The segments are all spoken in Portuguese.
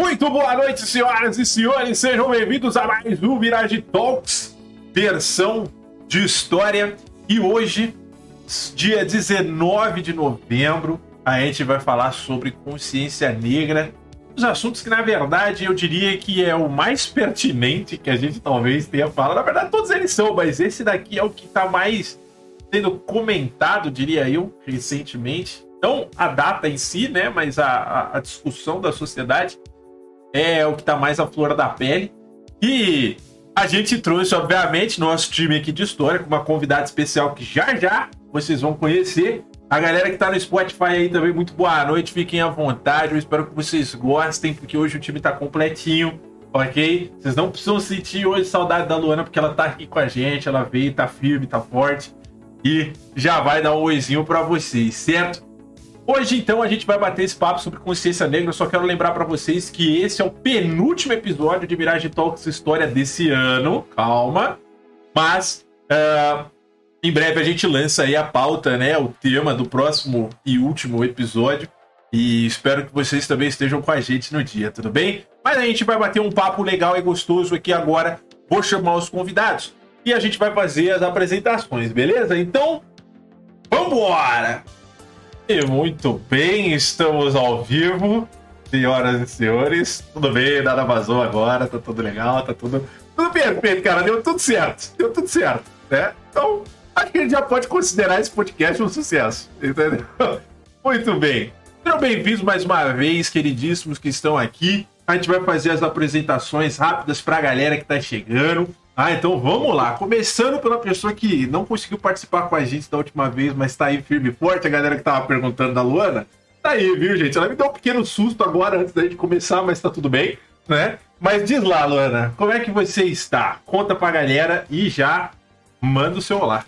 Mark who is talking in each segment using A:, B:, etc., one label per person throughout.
A: Muito boa noite, senhoras e senhores. Sejam bem-vindos a mais um Mirage Talks, versão de história. E hoje, dia 19 de novembro, a gente vai falar sobre consciência negra. Os assuntos que, na verdade, eu diria que é o mais pertinente que a gente talvez tenha falado. Na verdade, todos eles são, mas esse daqui é o que está mais sendo comentado, diria eu, recentemente. Não a data em si, né? Mas a, a discussão da sociedade é o que está mais à flor da pele. E a gente trouxe, obviamente, nosso time aqui de história com uma convidada especial que já já vocês vão conhecer. A galera que está no Spotify aí também, muito boa noite, fiquem à vontade. Eu espero que vocês gostem, porque hoje o time está completinho, ok? Vocês não precisam sentir hoje saudade da Luana, porque ela está aqui com a gente, ela veio, tá firme, tá forte e já vai dar um oizinho para vocês, certo? Hoje, então, a gente vai bater esse papo sobre consciência negra. Eu só quero lembrar para vocês que esse é o penúltimo episódio de Mirage Talks História desse ano. Calma. Mas, uh, em breve a gente lança aí a pauta, né? O tema do próximo e último episódio. E espero que vocês também estejam com a gente no dia, tudo bem? Mas a gente vai bater um papo legal e gostoso aqui agora. Vou chamar os convidados e a gente vai fazer as apresentações, beleza? Então, vambora! E muito bem, estamos ao vivo, senhoras e senhores. Tudo bem, nada vazou agora, tá tudo legal, tá tudo, tudo perfeito, cara. Deu tudo certo, deu tudo certo, né? Então, acho que a gente já pode considerar esse podcast um sucesso, entendeu? Muito bem. Sejam bem-vindos mais uma vez, queridíssimos que estão aqui. A gente vai fazer as apresentações rápidas para a galera que está chegando. Ah, então vamos lá. Começando pela pessoa que não conseguiu participar com a gente da última vez, mas tá aí firme e forte, a galera que tava perguntando da Luana. Tá aí, viu, gente? Ela me deu um pequeno susto agora antes da gente começar, mas tá tudo bem, né? Mas diz lá, Luana, como é que você está? Conta pra galera e já manda o seu olá.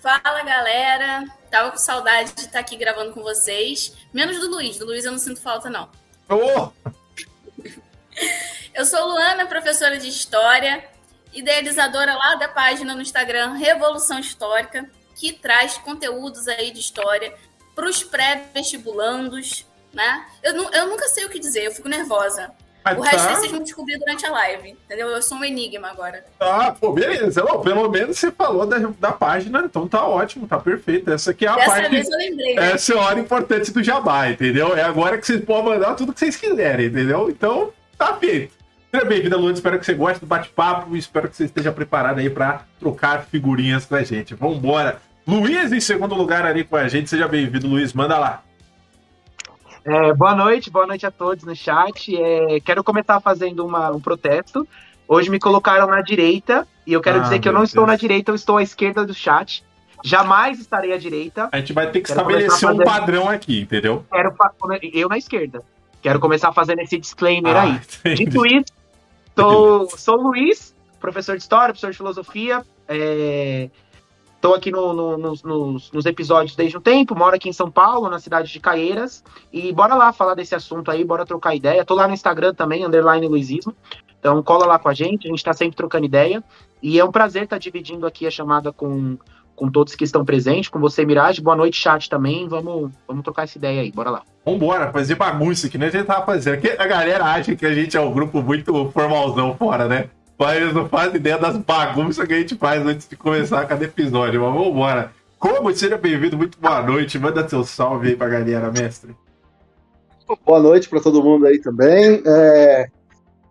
B: Fala, galera. Tava com saudade de estar aqui gravando com vocês. Menos do Luiz. Do Luiz eu não sinto falta, não.
A: Oh!
B: Eu sou Luana, professora de História, idealizadora lá da página no Instagram Revolução Histórica, que traz conteúdos aí de história para os pré-vestibulandos, né? Eu, eu nunca sei o que dizer, eu fico nervosa. O resto tá. vocês vão descobrir durante a live, entendeu? Eu sou um enigma agora.
A: Ah, pô, beleza. Não, pelo menos você falou da, da página, então tá ótimo, tá perfeito. Essa aqui é a Dessa parte...
B: Vez eu lembrei.
A: Né? Essa é a hora importante do jabá, entendeu? É agora que vocês podem mandar tudo que vocês quiserem, entendeu? Então, tá feito. Seja bem-vindo, Luana. Espero que você goste do bate-papo e espero que você esteja preparado aí para trocar figurinhas com a gente. Vamos embora. Luiz, em segundo lugar, ali com a gente. Seja bem-vindo, Luiz. Manda lá.
C: É, boa noite, boa noite a todos no chat. É, quero começar fazendo uma, um protesto. Hoje me colocaram na direita e eu quero ah, dizer que eu não Deus. estou na direita, eu estou à esquerda do chat. Jamais estarei à direita.
A: A gente vai ter que quero estabelecer um padrão aqui, entendeu?
C: Quero eu na esquerda. Quero começar fazendo esse disclaimer ah, aí. Entendi. Dito isso, tô, sou o Luiz, professor de História, professor de Filosofia. É, Estou aqui no, no, nos, nos, episódios desde um tempo, moro aqui em São Paulo, na cidade de Caeiras. E bora lá falar desse assunto aí, bora trocar ideia. Tô lá no Instagram também, underline Luizismo. Então cola lá com a gente, a gente está sempre trocando ideia. E é um prazer estar tá dividindo aqui a chamada com, com todos que estão presentes, com você, Mirage. Boa noite, chat também. Vamos, vamos trocar essa ideia aí, bora lá.
A: Vambora, fazer bagunça, que nem a gente tava fazendo. A galera acha que a gente é um grupo muito formalzão fora, né? Mas eles não fazem ideia das bagunças que a gente faz antes de começar cada episódio. Mas vamos embora. Como? Seja bem-vindo, muito boa noite. Manda seu salve aí pra galera, mestre.
D: Boa noite para todo mundo aí também. É...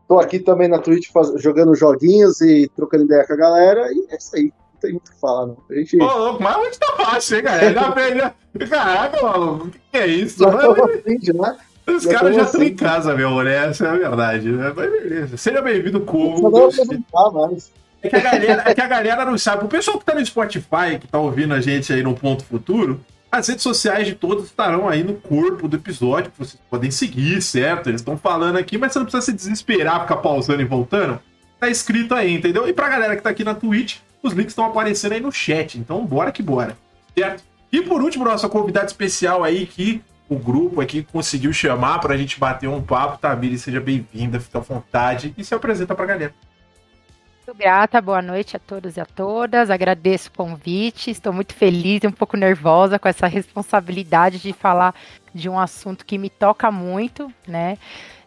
D: Tô aqui também na Twitch faz... jogando joguinhos e trocando ideia com a galera. E é isso aí. Tem muito o que falar, não. A gente...
A: Ô, mas hoje tá fácil, hein, galera? Caraca, maluco. O que é isso?
D: Já né?
A: Os caras já estão em casa, meu amor, essa é a verdade. Né? Mas beleza. Seja bem-vindo, Cubo. É que, a galera, é que a galera não sabe. O pessoal que tá no Spotify, que tá ouvindo a gente aí no Ponto Futuro, as redes sociais de todos estarão aí no corpo do episódio, que vocês podem seguir, certo? Eles estão falando aqui, mas você não precisa se desesperar, ficar pausando e voltando. Tá escrito aí, entendeu? E pra galera que tá aqui na Twitch, os links estão aparecendo aí no chat. Então, bora que bora, certo? E por último, nossa convidada especial aí, que o grupo aqui conseguiu chamar para a gente bater um papo. Tamiri, seja bem-vinda, fica à vontade e se apresenta para a galera.
E: Muito grata, boa noite a todos e a todas. Agradeço o convite. Estou muito feliz e um pouco nervosa com essa responsabilidade de falar de um assunto que me toca muito, né?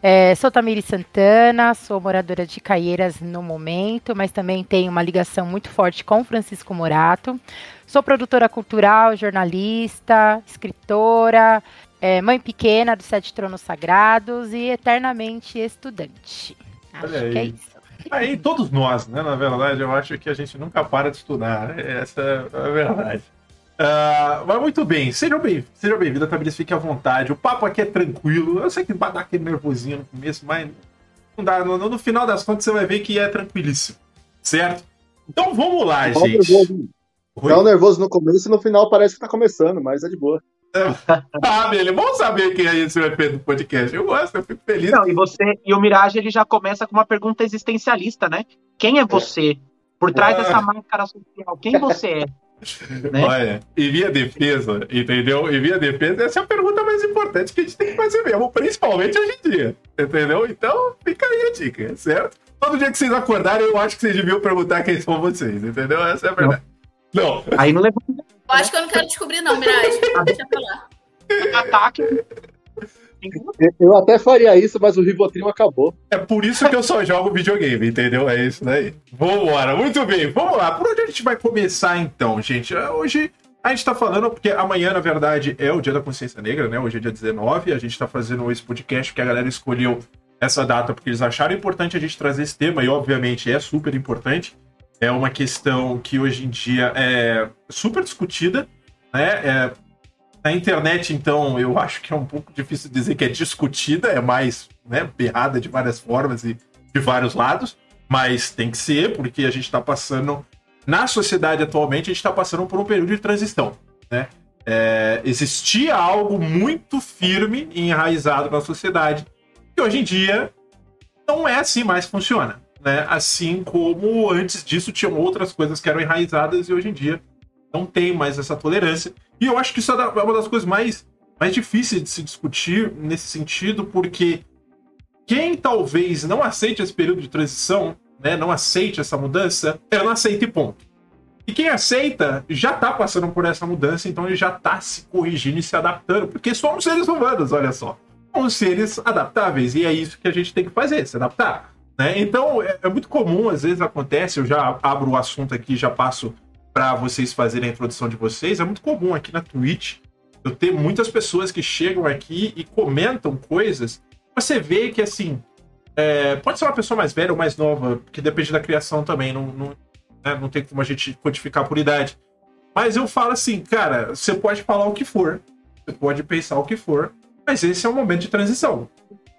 E: É, sou Tamiri Santana, sou moradora de Caieiras no momento, mas também tenho uma ligação muito forte com Francisco Morato. Sou produtora cultural, jornalista, escritora, é, mãe pequena dos Sete Tronos Sagrados e eternamente estudante. Acho que é isso.
A: Aí todos nós, né? Na verdade, eu acho que a gente nunca para de estudar. Essa é a verdade. Uh, mas muito bem, sejam bem-vindos, seja bem-vindo, Tamiris, fique à vontade. O papo aqui é tranquilo. Eu sei que vai dar aquele nervosinho no começo, mas não dá. No, no final das contas, você vai ver que é tranquilíssimo. Certo? Então vamos lá, gente.
D: Nervoso. Dá um nervoso no começo e no final parece que tá começando, mas é de boa.
A: ah, Bele, vamos saber quem é esse EP do podcast. Eu gosto, eu fico feliz. Não,
C: e você, e o Mirage ele já começa com uma pergunta existencialista, né? Quem é você? Por trás ah. dessa máscara social, quem você é?
A: Né? Olha, em minha defesa, entendeu? Em minha defesa, essa é a pergunta mais importante que a gente tem que fazer mesmo, principalmente hoje em dia, entendeu? Então, fica aí a dica, certo? Todo dia que vocês acordarem, eu acho que vocês deviam perguntar quem são vocês, entendeu? Essa é a verdade.
C: Não. não. Aí não levou
B: eu acho que eu não quero descobrir, não, Mirage. Deixa pra lá.
C: Ataque.
D: Eu até faria isso, mas o Rivotril acabou.
A: É por isso que eu só jogo videogame, entendeu? É isso daí. Vambora, muito bem. Vamos lá. Por onde a gente vai começar então, gente? Hoje a gente tá falando, porque amanhã, na verdade, é o Dia da Consciência Negra, né? Hoje é dia 19. A gente tá fazendo esse podcast porque a galera escolheu essa data porque eles acharam importante a gente trazer esse tema e, obviamente, é super importante é uma questão que hoje em dia é super discutida, né? É, na internet, então, eu acho que é um pouco difícil dizer que é discutida, é mais né, berrada de várias formas e de vários lados, mas tem que ser, porque a gente está passando, na sociedade atualmente, a gente está passando por um período de transição, né? É, existia algo muito firme e enraizado na sociedade, que hoje em dia não é assim mais funciona né? Assim como antes disso tinham outras coisas que eram enraizadas e hoje em dia não tem mais essa tolerância. E eu acho que isso é, é uma das coisas mais, mais difíceis de se discutir nesse sentido, porque quem talvez não aceite esse período de transição, né, não aceite essa mudança, ela não aceita e ponto. E quem aceita já está passando por essa mudança, então ele já está se corrigindo e se adaptando, porque somos seres humanos, olha só. Somos seres adaptáveis, e é isso que a gente tem que fazer, se adaptar. Né? Então, é, é, muito comum, às vezes acontece, eu já abro o assunto aqui, já passo para vocês fazerem a introdução de vocês. É muito comum aqui na Twitch eu ter muitas pessoas que chegam aqui e comentam coisas. Você vê que, assim, é, pode ser uma pessoa mais velha ou mais nova, que depende da criação também, não, não, né? não tem como a gente codificar por idade. Mas eu falo assim, cara, você pode falar o que for, você pode pensar o que for, mas esse é um momento de transição.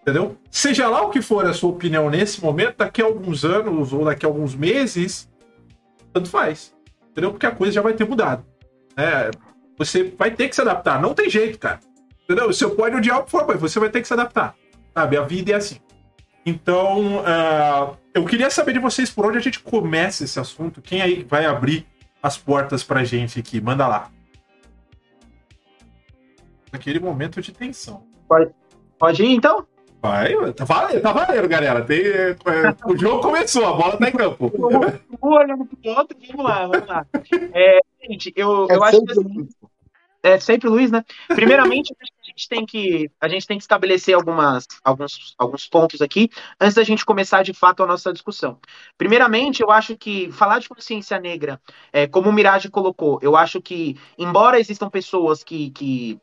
A: Entendeu? Seja lá o que for a sua opinião nesse momento, daqui a alguns anos ou daqui a alguns meses, tanto faz. Entendeu? Porque a coisa já vai ter mudado. É, você vai ter que se adaptar. Não tem jeito, cara. Entendeu? Você pode odiar o que for, mas você vai ter que se adaptar. Sabe? A vida é assim. Então, uh, eu queria saber de vocês por onde a gente começa esse assunto. Quem aí vai abrir as portas pra gente aqui? Manda lá. Aquele momento de tensão.
C: Pode, pode ir então?
A: Vai, tá valendo, tá valendo, galera. Tem, é, o jogo começou, a bola tá em campo.
C: Um olhando pro outro, vamos lá, vamos lá. É, gente, eu, é eu acho que. Assim, é sempre o Luiz, né? Primeiramente, a gente tem que, a gente tem que estabelecer algumas, alguns, alguns pontos aqui antes da gente começar de fato a nossa discussão. Primeiramente, eu acho que falar de consciência negra, é, como o Mirage colocou, eu acho que, embora existam pessoas que, que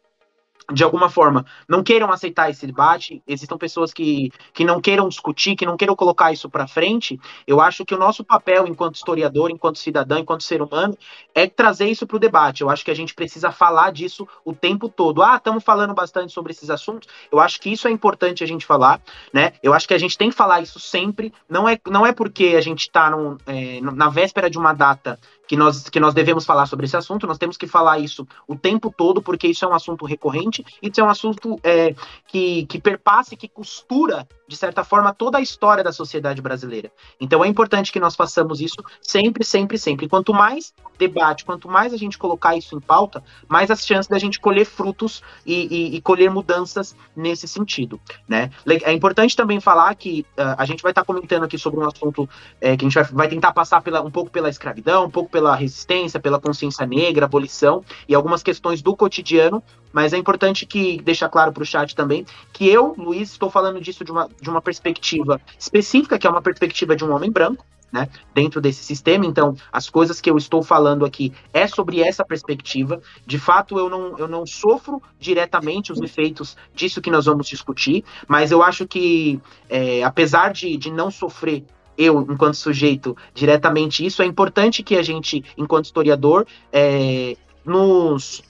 C: de alguma forma, não queiram aceitar esse debate, existam pessoas que, que não queiram discutir, que não queiram colocar isso para frente, eu acho que o nosso papel enquanto historiador, enquanto cidadão, enquanto ser humano, é trazer isso para o debate. Eu acho que a gente precisa falar disso o tempo todo. Ah, estamos falando bastante sobre esses assuntos. Eu acho que isso é importante a gente falar, né? Eu acho que a gente tem que falar isso sempre. Não é, não é porque a gente está é, na véspera de uma data que nós, que nós devemos falar sobre esse assunto, nós temos que falar isso o tempo todo, porque isso é um assunto recorrente, isso é um assunto é, que, que perpassa e que costura, de certa forma, toda a história da sociedade brasileira. Então é importante que nós façamos isso sempre, sempre, sempre. Quanto mais debate, quanto mais a gente colocar isso em pauta, mais as chances da gente colher frutos e, e, e colher mudanças nesse sentido. Né? É importante também falar que uh, a gente vai estar tá comentando aqui sobre um assunto é, que a gente vai, vai tentar passar pela, um pouco pela escravidão, um pouco pela resistência, pela consciência negra, abolição e algumas questões do cotidiano, mas é importante que deixar claro para o chat também que eu, Luiz, estou falando disso de uma, de uma perspectiva específica, que é uma perspectiva de um homem branco, né, dentro desse sistema. Então, as coisas que eu estou falando aqui é sobre essa perspectiva. De fato, eu não, eu não sofro diretamente os efeitos disso que nós vamos discutir, mas eu acho que, é, apesar de, de não sofrer eu, enquanto sujeito, diretamente isso, é importante que a gente, enquanto historiador, é, nos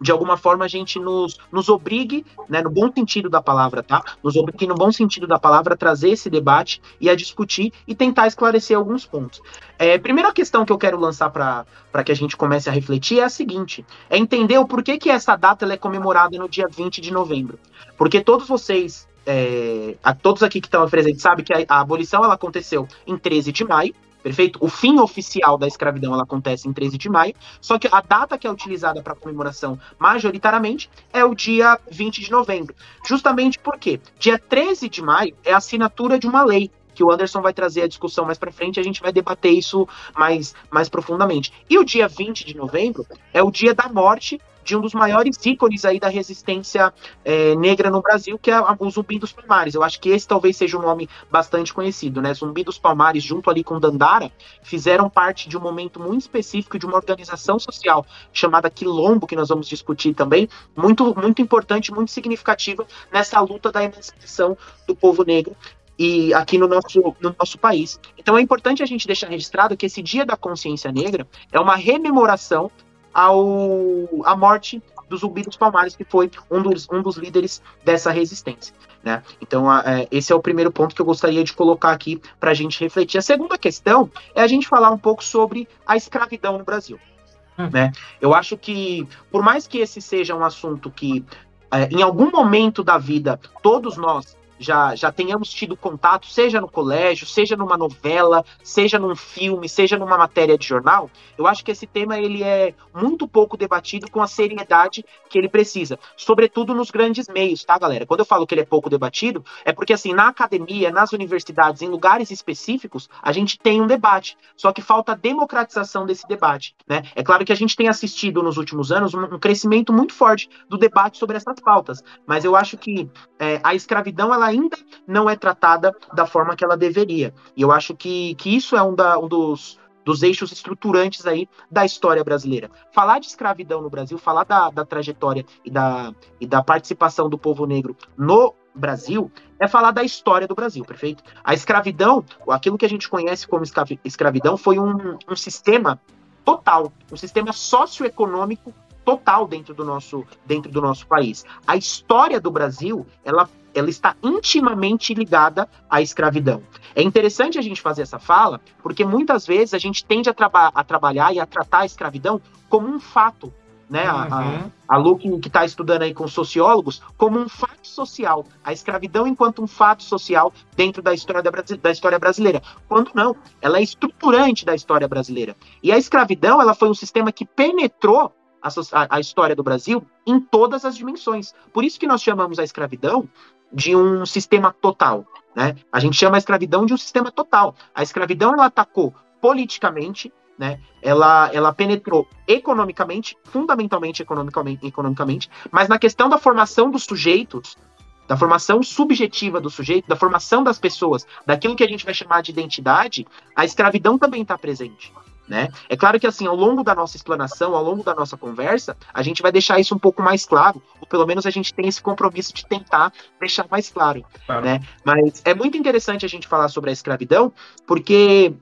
C: de alguma forma a gente nos, nos obrigue, né, no bom sentido da palavra, tá? Nos obrigue, no bom sentido da palavra, a trazer esse debate e a discutir e tentar esclarecer alguns pontos. É, primeira questão que eu quero lançar para que a gente comece a refletir é a seguinte: é entender o porquê que essa data é comemorada no dia 20 de novembro. Porque todos vocês é, a todos aqui que estão presentes sabem que a, a, abolição ela aconteceu em 13 de maio, perfeito? O fim oficial da escravidão ela acontece em 13 de maio, só que a data que é utilizada para comemoração majoritariamente é o dia 20 de novembro. Justamente porque dia 13 de maio é a assinatura de uma lei que o Anderson vai trazer a discussão mais para frente, a gente vai debater isso mais, mais profundamente. E o dia 20 de novembro é o dia da morte de um dos maiores ícones aí da resistência é, negra no Brasil, que é o Zumbi dos Palmares. Eu acho que esse talvez seja um nome bastante conhecido, né? Zumbi dos Palmares, junto ali com Dandara, fizeram parte de um momento muito específico de uma organização social chamada Quilombo, que nós vamos discutir também, muito, muito importante, muito significativa nessa luta da emancipação do povo negro e aqui no nosso, no nosso país. Então é importante a gente deixar registrado que esse Dia da Consciência Negra é uma rememoração ao a morte do Zumbi dos Palmares, que foi um dos, um dos líderes dessa resistência. Né? Então, a, é, esse é o primeiro ponto que eu gostaria de colocar aqui para a gente refletir. A segunda questão é a gente falar um pouco sobre a escravidão no Brasil. Hum. Né? Eu acho que, por mais que esse seja um assunto que, é, em algum momento da vida, todos nós já, já tenhamos tido contato, seja no colégio, seja numa novela, seja num filme, seja numa matéria de jornal, eu acho que esse tema ele é muito pouco debatido com a seriedade que ele precisa, sobretudo nos grandes meios, tá, galera? Quando eu falo que ele é pouco debatido, é porque assim, na academia, nas universidades, em lugares específicos, a gente tem um debate, só que falta democratização desse debate, né? É claro que a gente tem assistido nos últimos anos um, um crescimento muito forte do debate sobre essas pautas, mas eu acho que é, a escravidão ela ainda não é tratada da forma que ela deveria. E eu acho que, que isso é um, da, um dos, dos eixos estruturantes aí da história brasileira. Falar de escravidão no Brasil, falar da, da trajetória e da, e da participação do povo negro no Brasil é falar da história do Brasil, perfeito? A escravidão, aquilo que a gente conhece como escravidão, foi um, um sistema total, um sistema socioeconômico total dentro do nosso dentro do nosso país. A história do Brasil, ela ela está intimamente ligada à escravidão. É interessante a gente fazer essa fala, porque muitas vezes a gente tende a, traba a trabalhar e a tratar a escravidão como um fato, né? Uhum. A, a, Lu, que está estudando aí com sociólogos, como um fato social. A escravidão enquanto um fato social dentro da história, da, da história brasileira. Quando não, ela é estruturante da história brasileira. E a escravidão, ela foi um sistema que penetrou a, a, história do Brasil em todas as dimensões. Por isso que nós chamamos a escravidão de um sistema total. Né? A gente chama a escravidão de um sistema total. A escravidão ela atacou politicamente, né? Ela, ela penetrou economicamente, fundamentalmente economicamente, economicamente, mas na questão da formação dos sujeitos, da formação subjetiva do sujeito, da formação das pessoas, daquilo que a gente vai chamar de identidade, a escravidão também está presente. Né? É claro que assim, ao longo da nossa explanação, ao longo da nossa conversa, a gente vai deixar isso um pouco mais claro, ou pelo menos a gente tem esse compromisso de tentar deixar mais claro, claro. né? Mas é muito interessante a gente falar sobre a escravidão, porque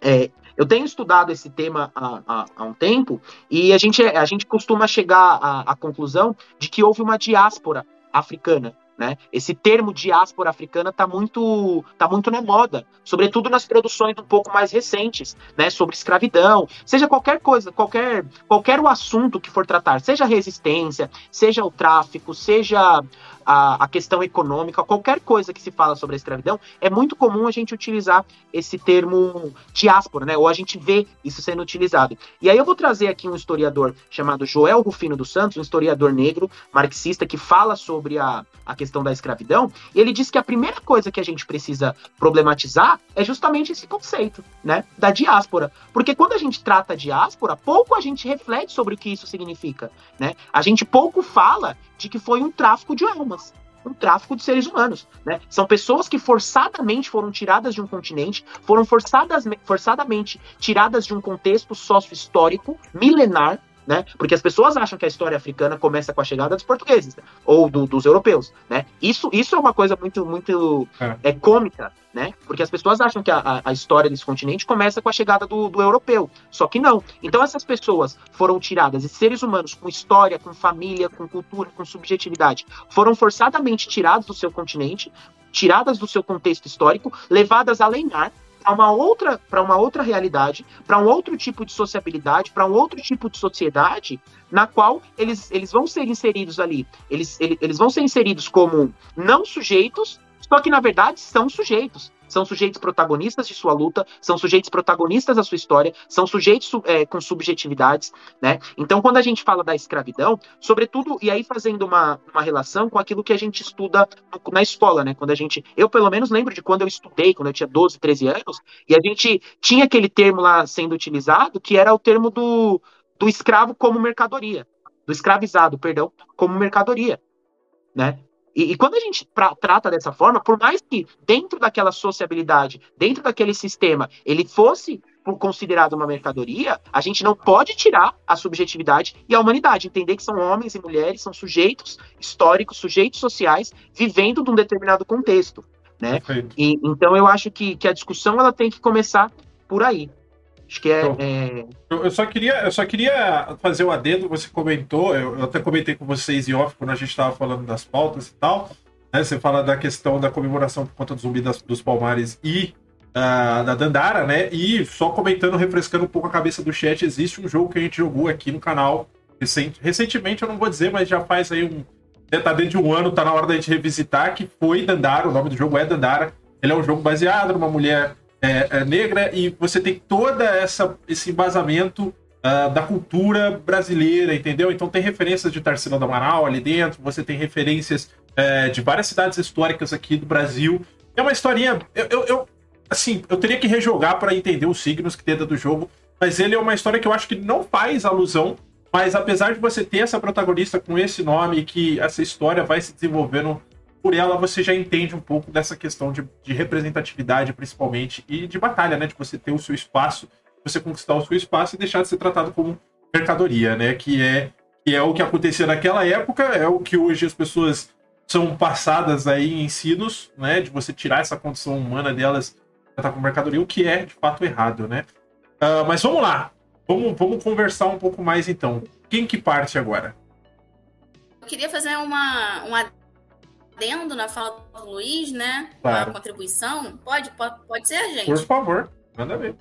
C: é, eu tenho estudado esse tema há, há, há, um tempo e a gente, a gente costuma chegar à, à conclusão de que houve uma diáspora africana Né? Esse termo diáspora africana está muito, tá muito na moda, sobretudo nas produções um pouco mais recentes, né? sobre escravidão, seja qualquer coisa, qualquer, qualquer o assunto que for tratar, seja resistência, seja o tráfico, seja a, a, questão econômica, qualquer coisa que se fala sobre a escravidão, é muito comum a gente utilizar esse termo diáspora, né? Ou a gente vê isso sendo utilizado. E aí eu vou trazer aqui um historiador chamado Joel Rufino dos Santos, um historiador negro, marxista, que fala sobre a, a questão da escravidão, ele diz que a primeira coisa que a gente precisa problematizar é justamente esse conceito, né? Da diáspora. Porque quando a gente trata diáspora, pouco a gente reflete sobre o que isso significa, né? A gente pouco fala de que foi um tráfico de almas um tráfico de seres humanos. Né? São pessoas que forçadamente foram tiradas de um continente, foram forçadas, forçadamente tiradas de um contexto sócio-histórico milenar, né? Porque as pessoas acham que a história africana começa com a chegada dos portugueses né? ou do, dos europeus, né? Isso, isso é uma coisa muito, muito é. é cômica, né? Porque as pessoas acham que a, a história desse continente começa com a chegada do, do europeu, só que não. Então essas pessoas foram tiradas, e seres humanos com história, com família, com cultura, com subjetividade, foram forçadamente tirados do seu continente, tiradas do seu contexto histórico, levadas a leinar para uma outra para uma outra realidade, para um outro tipo de sociabilidade, para um outro tipo de sociedade, na qual eles, eles vão ser inseridos ali. Eles, eles, eles vão ser inseridos como não sujeitos, só que na verdade são sujeitos são sujeitos protagonistas de sua luta, são sujeitos protagonistas da sua história, são sujeitos é, com subjetividades, né? Então, quando a gente fala da escravidão, sobretudo, e aí fazendo uma, uma relação com aquilo que a gente estuda na escola, né? Quando a gente, eu pelo menos lembro de quando eu estudei, quando eu tinha 12, 13 anos, e a gente tinha aquele termo lá sendo utilizado, que era o termo do, do escravo como mercadoria, do escravizado, perdão, como mercadoria, né? E, e, quando a gente pra, trata dessa forma, por mais que dentro daquela sociabilidade, dentro daquele sistema, ele fosse considerado uma mercadoria, a gente não pode tirar a subjetividade e a humanidade, entender que são homens e mulheres, são sujeitos históricos, sujeitos sociais, vivendo num determinado contexto, né? E, então eu acho que, que a discussão ela tem que começar por aí. Acho que é, é...
A: Eu, só queria, eu só queria fazer o um adendo, você comentou, eu, eu, até comentei com vocês em off quando a gente estava falando das pautas e tal. Né, você fala da questão da comemoração por conta do zumbi das, dos Palmares e uh, da Dandara, né? E só comentando, refrescando um pouco a cabeça do chat, existe um jogo que a gente jogou aqui no canal recent, recentemente, eu não vou dizer, mas já faz aí um. Né, tá dentro de um ano, tá na hora da gente revisitar, que foi Dandara, o nome do jogo é Dandara. Ele é um jogo baseado numa mulher é, é, negra e você tem toda essa esse embasamento uh, da cultura brasileira, entendeu? Então tem referências de Tarsila do Amaral ali dentro, você tem referências é, de várias cidades históricas aqui do Brasil. É uma historinha, eu, eu, eu assim, eu teria que rejogar para entender os signos que dentro do jogo, mas ele é uma história que eu acho que não faz alusão, mas apesar de você ter essa protagonista com esse nome que essa história vai se desenvolvendo por ela você já entende um pouco dessa questão de, de, representatividade, principalmente, e de batalha, né? De você ter o seu espaço, você conquistar o seu espaço e deixar de ser tratado como mercadoria, né? Que é, que é o que acontecia naquela época, é o que hoje as pessoas são passadas aí em ensinos, né? De você tirar essa condição humana delas tratar como mercadoria, o que é de fato errado, né? Uh, mas vamos lá. Vamos, vamos conversar um pouco mais então. Quem que parte agora?
B: Eu queria fazer uma, uma adendo na fala do Luiz, né? Claro. A contribuição. Pode, pode, pode ser, gente?
A: Por favor, manda ver.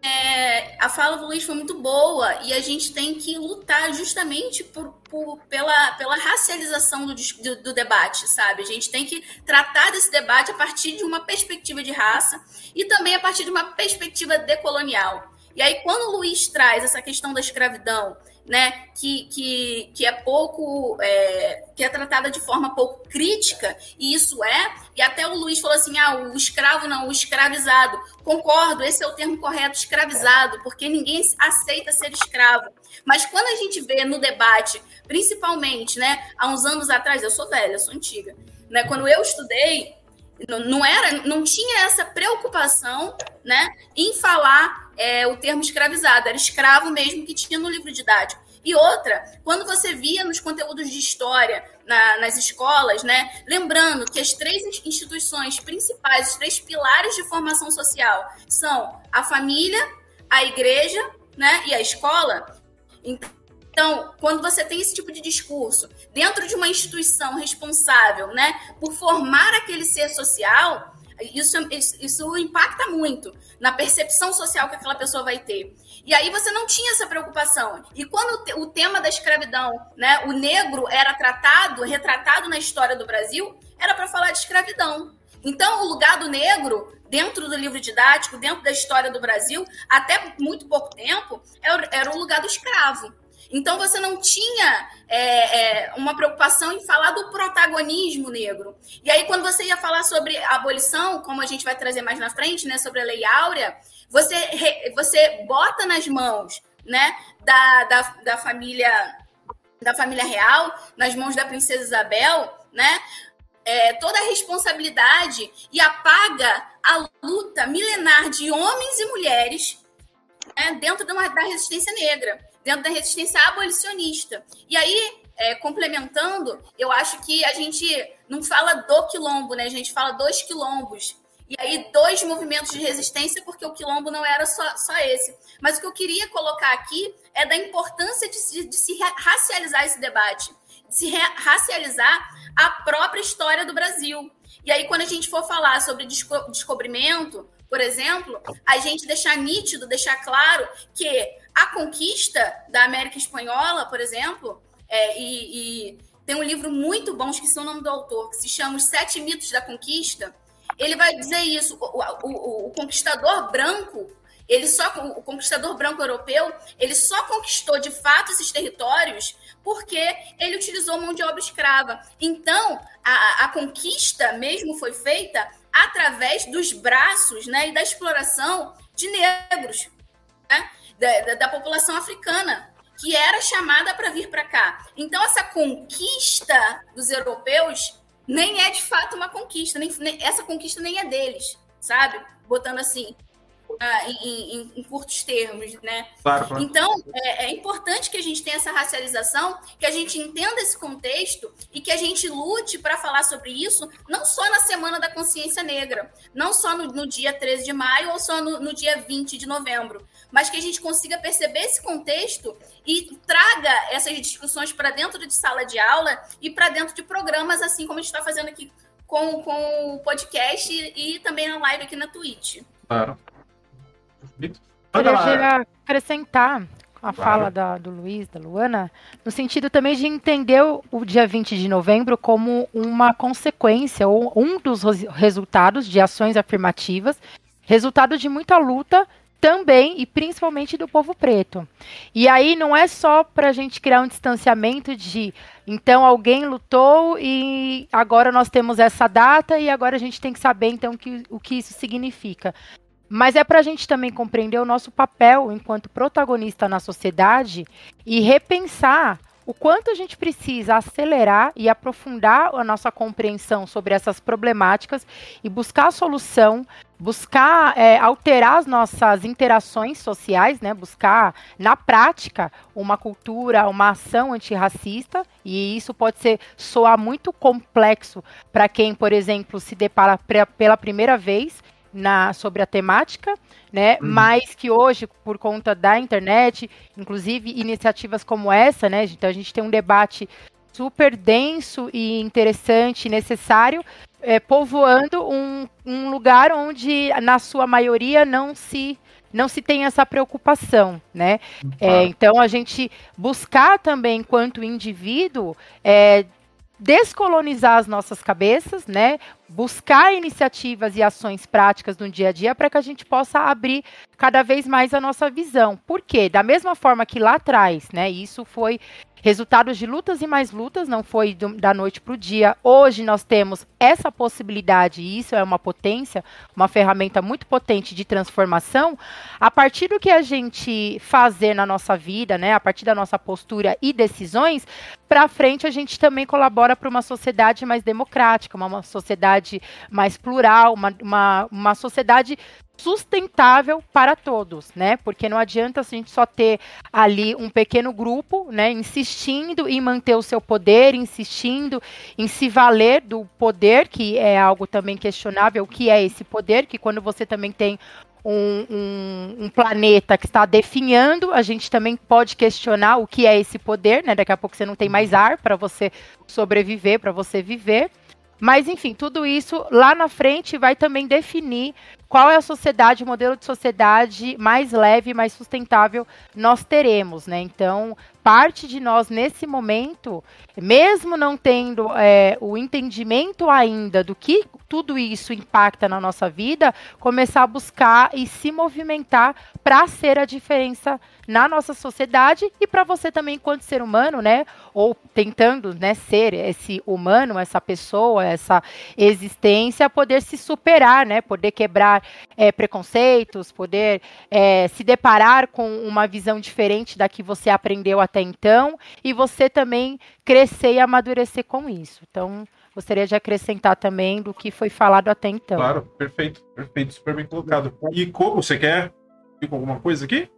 B: É, a fala do Luiz foi muito boa e a gente tem que lutar justamente por, por pela, pela racialização do, do, do, debate, sabe? A gente tem que tratar desse debate a partir de uma perspectiva de raça e também a partir de uma perspectiva decolonial. E aí, quando o Luiz traz essa questão da escravidão né, que, que, que é pouco, é, que é tratada de forma pouco crítica, e isso é, e até o Luiz falou assim, ah, o escravo não, o escravizado. Concordo, esse é o termo correto, escravizado, porque ninguém aceita ser escravo. Mas quando a gente vê no debate, principalmente, né, há uns anos atrás, eu sou velha, eu sou antiga, né, quando eu estudei, não era, não tinha essa preocupação, né, em falar é, o termo escravizado, era escravo mesmo que tinha no livro didático. E outra, quando você via nos conteúdos de história na, nas escolas, né, lembrando que as três instituições principais, os três pilares de formação social são a família, a igreja, né, e a escola. Então, quando você tem esse tipo de discurso dentro de uma instituição responsável, né, por formar aquele ser social, isso, isso impacta muito na percepção social que aquela pessoa vai ter. E aí você não tinha essa preocupação. E quando o tema da escravidão, né, o negro era tratado, retratado na história do Brasil, era para falar de escravidão. Então, o lugar do negro dentro do livro didático, dentro da história do Brasil, até muito pouco tempo, era o lugar do escravo. Então você não tinha é, é, uma preocupação em falar do protagonismo negro. E aí, quando você ia falar sobre abolição, como a gente vai trazer mais na frente, né, sobre a Lei Áurea, você, você bota nas mãos né, da, da, da família da família real, nas mãos da princesa Isabel, né? É, toda a responsabilidade e apaga a luta milenar de homens e mulheres né, dentro de uma, da resistência negra dentro da resistência abolicionista. E aí, é, complementando, eu acho que a gente não fala do quilombo, né? A gente fala dos quilombos. E aí, dois movimentos de resistência, porque o quilombo não era só, só esse. Mas o que eu queria colocar aqui é da importância de se, de se racializar esse debate, de se racializar a própria história do Brasil. E aí, quando a gente for falar sobre desco descobrimento, por exemplo, a gente deixar nítido, deixar claro que a conquista da América Espanhola, por exemplo, é, e, e, tem um livro muito bom, esqueci o nome do autor, que se chama Os Sete Mitos da Conquista. Ele vai dizer isso: o, o, o conquistador branco, ele só o conquistador branco europeu, ele só conquistou de fato esses territórios porque ele utilizou mão de obra escrava. Então, a, a conquista mesmo foi feita através dos braços né, e da exploração de negros, né, da, da, população africana, que era chamada para vir para cá. Então, essa conquista dos europeus nem é de fato uma conquista, nem, nem essa conquista nem é deles, sabe? Botando assim, uh, em, em, em, curtos termos, né? Claro, claro. Então, é, é, importante que a gente tenha essa racialização, que a gente entenda esse contexto e que a gente lute para falar sobre isso, não só na Semana da Consciência Negra, não só no, no dia 13 de maio ou só no, no dia 20 de novembro, mas que a gente consiga perceber esse contexto e traga essas discussões para dentro de sala de aula e para dentro de programas, assim como a gente está fazendo aqui com, com o podcast e, e também na live aqui na Twitch.
E: Claro. Queria acrescentar a claro. fala da, do Luiz, da Luana, no sentido também de entender o, o, dia 20 de novembro como uma consequência ou um dos resultados de ações afirmativas, resultado de muita luta também e principalmente do povo preto. E aí não é só para a gente criar um distanciamento de então alguém lutou e agora nós temos essa data e agora a gente tem que saber então que, o que isso significa. Mas é para a gente também compreender o nosso papel enquanto protagonista na sociedade e repensar o quanto a gente precisa acelerar e aprofundar a nossa compreensão sobre essas problemáticas e buscar a solução, buscar é, alterar as nossas interações sociais, né? buscar na prática uma cultura, uma ação antirracista, e isso pode ser soar muito complexo para quem, por exemplo, se depara pela primeira vez na, sobre a temática, né? Uhum. Mas que hoje, por conta da internet, inclusive iniciativas como essa, né? Então a gente tem um debate super denso e interessante, necessário, é, povoando um, um lugar onde, na sua maioria, não se não se tem essa preocupação, né? É, então a gente buscar também, enquanto indivíduo, é, descolonizar as nossas cabeças, né? Buscar iniciativas e ações práticas no dia a dia para que a gente possa abrir cada vez mais a nossa visão. Por quê? Da mesma forma que lá atrás, né? Isso foi resultados de lutas e mais lutas, não foi do, da noite para o dia. Hoje nós temos essa possibilidade, e isso é uma potência, uma ferramenta muito potente de transformação, a partir do que a gente fazer na nossa vida, né, a partir da nossa postura e decisões, para frente a gente também colabora para uma sociedade mais democrática, uma, uma sociedade mais plural, uma, uma, uma sociedade sustentável para todos, né? Porque não adianta a gente só ter ali um pequeno grupo, né, insistindo em manter o seu poder, insistindo em se valer do poder, que é algo também questionável, o que é esse poder, que quando você também tem um, um, um, planeta que está definhando, a gente também pode questionar o que é esse poder, né? Daqui a pouco você não tem mais ar para você sobreviver, para você viver. Mas, enfim, tudo isso lá na frente vai também definir qual é a sociedade, o modelo de sociedade mais leve, mais sustentável nós teremos, né? Então, parte de nós nesse momento, mesmo não tendo é, o entendimento ainda do que tudo isso impacta na nossa vida, começar a buscar e se movimentar para ser a diferença na nossa sociedade e para você também enquanto ser humano, né? Ou tentando, né, ser esse humano, essa pessoa, essa existência, poder se superar, né? Poder quebrar é, preconceitos, poder é, se deparar com uma visão diferente da que você aprendeu até então e você também crescer e amadurecer com isso. Então, gostaria de acrescentar também do que foi falado até então.
A: Claro, perfeito, perfeito, super bem colocado. E como você quer ir com alguma coisa aqui?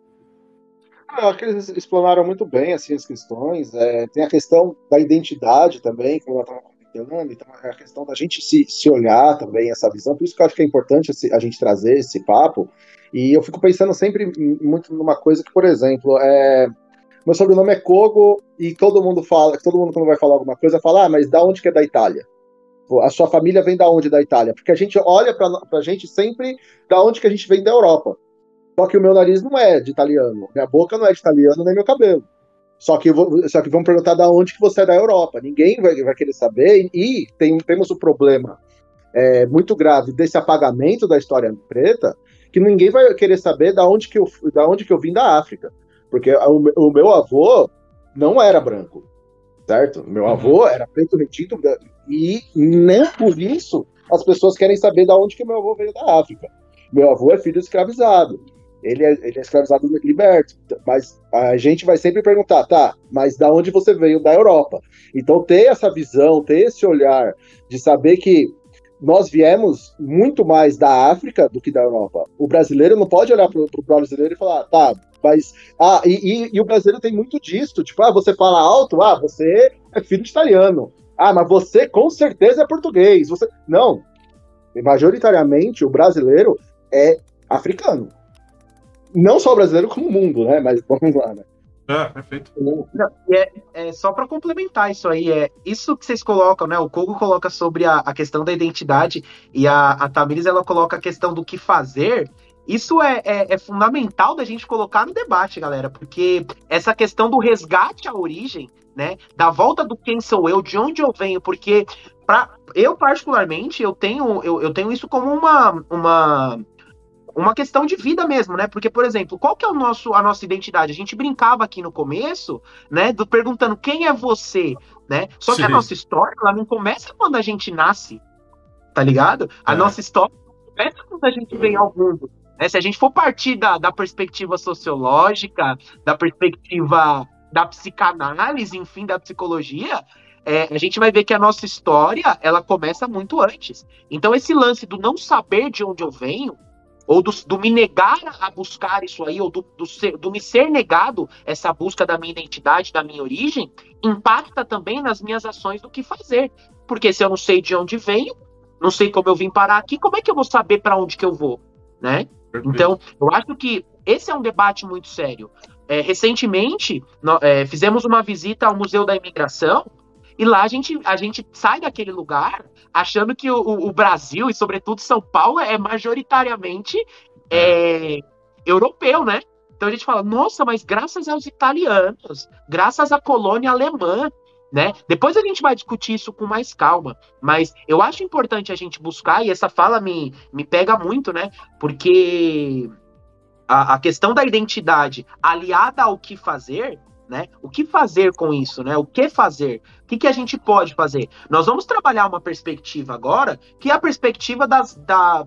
D: Eu acho que eles exploraram muito bem assim, as questões. É, tem a questão da identidade também, como ela estava comentando, então é a questão da gente se, se olhar também, essa visão. Por isso que eu acho que é importante a gente trazer esse papo. E eu fico pensando sempre muito numa coisa que, por exemplo, é, meu sobrenome é Kogo e todo mundo fala, todo mundo quando vai falar alguma coisa fala, ah, mas da onde que é da Itália? A sua família vem da onde da Itália? Porque a gente olha pra, pra gente sempre da onde que a gente vem da Europa. Só que o meu nariz não é de italiano, minha boca não é de italiano, nem meu cabelo. Só que, só que vão perguntar da onde que você é da Europa. Ninguém vai, vai querer saber. E tem, temos o problema é, muito grave desse apagamento da história preta, que ninguém vai querer saber da onde que eu, da onde que eu vim da África. Porque o, o meu avô não era branco, certo? Meu uhum. avô era preto retinto e nem por isso as pessoas querem saber da onde que meu avô veio da África. Meu avô é filho escravizado ele é, ele é escravizado liberto. Mas a gente vai sempre perguntar, tá, mas da onde você veio? Da Europa. Então, ter essa visão, ter esse olhar de saber que nós viemos muito mais da África do que da Europa. O brasileiro não pode olhar para o brasileiro e falar, tá, mas. Ah, e, e, e, o brasileiro tem muito disso. Tipo, ah, você fala alto, ah, você é filho de italiano. Ah, mas você com certeza é português. Você... Não. Majoritariamente, o brasileiro é africano não só o brasileiro, como o mundo, né? Mas vamos lá, né?
A: É, perfeito.
C: Não, é, é, só para complementar isso aí, é isso que vocês colocam, né? O Kogo coloca sobre a, a questão da identidade e a, a Tamires ela coloca a questão do que fazer. Isso é, é, é, fundamental da gente colocar no debate, galera, porque essa questão do resgate à origem, né? Da volta do quem sou eu, de onde eu venho, porque pra, eu, particularmente, eu tenho, eu, eu tenho isso como uma, uma uma questão de vida mesmo, né? Porque, por exemplo, qual que é o nosso, a nossa identidade? A gente brincava aqui no começo, né? Do, perguntando quem é você, né? Só Sim. que a nossa história, ela não começa quando a gente nasce, tá ligado? A é. nossa história começa quando a gente vem ao mundo. Né? Se a gente for partir da, da perspectiva sociológica, da perspectiva da psicanálise, enfim, da psicologia, é, a gente vai ver que a nossa história ela começa muito antes. Então esse lance do não saber de onde eu venho ou do, do, me negar a buscar isso aí, ou do, do, ser, do, me ser negado essa busca da minha identidade, da minha origem, impacta também nas minhas ações do que fazer. Porque se eu não sei de onde venho, não sei como eu vim parar aqui, como é que eu vou saber para onde que eu vou, né? Então, eu acho que esse é um debate muito sério. É, recentemente, nós, é, fizemos uma visita ao Museu da Imigração e lá a gente, a gente sai daquele lugar achando que o, o Brasil, e sobretudo São Paulo, é majoritariamente é, europeu, né? Então a gente fala, nossa, mas graças aos italianos, graças à colônia alemã, né? Depois a gente vai discutir isso com mais calma, mas eu acho importante a gente buscar, e essa fala me, me pega muito, né? Porque a, a questão da identidade aliada ao que fazer né? O que fazer com isso, né? O que fazer? O que, que a gente pode fazer? Nós vamos trabalhar uma perspectiva agora, que é a perspectiva das, da,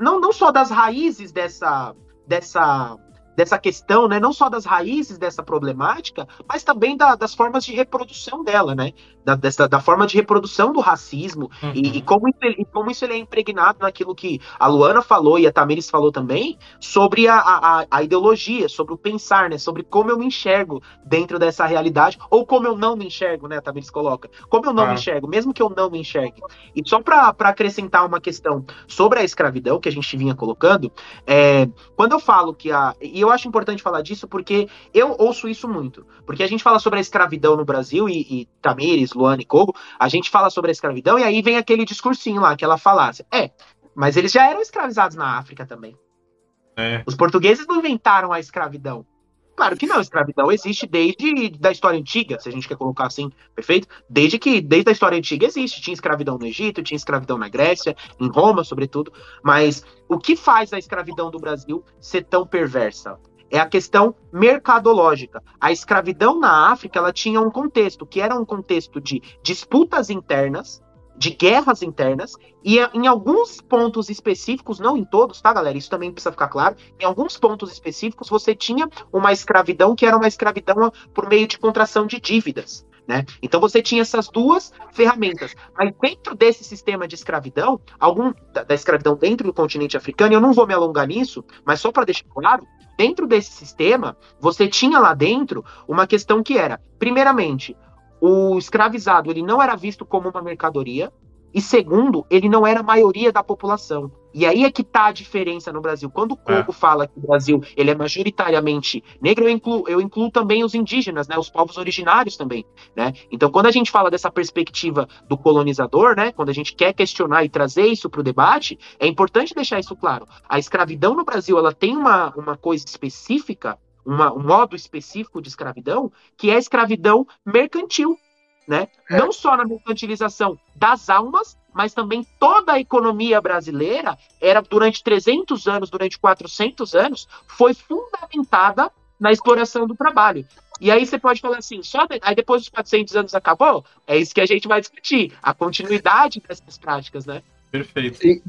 C: não, não só das raízes dessa, dessa, dessa questão, né, não só das raízes dessa problemática, mas também da, das formas de reprodução dela, né, da, dessa, da forma de reprodução do racismo uhum. e, e, como, e como isso ele é impregnado naquilo que a Luana falou e a Tamiris falou também, sobre a, a, a ideologia, sobre o pensar, né, sobre como eu me enxergo dentro dessa realidade, ou como eu não me enxergo, né, a Tamiris coloca, como eu não ah. me enxergo, mesmo que eu não me enxergue. E só para acrescentar uma questão sobre a escravidão que a gente vinha colocando, é, quando eu falo que a. E eu acho importante falar disso porque eu ouço isso muito. Porque a gente fala sobre a escravidão no Brasil, e, e Tamires, Luana e Kogo, a gente fala sobre a escravidão, e aí vem aquele discursinho lá, aquela falácia. É, mas eles já eram escravizados na África também. É. Os portugueses não inventaram a escravidão. Claro que não, escravidão existe desde da história antiga, se a gente quer colocar assim, perfeito? Desde que, desde a história antiga existe, tinha escravidão no Egito, tinha escravidão na Grécia, em Roma, sobretudo, mas o que faz a escravidão do Brasil ser tão perversa? É a questão mercadológica. A escravidão na África, ela tinha um contexto, que era um contexto de disputas internas, de guerras internas, e em alguns pontos específicos, não em todos, tá, galera? Isso também precisa ficar claro. Em alguns pontos específicos, você tinha uma escravidão que era uma escravidão por meio de contração de dívidas. Né? Então você tinha essas duas ferramentas. Mas dentro desse sistema de escravidão, algum da, da escravidão dentro do continente africano, eu não vou me alongar nisso, mas só para deixar claro, dentro desse sistema, você tinha lá dentro uma questão que era, primeiramente, o escravizado ele não era visto como uma mercadoria, e segundo, ele não era a maioria da população. E aí é que tá a diferença no Brasil. Quando o Coco é. fala que o Brasil ele é majoritariamente negro, eu incluo, eu incluo também os indígenas, né, os povos originários também, né? Então, quando a gente fala dessa perspectiva do colonizador, né, quando a gente quer questionar e trazer isso para o debate, é importante deixar isso claro. A escravidão no Brasil, ela tem uma, uma coisa específica uma, um modo específico de escravidão, que é a escravidão mercantil, né? É. Não só na mercantilização das almas, mas também toda a economia brasileira era durante 300 anos, durante 400 anos, foi fundamentada na exploração do trabalho. E aí você pode falar assim, só de... aí depois dos 400 anos acabou? É isso que a gente vai discutir, a continuidade dessas práticas, né?
A: Perfeito.
D: E,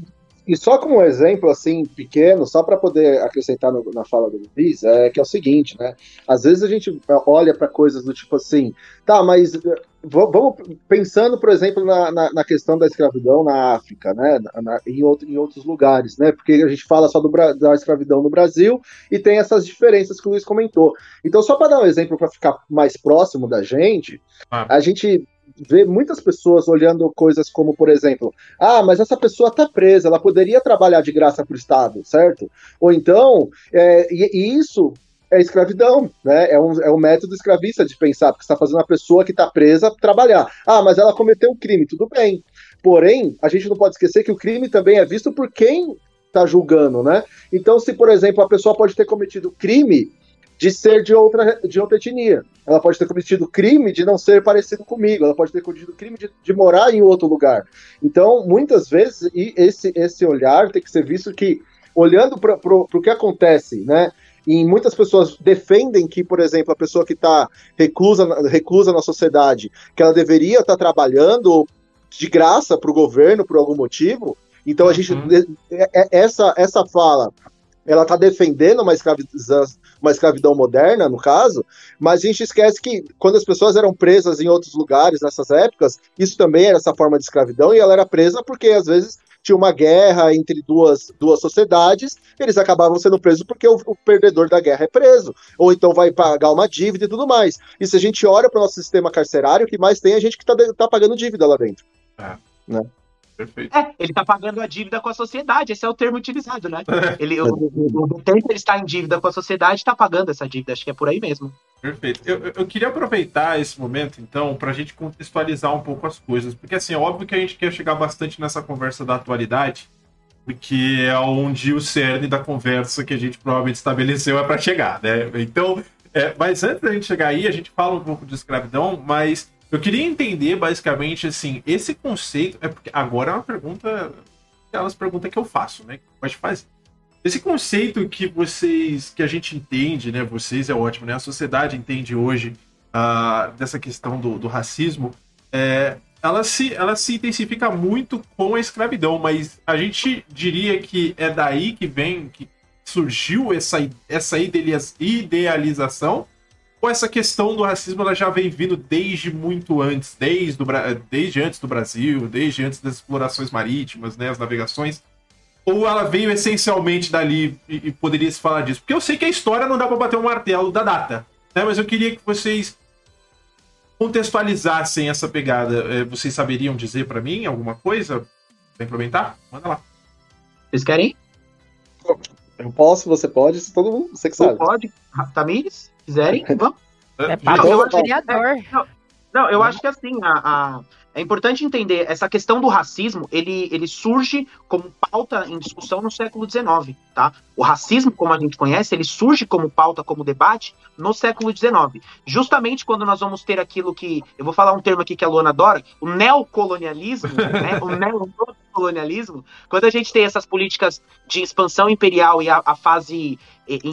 D: e só como um exemplo assim pequeno, só para poder acrescentar no, na fala do Luiz, é que é o seguinte, né? Às vezes a gente olha para coisas do tipo assim, tá, mas eh, vamos pensando, por exemplo, na, na, na, questão da escravidão na África, né? Na, em, outro, em outros lugares, né? Porque a gente fala só do, da escravidão no Brasil e tem essas diferenças que o Luiz comentou. Então, só para dar um exemplo para ficar mais próximo da gente, ah. a gente vê muitas pessoas olhando coisas como, por exemplo, ah, mas essa pessoa está presa, ela poderia trabalhar de graça para o Estado, certo? Ou então, é, e, e isso é escravidão, né? É um, é um método escravista de pensar, porque está fazendo uma pessoa que está presa trabalhar. Ah, mas ela cometeu um crime, tudo bem. Porém, a gente não pode esquecer que o crime também é visto por quem está julgando, né? Então, se, por exemplo, a pessoa pode ter cometido crime de ser de outra, de outra etnia. Ela pode ter cometido crime de não ser parecido comigo, ela pode ter cometido crime de, de morar em outro lugar. Então, muitas vezes, e esse, esse olhar tem que ser visto que, olhando para o que acontece, né? E muitas pessoas defendem que, por exemplo, a pessoa que está reclusa, reclusa na sociedade, que ela deveria estar tá trabalhando de graça para o governo por algum motivo. Então a gente uhum. É, é, essa essa fala ela está defendendo uma escravidão, uma escravidão moderna, no caso, mas a gente esquece que quando as pessoas eram presas em outros lugares nessas épocas, isso também era essa forma de escravidão, e ela era presa porque às vezes tinha uma guerra entre duas, duas sociedades, eles acabavam sendo presos porque o, o perdedor da guerra é preso, ou então vai pagar uma dívida e tudo mais. E se a gente olha para o nosso sistema carcerário, o que mais tem é a gente que está tá pagando dívida lá dentro. É. Né?
C: Perfeito. É, ele está pagando a dívida com a sociedade, esse é o termo utilizado, né? É. Ele, o, o, o tempo ele está em dívida com a sociedade está pagando essa dívida, acho que é por aí mesmo.
A: Perfeito. Eu, eu queria aproveitar esse momento, então, para a gente contextualizar um pouco as coisas, porque assim, é óbvio que a gente quer chegar bastante nessa conversa da atualidade, porque é onde o cerne da conversa que a gente provavelmente estabeleceu é para chegar, né? Então, é, mas antes da gente chegar aí, a gente fala um pouco de escravidão, mas eu queria entender, basicamente, assim, esse conceito. É porque agora é uma pergunta. Aquelas perguntas que eu faço, né? Pode fazer. Esse conceito que vocês. que a gente entende, né? Vocês é ótimo, né? A sociedade entende hoje uh, dessa questão do, do racismo. É, ela, se, ela se intensifica muito com a escravidão, mas a gente diria que é daí que vem. que surgiu essa, essa idealização? Ou essa questão do racismo ela já vem vindo desde muito antes, desde, desde antes do Brasil, desde antes das explorações marítimas, né, as navegações? Ou ela veio essencialmente dali e, e poderia se falar disso? Porque eu sei que a história não dá para bater o um martelo da data, né, mas eu queria que vocês contextualizassem essa pegada. É, vocês saberiam dizer para mim alguma coisa? Pra implementar? Manda lá.
C: Vocês querem?
D: Eu posso, você pode, todo mundo, você que sabe.
C: Pode. Tamires, quiserem, vamos.
E: É o vereador.
C: Não, não, eu acho que assim, a, a, é importante entender, essa questão do racismo, ele, ele surge como pauta em discussão no século XIX, tá? O racismo, como a gente conhece, ele surge como pauta, como debate no século XIX. Justamente quando nós vamos ter aquilo que, eu vou falar um termo aqui que a Luana adora, o neocolonialismo, né? O neocolonialismo, quando a gente tem essas políticas de expansão imperial e a, a fase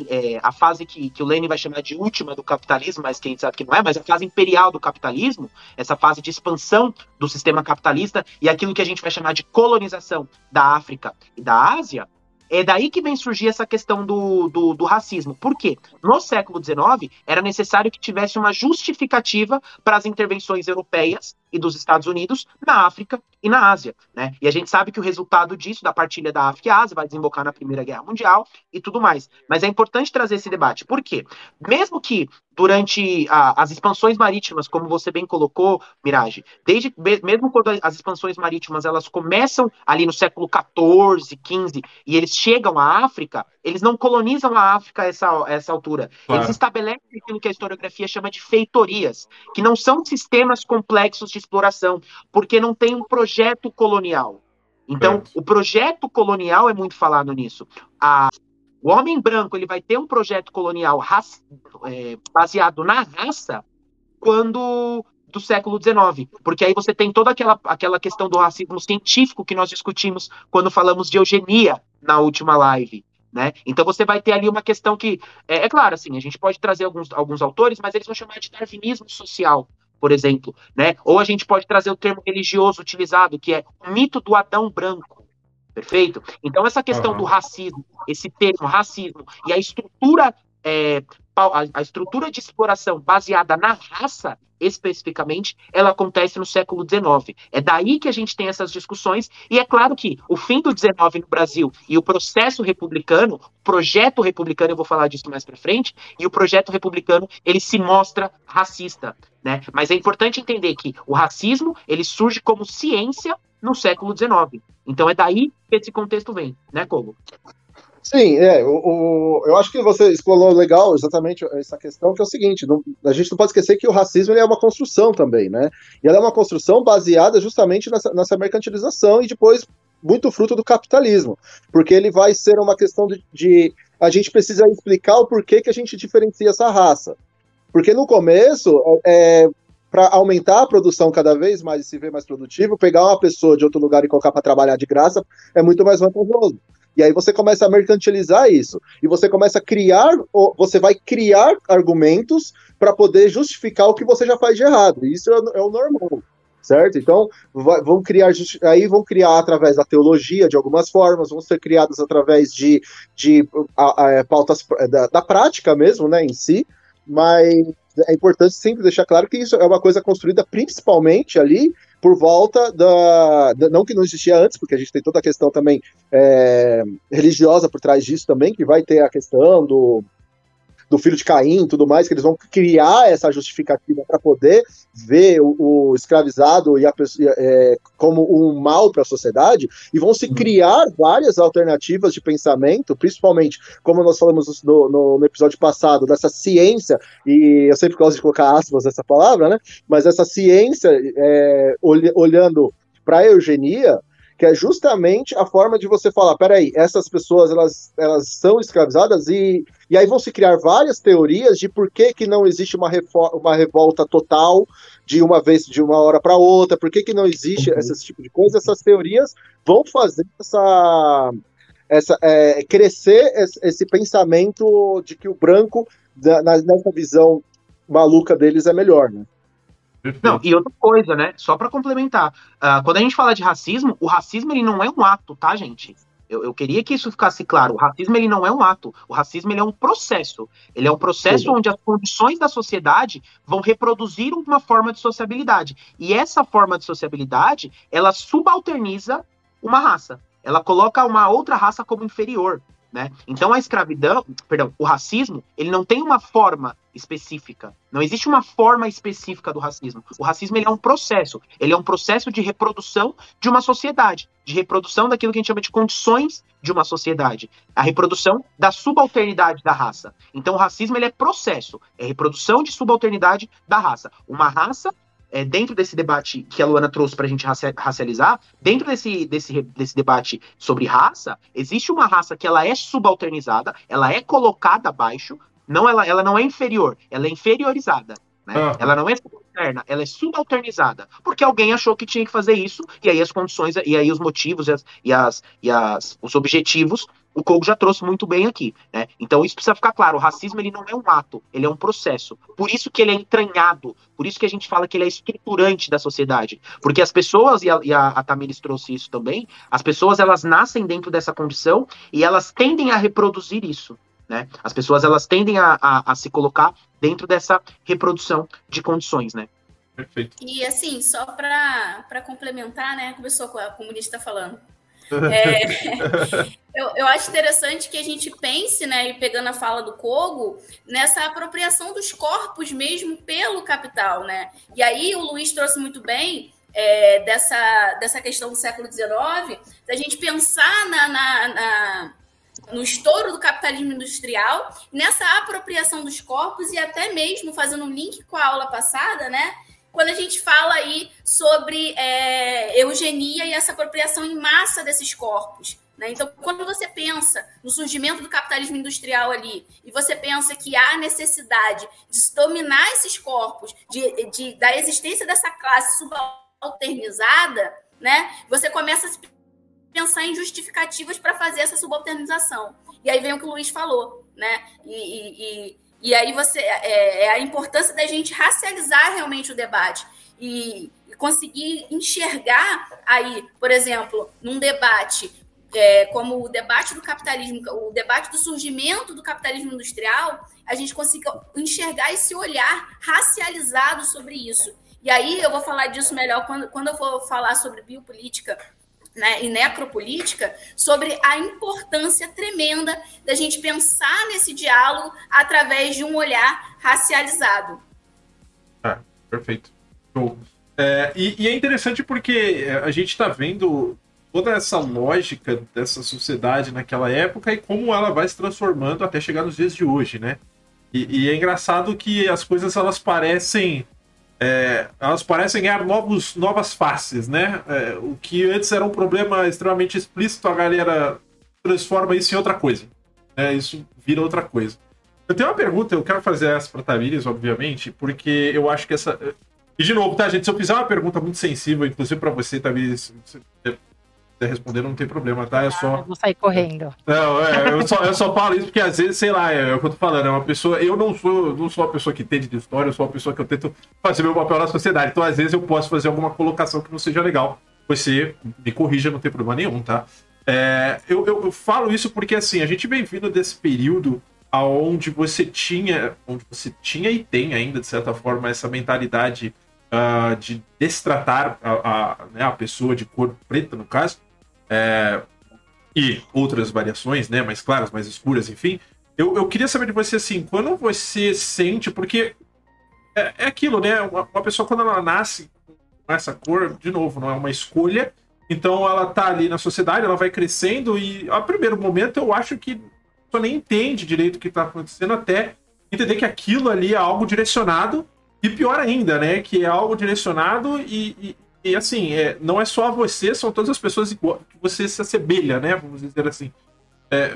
C: é, a fase que, que o Lenin vai chamar de última do capitalismo, mas quem sabe que não é, mas a fase imperial do capitalismo, essa fase de expansão do sistema capitalista e aquilo que a gente vai chamar de colonização da África e da Ásia, é daí que vem surgir essa questão do, do, do, racismo. Por quê? No século XIX, era necessário que tivesse uma justificativa para as intervenções europeias e dos Estados Unidos na África e na Ásia. Né? E a gente sabe que o resultado disso, da partilha da África e Ásia, vai desembocar na Primeira Guerra Mundial e tudo mais. Mas é importante trazer esse debate. Por quê? Mesmo que durante a, as expansões marítimas, como você bem colocou, Mirage, desde mesmo quando as expansões marítimas elas começam ali no século XIV, XV, e eles chegam à África, eles não colonizam a África a essa, a essa altura. Claro. Eles estabelecem aquilo que a historiografia chama de feitorias, que não são sistemas complexos de exploração, porque não tem um projeto colonial. Então, o projeto colonial é muito falado nisso. A, o homem branco ele vai ter um projeto colonial raça, é, baseado na raça quando do século XIX, porque aí você tem toda aquela, aquela questão do racismo científico que nós discutimos quando falamos de eugenia na última live. Né? Então você vai ter ali uma questão que, é, é, claro, assim, a gente pode trazer alguns, alguns autores, mas eles vão chamar de darwinismo social, por exemplo, né? Ou a gente pode trazer o termo religioso utilizado, que é o mito do Adão branco, perfeito? Então essa questão uhum. do racismo, esse termo racismo e a estrutura é, a, estrutura de exploração baseada na raça, especificamente, ela acontece no século XIX. É daí que a gente tem essas discussões, e é claro que o fim do XIX no Brasil e o processo republicano, o projeto republicano, eu vou falar disso mais para frente, e o projeto republicano, ele se mostra racista, né? Mas é importante entender que o racismo, ele surge como ciência no século XIX. Então é daí que esse contexto vem, né, Kogo?
D: Sim, é. O, o, eu acho que você explorou legal exatamente essa questão, que é o seguinte: não, a gente não pode esquecer que o racismo é uma construção também, né? E ela é uma construção baseada justamente nessa, nessa mercantilização e depois muito fruto do capitalismo, porque ele vai ser uma questão de, de a gente precisa explicar o porquê que a gente diferencia essa raça. Porque no começo, é, é para aumentar a produção cada vez mais e se ver mais produtivo, pegar uma pessoa de outro lugar e colocar para trabalhar de graça é muito mais vantajoso. E aí você começa a mercantilizar isso. E você começa a criar, você vai criar argumentos para poder justificar o que você já faz de errado. Isso é, é o normal certo? Então, vai, vão criar, aí vão criar através da teologia, de algumas formas, vão ser criadas através de, de a, a, pautas da, da, prática mesmo, né, em si, mas é importante sempre deixar claro que isso é uma coisa construída principalmente ali por volta da, da, Não que não existia antes, porque a gente tem toda a questão também é, religiosa por trás disso também, que vai ter a questão do, do filho de Caim e tudo mais, que eles vão criar essa justificativa para poder ver o, o, escravizado e a é, como um mal para a sociedade, e vão se uhum. criar várias alternativas de pensamento, principalmente, como nós falamos no, no, no episódio passado, dessa ciência, e eu sempre gosto de colocar aspas nessa palavra, né? Mas essa ciência é, olhando para a eugenia, que é justamente a forma de você falar, peraí, essas pessoas elas, elas são escravizadas e, e aí vão se criar várias teorias de por que, que não existe uma, uma revolta total de uma vez, de uma hora para outra, por que, que não existe uhum. esse tipo de coisa, essas teorias vão fazer essa, essa é, crescer esse, esse, pensamento de que o branco, na, nessa visão maluca deles, é melhor, né?
C: Não, e outra coisa, né? Só para complementar, uh, quando a gente fala de racismo, o racismo ele não é um ato, tá, gente? Eu, eu, queria que isso ficasse claro. O racismo ele não é um ato. O racismo ele é um processo. Ele é um processo Sim. onde as condições da sociedade vão reproduzir uma forma de sociabilidade. E essa forma de sociabilidade, ela subalterniza uma raça. Ela coloca uma outra raça como inferior. Né? Então a escravidão, perdão, o racismo, ele não tem uma forma específica. Não existe uma forma específica do racismo. O racismo é um processo. Ele é um processo de reprodução de uma sociedade, de reprodução daquilo que a gente chama de condições de uma sociedade, a reprodução da subalternidade da raça. Então o racismo ele é processo, é reprodução de subalternidade da raça. Uma raça é, dentro desse debate que a Luana trouxe para a gente racializar, dentro desse, desse, desse debate sobre raça, existe uma raça que ela é subalternizada, ela é colocada abaixo, não ela, ela não é inferior, ela é inferiorizada. Né? Ah. Ela não é subalterna, ela é subalternizada. Porque alguém achou que tinha que fazer isso, e aí as condições, e aí os motivos e, as, e, as, e as, os objetivos o Kogo já trouxe muito bem aqui, né? Então isso precisa ficar claro, o racismo ele não é um ato, ele é um processo. Por isso que ele é entranhado, por isso que a gente fala que ele é estruturante da sociedade, porque as pessoas e a, e a, a Tamiris trouxe isso também, as pessoas elas nascem dentro dessa condição e elas tendem a reproduzir isso. Né? As pessoas elas tendem a, a, a se colocar dentro dessa reprodução de condições, né?
B: Perfeito. E assim, só para complementar, né, começou com a comunista falando. É, eu, eu, acho interessante que a gente pense, né, e pegando a fala do Kogo, nessa apropriação dos corpos mesmo pelo capital, né? E aí o Luiz trouxe muito bem é, dessa, dessa questão do século XIX, da gente pensar na, na, na no estouro do capitalismo industrial, nessa apropriação dos corpos e até mesmo fazendo um link com a aula passada, né? Quando a gente fala aí sobre é, eugenia e essa apropriação em massa desses corpos. Né? Então, quando você pensa no surgimento do capitalismo industrial ali, e você pensa que há necessidade de dominar esses corpos, de, de da existência dessa classe subalternizada, né? você começa a pensar em justificativas para fazer essa subalternização. E aí vem o que o Luiz falou, né? e, e, e e aí você é, é, a importância da gente racializar realmente o debate e, e conseguir enxergar aí, por exemplo, num debate é, como o debate do capitalismo, o debate do surgimento do capitalismo industrial, a gente consiga enxergar esse olhar racializado sobre isso. E aí eu vou falar disso melhor quando, quando eu for falar sobre biopolítica né, e necropolítica sobre a importância tremenda da gente pensar nesse diálogo através de um olhar racializado.
A: Ah, perfeito. É, e, e, é interessante porque é, a gente está vendo toda essa lógica dessa sociedade naquela época e como ela vai se transformando até chegar nos dias de hoje, né? E, e é engraçado que as coisas elas parecem é, elas parecem ganhar novos, novas faces, né? É, o que antes era um problema extremamente explícito, a galera transforma isso em outra coisa. Né? Isso vira outra coisa. Eu tenho uma pergunta, eu quero fazer essa para Tamires, obviamente, porque eu acho que essa. E de novo, tá, gente? Se eu fizer uma pergunta muito sensível, inclusive para você, Tamires, responder, não tem problema, tá? É só. Ah,
E: vou sair correndo.
A: Não, é, eu, só, eu só falo isso porque às vezes, sei lá, é, é o que eu tô falando, é uma pessoa. Eu não sou, não sou uma pessoa que entende de história, eu sou uma pessoa que eu tento fazer meu papel na sociedade. Então, às vezes, eu posso fazer alguma colocação que não seja legal. Você me corrija, não tem problema nenhum, tá? É, eu, eu, eu falo isso porque assim, a gente vem vindo desse período aonde você tinha, onde você tinha e tem ainda, de certa forma, essa mentalidade uh, de destratar a, a, né, a pessoa de cor preta, no caso, é, e outras variações, né, mais claras, mais escuras, enfim. Eu, eu queria saber de você, assim, quando você sente, porque é, é aquilo, né, uma, uma, pessoa quando ela nasce com essa cor, de novo, não é uma escolha, então ela tá ali na sociedade, ela vai crescendo e, a primeiro momento, eu acho que só nem entende direito o que tá acontecendo até entender que aquilo ali é algo direcionado e pior ainda, né, que é algo direcionado e, e e assim, é, não é só você, são todas as pessoas que você se assemelha, né? Vamos dizer assim. É,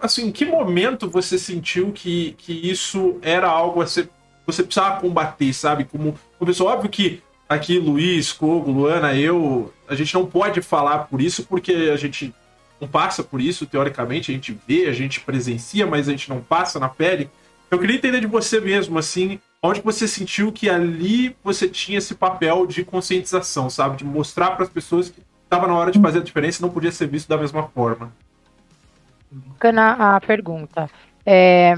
A: assim, em que momento você sentiu que, que isso era algo a ser, você precisava combater, sabe? Como, como pessoa, óbvio que aqui, Luiz, Kogo, Luana, eu, a gente não pode falar por isso porque a gente não passa por isso, teoricamente, a gente vê, a gente presencia, mas a gente não passa na pele. Eu queria entender de você mesmo, assim, onde você sentiu que ali você tinha esse papel de conscientização, sabe? De mostrar para as pessoas estava na hora de fazer a diferença e não podia ser visto da mesma forma.
E: Bacana a pergunta. É,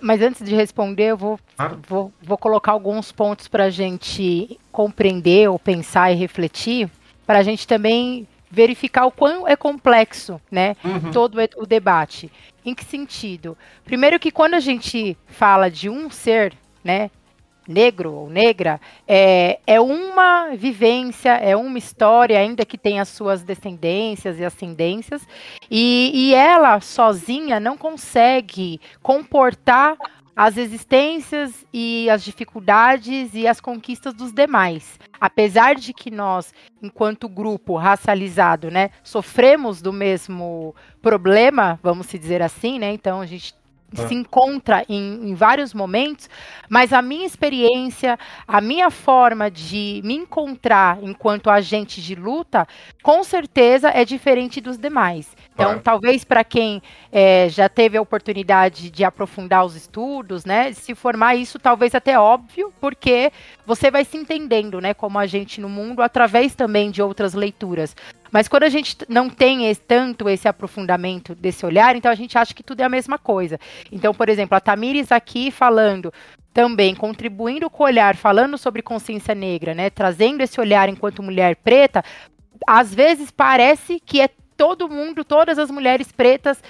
E: mas antes de responder, eu vou, ah. vou, vou colocar alguns pontos para a gente compreender ou pensar e refletir, para a gente também verificar o quão é complexo, né, uhum. todo o debate. Em que sentido? Primeiro que quando a gente fala de um ser, né, negro ou negra, é, é uma vivência, é uma história, ainda que tenha suas descendências e ascendências, e, e ela sozinha não consegue comportar as existências e as dificuldades e as conquistas dos demais. Apesar de que nós, enquanto grupo racializado, né, sofremos do mesmo problema, vamos se dizer assim, né? Então a gente é. se encontra em, em, vários momentos, mas a minha experiência, a minha forma de me encontrar enquanto agente de luta, com certeza é diferente dos demais. Então, é. talvez para quem é, já teve a oportunidade de aprofundar os estudos, né, se formar isso, talvez até óbvio, porque você vai se entendendo, né, como agente no mundo através também de outras leituras. Mas quando a gente não tem esse, tanto esse aprofundamento desse olhar, então a gente acha que tudo é a mesma coisa. Então, por exemplo, a Tamires aqui falando também contribuindo com o olhar, falando sobre consciência negra, né, trazendo esse olhar enquanto mulher preta, às vezes parece que é todo mundo, todas as mulheres pretas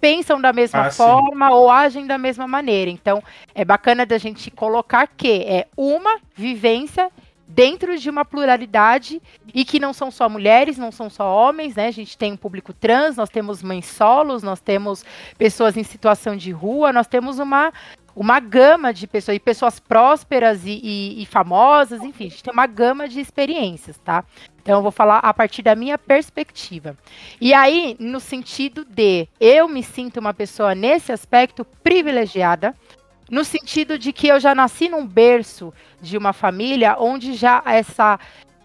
E: pensam da mesma ah, forma sim. ou agem da mesma maneira. Então, é bacana da gente colocar que é uma vivência dentro de uma pluralidade e que não são só mulheres, não são só homens, né? A gente tem um público trans, nós temos mães solos, nós temos pessoas em situação de rua, nós temos uma uma gama de pessoas, e pessoas prósperas e, e, e, famosas, enfim, a gente tem uma gama de experiências, tá? Então eu vou falar a partir da minha perspectiva. E aí, no sentido de eu me sinto uma pessoa nesse aspecto privilegiada, no sentido de que eu já nasci num berço de uma família onde já essa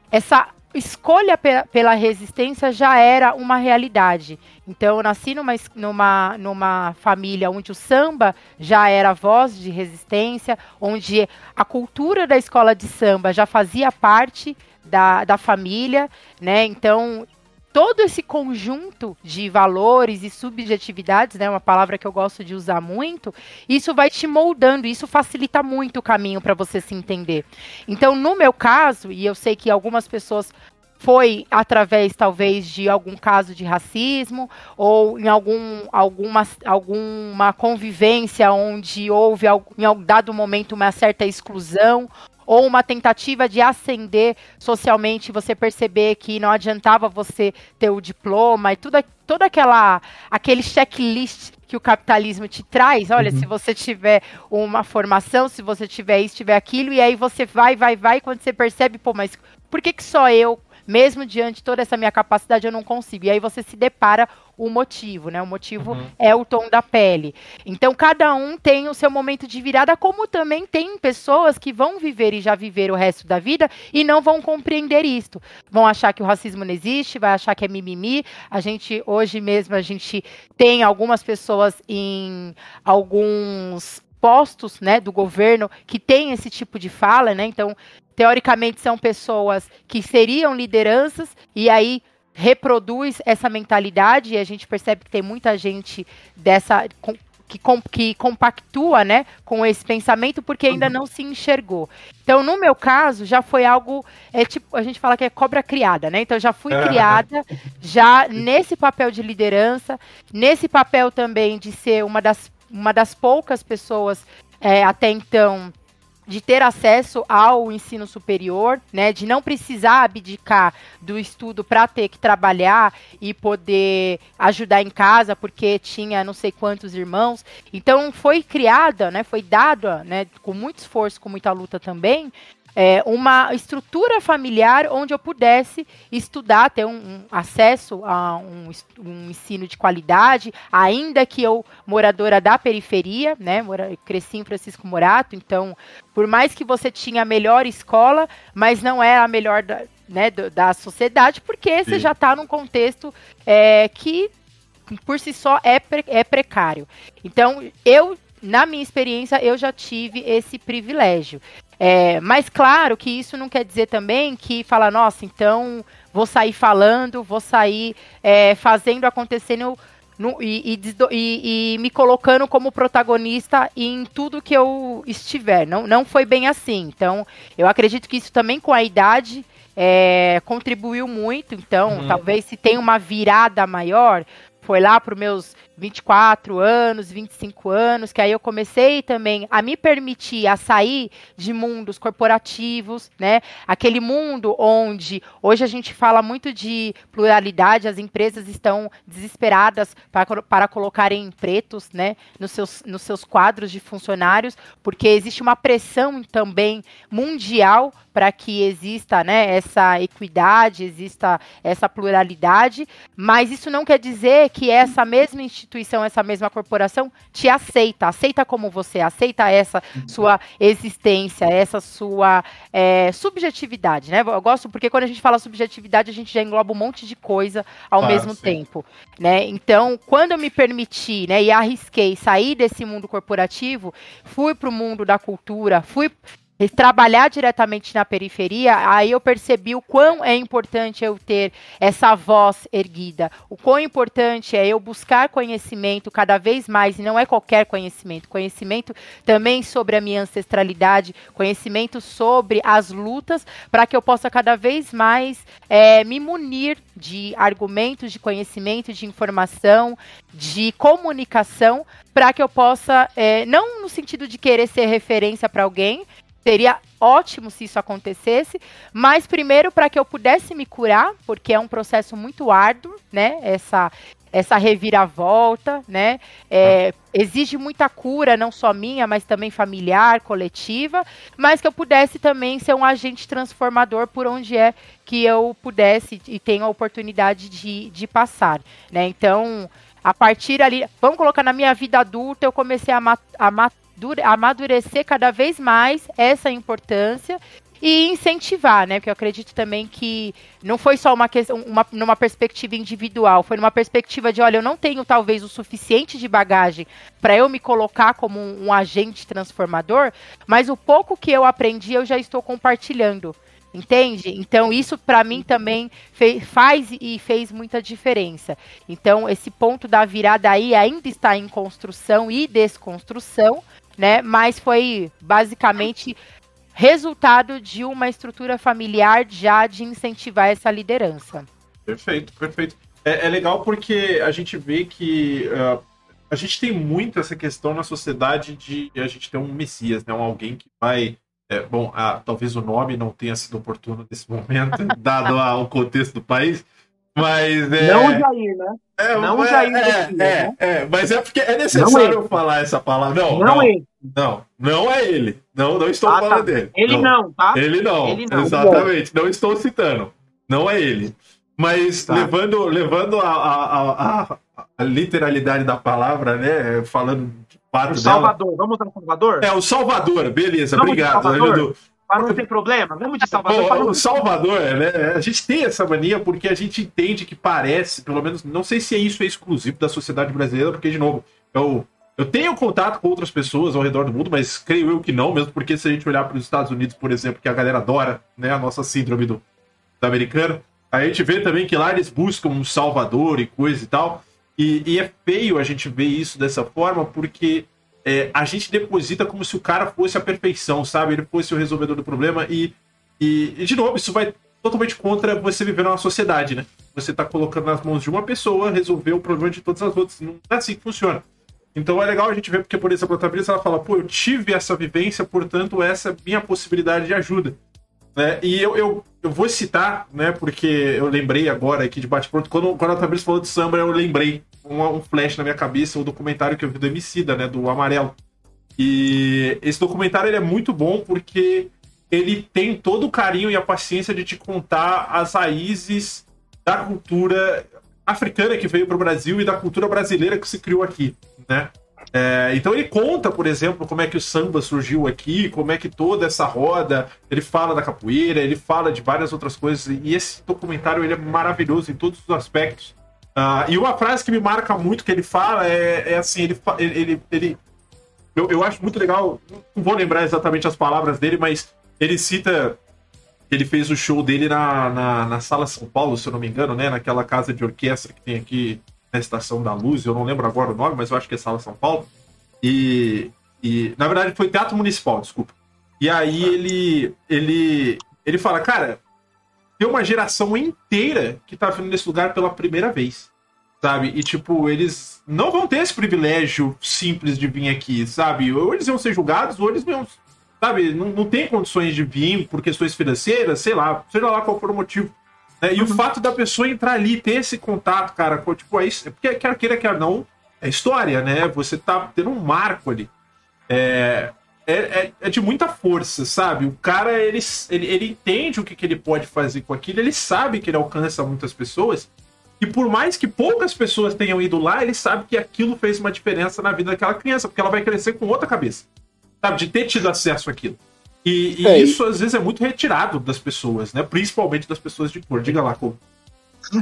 E: essa escolha pela resistência já era uma realidade. Então, eu nasci numa, numa, numa família onde o samba já era voz de resistência, onde a cultura da escola de samba já fazia parte da, da família, né? Então, todo esse conjunto de valores e subjetividades, né, uma palavra que eu gosto de usar muito, isso vai te moldando, isso facilita muito o caminho para você se entender. Então, no meu caso, e eu sei que algumas pessoas foi através talvez de algum caso de racismo ou em algum alguma, alguma convivência onde houve em algum dado momento uma certa exclusão ou uma tentativa de ascender socialmente, você perceber que não adiantava você ter o diploma e tudo, toda aquela aquele checklist que o capitalismo te traz. Olha, uhum. se você tiver uma formação, se você tiver isso, tiver aquilo, e aí você vai, vai, vai, quando você percebe, pô, mas por que, que só eu mesmo diante de toda essa minha capacidade, eu não consigo. E aí você se depara o motivo, né? O motivo uhum. é o tom da pele. Então, cada um tem o seu momento de virada, como também tem pessoas que vão viver e já viver o resto da vida e não vão compreender isto. Vão achar que o racismo não existe, vai achar que é mimimi. A gente, hoje mesmo, a gente tem algumas pessoas em alguns postos, né, do governo que tem esse tipo de fala, né? Então, teoricamente são pessoas que seriam lideranças e aí reproduz essa mentalidade e a gente percebe que tem muita gente dessa que, que compactua né, com esse pensamento porque ainda não se enxergou. Então, no meu caso, já foi algo, é tipo, a gente fala que é cobra criada, né? Então, já fui criada já nesse papel de liderança, nesse papel também de ser uma das, uma das poucas pessoas é, até então de ter acesso ao ensino superior, né, de não precisar abdicar do estudo para ter que trabalhar e poder ajudar em casa porque tinha não sei quantos irmãos. Então foi criada, né, foi dada, né, com muito esforço, com muita luta também, é, uma estrutura familiar onde eu pudesse estudar, ter um, um acesso a um, um, ensino de qualidade, ainda que eu moradora da periferia, né, mora, cresci em Francisco Morato, então, por mais que você tinha a melhor escola, mas não é a melhor da, né, da sociedade, porque Sim. você já está num contexto é, que por si só é, pre, é precário. Então, eu na minha experiência, eu já tive esse privilégio. É, mas claro que isso não quer dizer também que fala, nossa, então vou sair falando, vou sair é, fazendo acontecendo no, e, e, e, me colocando como protagonista em tudo que eu estiver. Não, não foi bem assim. Então, eu acredito que isso também com a idade é, contribuiu muito. Então, uhum. talvez se tem uma virada maior, foi lá para os meus 24 anos, 25 anos, que aí eu comecei também a me permitir a sair de mundos corporativos, né? Aquele mundo onde hoje a gente fala muito de pluralidade, as empresas estão desesperadas para, para colocarem pretos, né, nos seus, nos seus quadros de funcionários, porque existe uma pressão também mundial para que exista, né, essa equidade, exista essa pluralidade, mas isso não quer dizer que essa mesma instituição essa mesma corporação te aceita, aceita como você, aceita essa sua existência, essa sua é, subjetividade, né? Eu gosto porque quando a gente fala subjetividade, a gente já engloba um monte de coisa ao mesmo sim. tempo, né? Então, quando eu me permiti, né, e arrisquei sair desse mundo corporativo, fui para o mundo da cultura, fui trabalhar diretamente na periferia, aí eu percebi o quão é importante eu ter essa voz erguida, o quão importante é eu buscar conhecimento cada vez mais, e não é qualquer conhecimento, conhecimento também sobre a minha ancestralidade, conhecimento sobre as lutas, para que eu possa cada vez mais é, me munir de argumentos, de conhecimento, de informação, de comunicação, para que eu possa, é, não no sentido de querer ser referência para alguém, Seria ótimo se isso acontecesse, mas primeiro para que eu pudesse me curar, porque é um processo muito árduo, né? Essa essa reviravolta, né? É, exige muita cura, não só minha, mas também familiar, coletiva, mas que eu pudesse também ser um agente transformador por onde é que eu pudesse e tenho a oportunidade de, de passar, né? Então, a partir ali, vamos colocar na minha vida adulta, eu comecei a, mat a amadurecer cada vez mais essa importância e incentivar, né? Porque eu acredito também que não foi só uma questão, uma, numa perspectiva individual, foi numa perspectiva de, olha, eu não tenho talvez o suficiente de bagagem para eu me colocar como um, um, agente transformador, mas o pouco que eu aprendi eu já estou compartilhando. Entende? Então, isso para mim também fez, faz e fez muita diferença. Então, esse ponto da virada aí ainda está em construção e desconstrução, né? Mas foi basicamente resultado de uma estrutura familiar já de incentivar essa liderança.
A: Perfeito, perfeito. É, é legal porque a gente vê que uh, a gente tem muito essa questão na sociedade de a gente ter um messias, né? Um alguém que vai é, bom, ah, talvez o nome não tenha sido oportuno nesse momento, dado o contexto do país, mas é...
C: Não o Jair, né?
A: É, não o Jair. É, é, né? é, mas é porque é necessário falar essa palavra. Não, não, não, é não, não é ele. Não, não estou ah, falando tá. dele.
C: Ele não. não, tá?
A: Ele não, ele não. exatamente. Não estou citando. Não é ele. Mas tá. levando, levando a, a, a, a, literalidade da palavra, né? Falando de
C: fato o Salvador. Dela. Vamos para o Salvador?
A: É, o Salvador. Beleza, Vamos obrigado. Salvador?
C: Não tem problema, vamos de Salvador. Bom,
A: o Salvador, né? A gente tem essa mania porque a gente entende que parece, pelo menos, não sei se é isso é exclusivo da sociedade brasileira, porque, de novo, eu, eu tenho contato com outras pessoas ao redor do mundo, mas creio eu que não, mesmo porque se a gente olhar para os Estados Unidos, por exemplo, que a galera adora, né, a nossa síndrome do, do americano, a gente vê também que lá eles buscam um salvador e coisa e tal. E, e é feio a gente ver isso dessa forma, porque é, a gente deposita como se o cara fosse a perfeição, sabe? Ele fosse o resolvedor do problema e, e, e, de novo, isso vai totalmente contra você viver numa sociedade, né? Você tá colocando nas mãos de uma pessoa resolver o problema de todas as outras. Não é assim que funciona. Então é legal a gente ver, porque, por exemplo, a Tabrisa, ela fala, pô, eu tive essa vivência, portanto, essa é minha possibilidade de ajuda. Né? E eu, eu, eu vou citar, né, porque eu lembrei agora aqui de bate-pronto, quando, quando a Tabrisa falou de samba, eu lembrei um, flash na minha cabeça, o documentário que eu vi do Emicida, né, do Amarelo. E esse documentário ele é muito bom porque ele tem todo o carinho e a paciência de te contar as raízes da cultura africana que veio para o Brasil e da cultura brasileira que se criou aqui, né? É, então ele conta, por exemplo, como é que o samba surgiu aqui, como é que toda essa roda, ele fala da capoeira, ele fala de várias outras coisas, e esse documentário ele é maravilhoso em todos os aspectos. Uh, e uma frase que me marca muito que ele fala é, é assim, ele, ele, ele eu, eu acho muito legal, não vou lembrar exatamente as palavras dele, mas ele cita ele fez o show dele na, na, na, Sala São Paulo, se eu não me engano, né? Naquela casa de orquestra que tem aqui na Estação da Luz, eu não lembro agora o nome, mas eu acho que é Sala São Paulo. E, e na verdade foi Teatro Municipal, desculpa. E aí ele, ele, ele fala, cara, tem uma geração inteira que tá vindo nesse lugar pela primeira vez, sabe? E tipo, eles não vão ter esse privilégio simples de vir aqui, sabe? Ou eles vão ser julgados, ou eles vão sabe, não, não tem condições de vir por questões financeiras, sei lá, seja lá qual for o motivo. Né? E uhum. o fato da pessoa entrar ali, ter esse contato, cara, com, tipo, é isso, é porque quer queira, quer não, é história, né? Você tá tendo um marco ali. É, é, é, é, de muita força, sabe? O cara, ele, ele, ele entende o que, que ele pode fazer com aquilo, ele sabe que ele alcança muitas pessoas, e por mais que poucas pessoas tenham ido lá, ele sabe que aquilo fez uma diferença na vida daquela criança, porque ela vai crescer com outra cabeça sabe, de ter tido acesso àquilo. E, e é, isso, às vezes, é muito retirado das pessoas, né? Principalmente das pessoas de cor. Diga lá, como.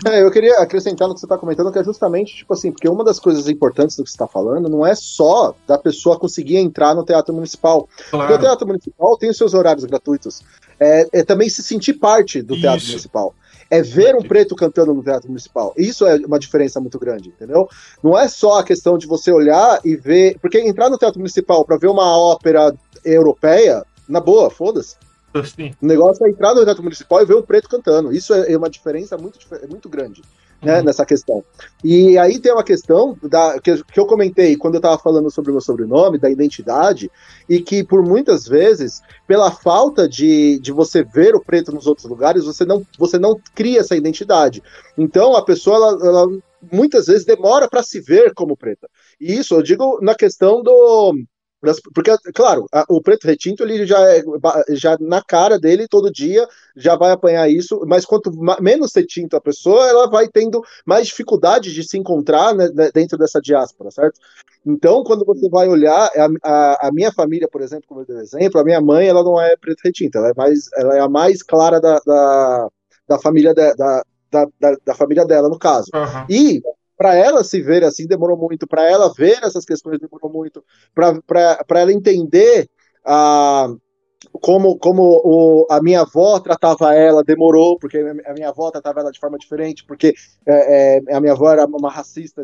D: É, eu queria acrescentar no que você está comentando, que é justamente, tipo assim, porque uma das coisas importantes do que você está falando não é só da pessoa conseguir entrar no teatro municipal. Claro. Porque o teatro municipal tem os seus horários gratuitos. É, é também se sentir parte do teatro Isso. municipal é ver um preto cantando no teatro municipal. Isso é uma diferença muito grande, entendeu? Não é só a questão de você olhar e ver. Porque entrar no teatro municipal para ver uma ópera europeia, na boa, foda-se. O negócio é entrar no teatro municipal e ver um preto cantando. Isso é uma diferença muito, muito grande né, uhum. nessa questão. E aí tem uma questão da, que, que eu comentei quando eu estava falando sobre o meu sobrenome, da identidade, e que por muitas vezes, pela falta de, de você ver o preto nos outros lugares, você não, você não cria essa identidade. Então a pessoa, ela, ela muitas vezes demora para se ver como preta. E isso eu digo na questão do porque, claro, a, o preto retinto ele já é já na cara dele todo dia já vai apanhar isso, mas quanto menos retinto a pessoa, ela vai tendo mais dificuldade de se encontrar né, dentro dessa diáspora, certo? Então, quando você vai olhar, a, a, a, minha família, por exemplo, como eu dei exemplo, a minha mãe ela não é preto retinta, ela é, mais, ela é a mais clara da, da, da família de, da, da, da, da, família dela, no caso. Uhum. E para ela se ver assim demorou muito, para ela ver essas questões demorou muito, para ela entender a como, como o, a minha avó tratava ela, demorou, porque a minha avó tratava ela de forma diferente, porque é, é, a minha avó era uma racista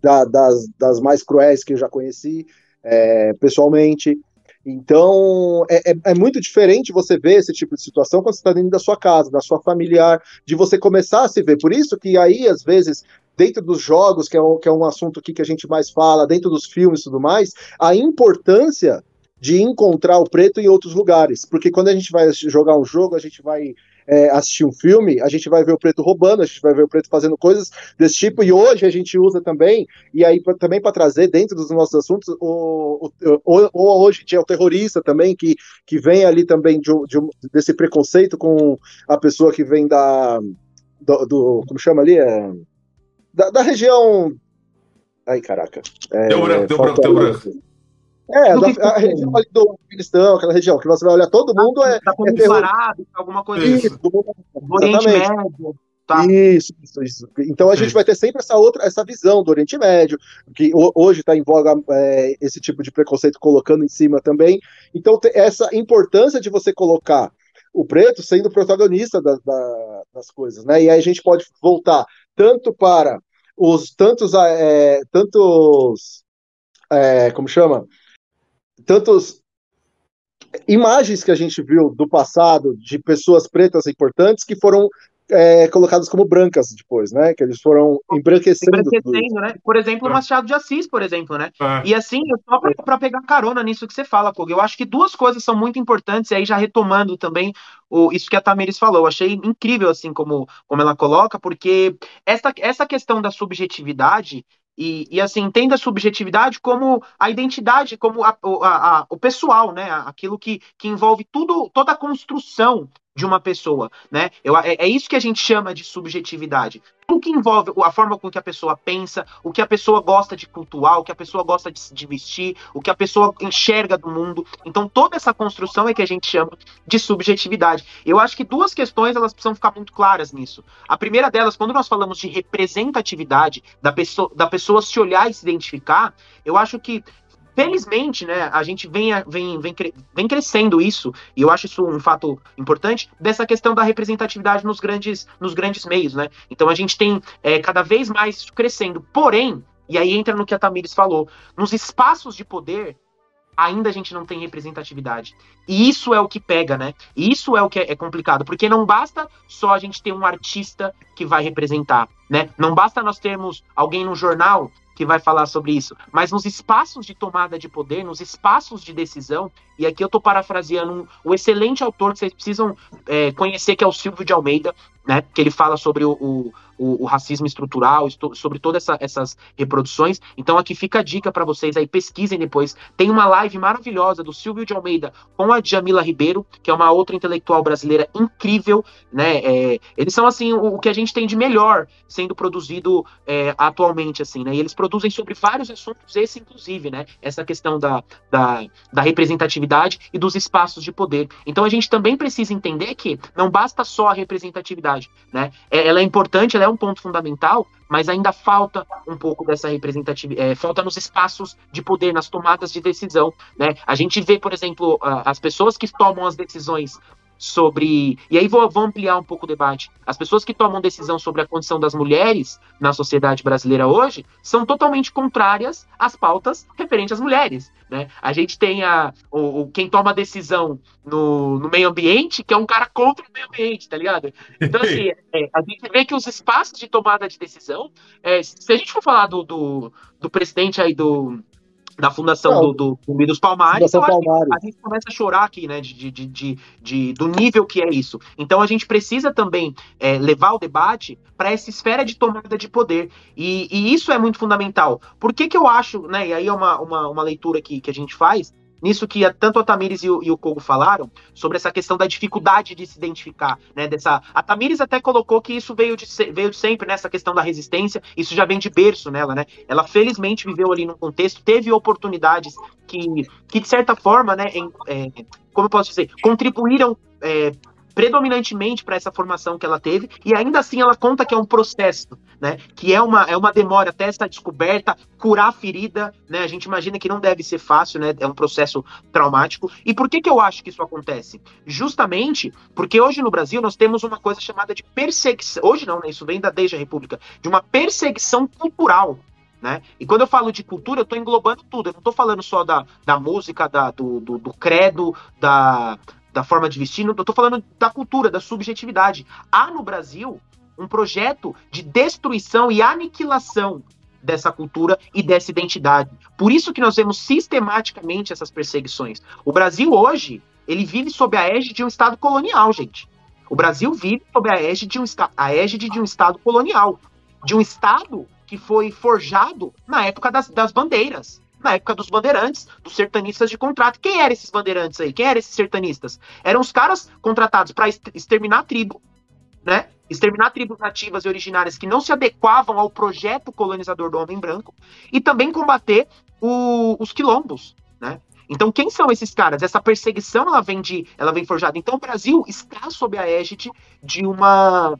D: da, das, das mais cruéis que eu já conheci é, pessoalmente. Então, é, é, é, muito diferente você ver esse tipo de situação quando você está dentro da sua casa, da sua familiar, de você começar a se ver. Por isso que aí, às vezes, dentro dos jogos, que é, um, que é um assunto aqui que a gente mais fala, dentro dos filmes e tudo mais, a importância de encontrar o preto em outros lugares. Porque quando a gente vai jogar um jogo, a gente vai é, assistir um filme, a gente vai ver o preto roubando, a gente vai ver o preto fazendo coisas desse tipo, e hoje a gente usa também, e aí pra, também para trazer dentro dos nossos assuntos, o, hoje tinha o terrorista também, que, que vem ali também de, de, desse preconceito com a pessoa que vem da. Do, do como chama ali? É, da, da região. Ai, caraca. É,
A: deu branco, deu branco, deu branco.
D: É, da, a região ali do Afeganistão, aquela região, que você vai olhar, todo mundo é.
C: Tá é terror... alguma coisa isso.
D: Oriente Médio. Tá. Isso, isso, isso. Então a Sim. gente vai ter sempre essa outra, essa visão do Oriente Médio, que hoje está em voga é, esse tipo de preconceito colocando em cima também. Então essa importância de você colocar o preto sendo protagonista da, da, das coisas, né? E aí a gente pode voltar tanto para os tantos, é, tantos, é, como chama, tantos imagens que a gente viu do passado de pessoas pretas importantes que foram é, colocadas como brancas depois, né? Que eles foram embranquecendo.
C: Embranquecendo, né? Por exemplo, o é. Machado de Assis, por exemplo, né? É. E assim, só para pegar carona nisso que você fala, Pog, eu acho que duas coisas são muito importantes, e aí já retomando também o, isso que a Tamiris falou, eu achei incrível, assim, como, como ela coloca, porque essa, essa questão da subjetividade, e, e, assim, entenda a subjetividade como a identidade, como a, a, a, o pessoal, né? Aquilo que, que envolve tudo, toda a construção de uma pessoa, né? Eu, é, é, isso que a gente chama de subjetividade. Tudo que envolve a forma com que a pessoa pensa, o que a pessoa gosta de cultuar, o que a pessoa gosta de, de vestir, o que a pessoa enxerga do mundo. Então, toda essa construção é que a gente chama de subjetividade. Eu acho que duas questões elas precisam ficar muito claras nisso. A primeira delas, quando nós falamos de representatividade, da pessoa, da pessoa se olhar e se identificar, eu acho que felizmente, né, a gente vem, vem, vem, vem crescendo isso, e eu acho isso um fato importante, dessa questão da representatividade nos grandes, nos grandes meios, né? Então a gente tem é, cada vez mais crescendo. Porém, e aí entra no que a Tamires falou, nos espaços de poder, ainda a gente não tem representatividade. E isso é o que pega, né? Isso é o que é, é complicado, porque não basta só a gente ter um artista que vai representar, né? Não basta nós termos alguém no jornal que vai falar sobre isso. Mas nos espaços de tomada de poder, nos espaços de decisão, e aqui eu estou parafraseando um, um, excelente autor que vocês precisam é, conhecer, que é o Silvio de Almeida, né? Que ele fala sobre o, o o, racismo estrutural, sobre todas essa, essas reproduções. Então aqui fica a dica para vocês aí, pesquisem depois. Tem uma live maravilhosa do Silvio de Almeida com a Jamila Ribeiro, que é uma outra intelectual brasileira incrível, né? É, eles são assim o, o, que a gente tem de melhor sendo produzido é, atualmente, assim, né? E eles produzem sobre vários assuntos, esse inclusive, né? Essa questão da, da, da representatividade e dos espaços de poder. Então a gente também precisa entender que não basta só a representatividade, né? É, ela é importante, ela é um ponto fundamental, mas ainda falta um pouco dessa representatividade, é, falta nos espaços de poder, nas tomadas de decisão. Né? A gente vê, por exemplo, as pessoas que tomam as decisões sobre. E aí vou, vou, ampliar um pouco o debate. As pessoas que tomam decisão sobre a condição das mulheres na sociedade brasileira hoje são totalmente contrárias às pautas referentes às mulheres. Né? A gente tem a, o, o quem toma decisão no, no, meio ambiente, que é um cara contra o meio ambiente, tá ligado? Então, assim, é, a gente vê que os espaços de tomada de decisão, é, se a gente for falar do, do, do presidente aí do da fundação Não, do, do dos Palmares, Palmares. a gente começa a chorar aqui, né, de, de, de, de, do nível que é isso. Então a gente precisa também é, levar o debate para essa esfera de tomada de poder. E, e, isso é muito fundamental. Por que, que eu acho, né, e aí é uma, uma, uma leitura que, que a gente faz, nisso que tanto a Tamires e o, e o Kogo falaram, sobre essa questão da dificuldade de se identificar, né? Dessa, a Tamires até colocou que isso veio de, veio sempre, nessa né, questão da resistência, isso já vem de berço nela, né? Ela felizmente viveu ali num contexto, teve oportunidades que, que de certa forma, né, em, é, como eu posso dizer, contribuíram é, predominantemente para essa formação que ela teve, e ainda assim ela conta que é um processo, né? Que é uma, é uma demora até essa descoberta, curar a ferida, né? A gente imagina que não deve ser fácil, né? É um processo traumático. E por que, que eu acho que isso acontece? Justamente porque hoje no Brasil nós temos uma coisa chamada de perseguição. Hoje não, né? Isso vem da desde a República, de uma perseguição cultural. Né? E quando eu falo de cultura, eu estou englobando tudo. Eu não estou falando só da, da música, da, do, do, do credo, da, da forma de vestir, eu tô falando da cultura, da subjetividade. Há no Brasil um projeto de destruição e aniquilação dessa cultura e dessa identidade. Por isso que nós vemos sistematicamente essas perseguições. O Brasil hoje, ele vive sob a égide de um estado colonial, gente. O Brasil vive sob a égide de um, a égide de um estado colonial, de um estado que foi forjado na época das, das bandeiras na época dos bandeirantes, dos sertanistas de contrato. Quem eram esses bandeirantes aí? Quem eram esses sertanistas? Eram os caras contratados para exterminar a tribo, né? Exterminar tribos nativas e originárias que não se adequavam ao projeto colonizador do homem branco e também combater o, os quilombos, né? Então, quem são esses caras? Essa perseguição ela vem de, ela vem forjada. Então, o Brasil está sob a égide de uma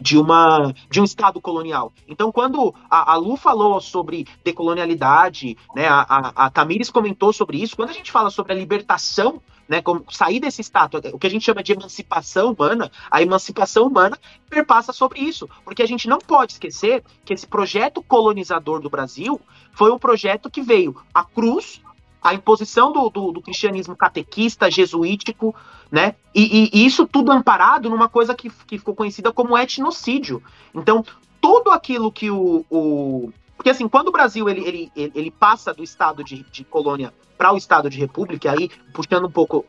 C: de uma de um estado colonial. Então, quando a, a Lu falou sobre decolonialidade, né, a, a, a Tamires comentou sobre isso, quando a gente fala sobre a libertação né, como sair desse status, o que a gente chama de emancipação humana, a emancipação humana perpassa sobre isso, porque a gente não pode esquecer que esse projeto colonizador do Brasil foi um projeto que veio a cruz a imposição do, do, do cristianismo catequista, jesuítico, né? E, e, e, isso tudo amparado numa coisa que, que ficou conhecida como etnocídio. Então, tudo aquilo que o. o... porque assim, quando o Brasil ele, ele, ele passa do estado de, de colônia para o estado de república, aí puxando um pouco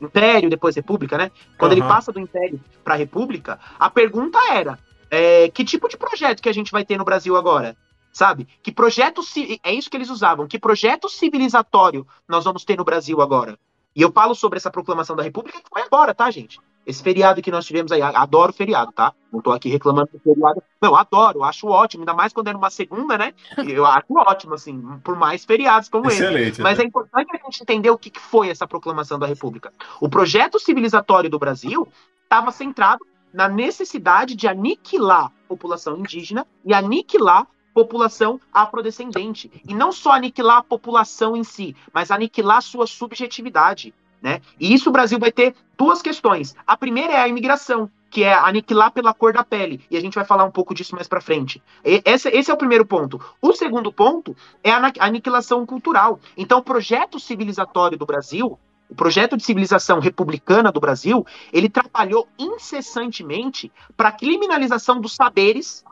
C: império, depois república, né? Quando uhum. ele passa do império para a república, a pergunta era: é, que tipo de projeto que a gente vai ter no Brasil agora? Sabe? Que projeto é isso que eles usavam. Que projeto civilizatório nós vamos ter no Brasil agora? E eu falo sobre essa proclamação da República que foi agora, tá, gente? Esse feriado que nós tivemos aí, adoro feriado, tá? Não tô aqui reclamando do feriado. Não, adoro, acho ótimo, ainda mais quando é numa segunda, né? Eu acho ótimo, assim, por mais feriados como
A: Excelente,
C: esse. Mas
A: né?
C: é importante a gente entender o que foi essa proclamação da República. O projeto civilizatório do Brasil estava centrado na necessidade de aniquilar a população indígena e aniquilar população afrodescendente. E não só aniquilar a população em si, mas aniquilar sua subjetividade. Né? E isso o Brasil vai ter duas questões. A primeira é a imigração, que é aniquilar pela cor da pele. E a gente vai falar um pouco disso mais para frente. Esse, esse, é o primeiro ponto. O segundo ponto é a aniquilação cultural. Então, o projeto civilizatório do Brasil, o projeto de civilização republicana do Brasil, ele trabalhou incessantemente para a criminalização dos saberes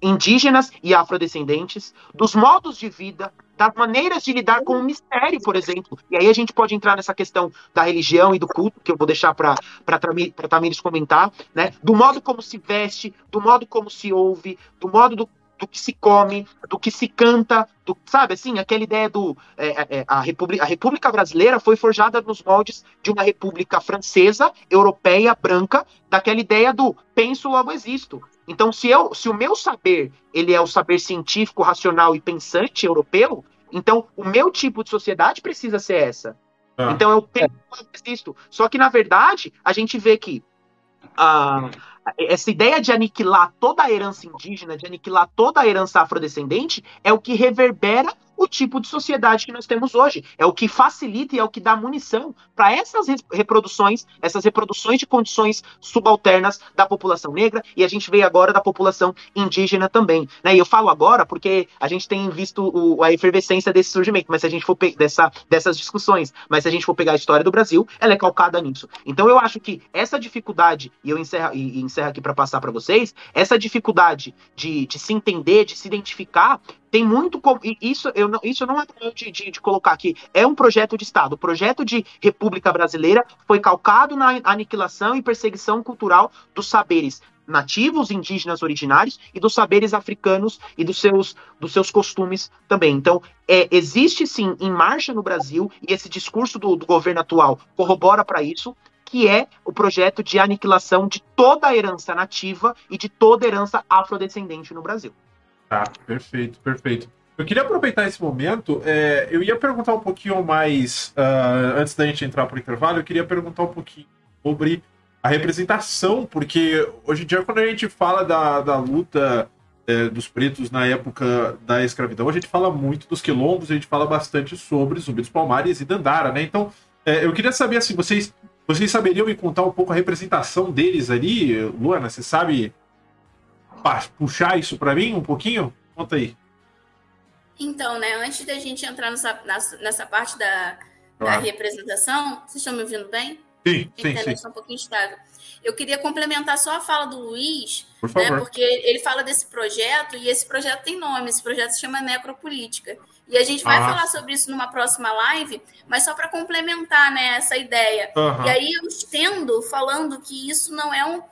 C: indígenas e afrodescendentes, dos modos de vida, das maneiras de lidar com o mistério, por exemplo. E aí a gente pode entrar nessa questão da religião e do culto, que eu vou deixar para Tamires comentar, né? Do modo como se veste, do modo como se ouve, do modo do, do que se come, do que se canta, do, sabe assim, aquela ideia do. É, é, é, a, República, a República Brasileira foi forjada nos moldes de uma república francesa, europeia, branca, daquela ideia do penso, logo existo. Então, se, eu, se o meu saber ele é o saber científico, racional e pensante europeu, então o meu tipo de sociedade precisa ser essa. Ah. Então eu penso, logo existo. Só que, na verdade, a gente vê que. Uh, essa ideia de aniquilar toda a herança indígena, de aniquilar toda a herança afrodescendente, é o que reverbera o tipo de sociedade que nós temos hoje. É o que facilita e é o que dá munição para essas reproduções, essas reproduções de condições subalternas da população negra, e a gente vê agora da população indígena também. Né? E eu falo agora porque a gente tem visto o, a efervescência desse surgimento, mas se a gente for dessa, dessas discussões, mas se a gente for pegar a história do Brasil, ela é calcada nisso. Então eu acho que essa dificuldade, e eu encerro, e, e encerro aqui para passar para vocês, essa dificuldade de, de se entender, de se identificar, tem muito. Isso, eu não, isso não é de, de, de, colocar aqui. É um projeto de Estado. O projeto de República Brasileira foi calcado na aniquilação e perseguição cultural dos saberes nativos, indígenas originários e dos saberes africanos e dos seus, dos seus costumes também. Então, é, existe sim em marcha no Brasil, e esse discurso do, do governo atual corrobora para isso, que é o projeto de aniquilação de toda a herança nativa e de toda a herança afrodescendente no Brasil.
A: Tá, perfeito, perfeito. Eu queria aproveitar esse momento, é, eu ia perguntar um pouquinho mais, uh, antes da gente entrar para o intervalo, eu queria perguntar um pouquinho sobre a representação, porque hoje em dia, quando a gente fala da, da luta é, dos pretos na época da escravidão, a gente fala muito dos quilombos, a gente fala bastante sobre Zumbi dos Palmares e Dandara, né? Então, é, eu queria saber, assim, vocês, vocês saberiam me contar um pouco a representação deles ali? Luana, você sabe puxar isso para mim um pouquinho? Conta aí.
B: Então, né, antes da gente entrar nessa, nessa parte da, claro. da representação, vocês estão me ouvindo bem?
A: Sim, sim, sim.
B: Está um pouquinho estável. Eu queria complementar só a fala do Luiz, Por né, porque ele fala desse projeto e esse projeto tem nome, esse projeto se chama Necropolítica. E a gente vai ah. falar sobre isso numa próxima live, mas só para complementar né, essa ideia. Uhum. E aí eu estendo falando que isso não é um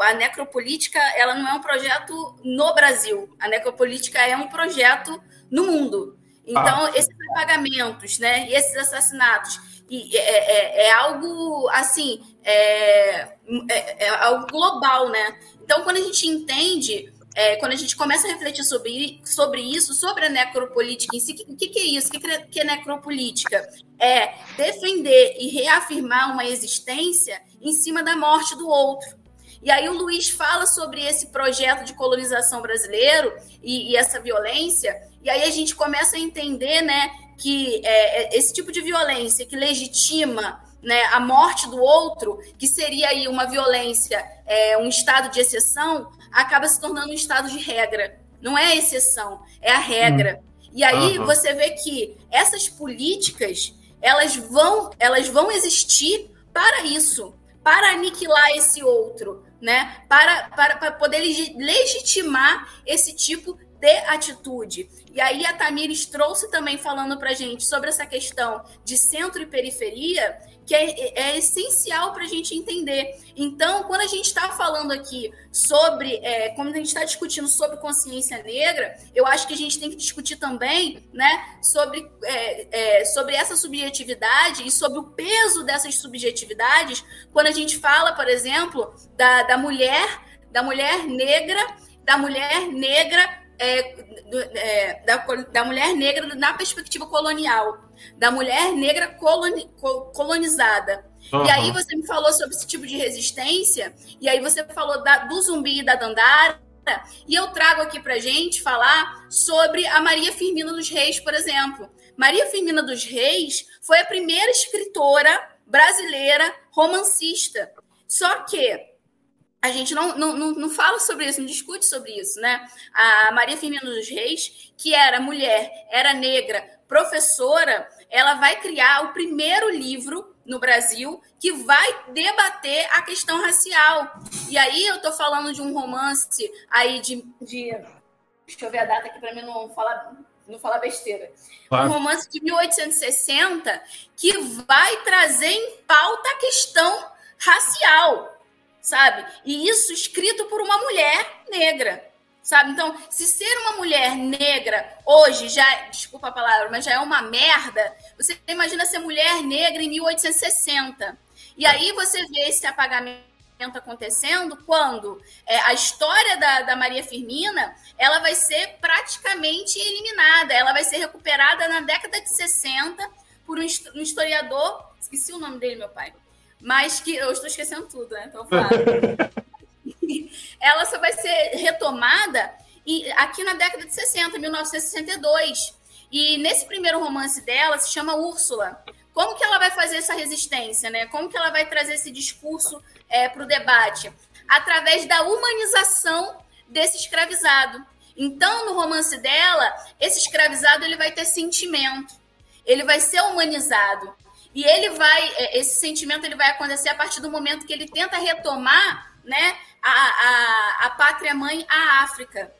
B: a necropolítica ela não é um projeto no Brasil. A necropolítica é um projeto no mundo. Então, ah. esses pagamentos, né, e esses assassinatos, e é, é, é algo assim, é, é, algo global, né? Então, quando a gente entende é, quando a gente começa a refletir sobre, sobre isso, sobre a necropolítica em si, o que, que, é isso? O que, que é necropolítica? É defender e reafirmar uma existência em cima da morte do outro. E aí o Luiz fala sobre esse projeto de colonização brasileiro e, e essa violência, e aí a gente começa a entender né, que é, é, esse tipo de violência que legitima né, a morte do outro, que seria aí uma violência, é, um estado de exceção, acaba se tornando um estado de regra. Não é a exceção, é a regra. Hum. E aí uhum. você vê que essas políticas elas vão, elas vão existir para isso, para aniquilar esse outro, né? Para, para, para poder legitimar esse tipo de atitude. E aí a Tamires trouxe também falando para gente sobre essa questão de centro e periferia, que é, é essencial para a gente entender. Então, quando a gente está falando aqui sobre, é, quando a gente está discutindo sobre consciência negra, eu acho que a gente tem que discutir também, né, sobre, é, é, sobre essa subjetividade e sobre o peso dessas subjetividades, quando a gente fala, por exemplo, da, da mulher, da mulher negra, da mulher negra é, é, da, da mulher negra na perspectiva colonial da mulher negra coloni, colonizada. Uhum. E aí você me falou sobre esse tipo de resistência, e aí você falou da, do zumbi e da dandara, E eu trago aqui para gente falar sobre a Maria Firmina dos Reis, por exemplo. Maria Firmina dos Reis foi a primeira escritora brasileira romancista. Só que a gente não, não, não, fala sobre isso, não discute sobre isso, né? A Maria Firmina dos Reis, que era mulher, era negra, professora, ela vai criar o primeiro livro no Brasil que vai debater a questão racial. E aí eu tô falando de um romance aí de. de deixa eu ver a data aqui para mim não falar, não falar besteira. Claro. Um romance de 1860 que vai trazer em pauta a questão racial sabe? E isso escrito por uma mulher negra, sabe? Então, se ser uma mulher negra hoje já, desculpa a palavra, mas já é uma merda, você imagina ser mulher negra em 1860. E aí você vê esse apagamento acontecendo quando é, a história da, da Maria Firmina ela vai ser praticamente eliminada, ela vai ser recuperada na década de 60 por um historiador, esqueci o nome dele, meu pai, mas que eu estou esquecendo tudo, né? Então, ela só vai ser retomada aqui na década de 60, 1962. E nesse primeiro romance dela se chama Úrsula. Como que ela vai fazer essa resistência, né? Como que ela vai trazer esse discurso é, para o debate? Através da humanização desse escravizado. Então, no romance dela, esse escravizado ele vai ter sentimento, ele vai ser humanizado. E ele vai, é, esse sentimento ele vai acontecer a partir do momento que ele tenta retomar né, a, a, a pátria mãe, a África.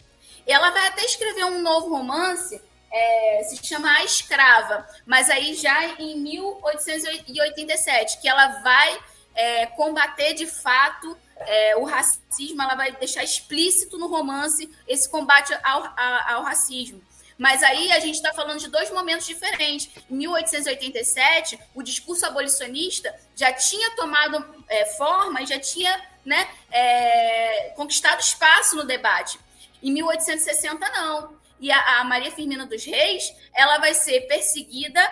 B: Ela vai até escrever um novo romance, é, se chama A Escrava, mas aí já em 1887, que ela vai é, combater de fato é, o racismo, ela vai deixar explícito no romance esse combate ao, ao, ao racismo. Mas aí a gente está falando de dois momentos diferentes. Em 1887, o discurso abolicionista já tinha tomado é, forma e já tinha né, é, conquistado espaço no debate. Em 1860, não. E a, a Maria Firmina dos Reis, ela vai ser perseguida,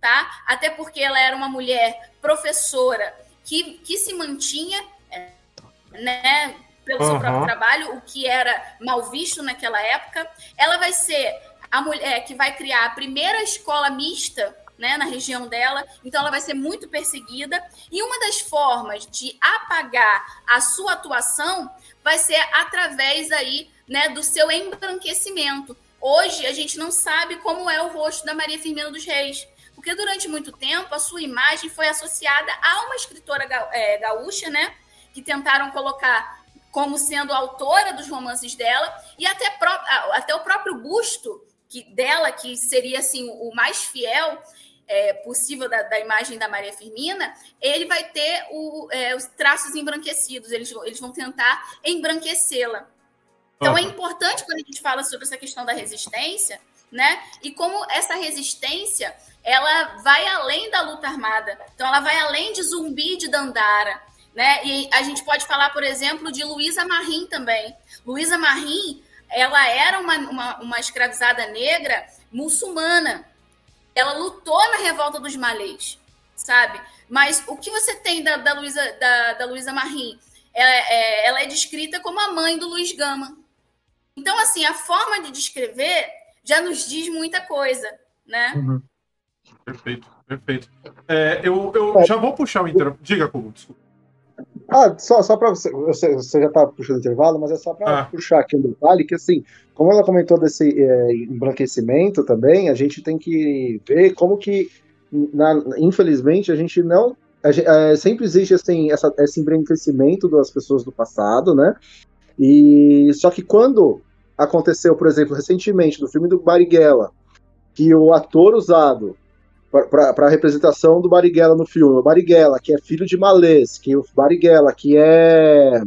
B: tá? Até porque ela era uma mulher professora que, que se mantinha, é, né? Pelo uhum. seu próprio trabalho, o que era mal visto naquela época. Ela vai ser a mulher que vai criar a primeira escola mista né, na região dela, então ela vai ser muito perseguida. E uma das formas de apagar a sua atuação vai ser através aí, né, do seu embranquecimento. Hoje a gente não sabe como é o rosto da Maria Firmina dos Reis, porque durante muito tempo a sua imagem foi associada a uma escritora é, gaúcha, né, que tentaram colocar como sendo autora dos romances dela e até, até o próprio busto que dela, que seria assim o mais fiel é, possível da, da, imagem da Maria Firmina, ele vai ter o, é, os traços embranquecidos, eles, eles vão tentar embranquecê-la. Então é importante quando a gente fala sobre essa questão da resistência, né? E como essa resistência ela vai além da luta armada. Então ela vai além de Zumbi de Dandara, né? E a gente pode falar, por exemplo, de Luísa Marim também. Luísa Marim ela era uma, uma, uma escravizada negra muçulmana. Ela lutou na revolta dos malês, sabe? Mas o que você tem da, da Luísa da, da Luísa Marim? Ela é, ela é descrita como a mãe do Luiz Gama. Então, assim, a forma de descrever já nos diz muita coisa, né? Uhum.
A: Perfeito, perfeito. É, eu, eu já vou puxar o intervalo. Diga, Cubo, desculpa.
D: Ah, só, só para você, você, já está puxando intervalo, mas é só para ah. puxar aqui um detalhe que assim, como ela comentou desse é, embranquecimento também, a gente tem que ver como que, na, infelizmente, a gente não a gente, é, sempre existe assim essa, esse embranquecimento das pessoas do passado, né? E só que quando aconteceu, por exemplo, recentemente no filme do Marighella, que o ator usado para a representação do Bariguela no filme. O Bariguela, que é filho de Malês, que o Bariguela, que é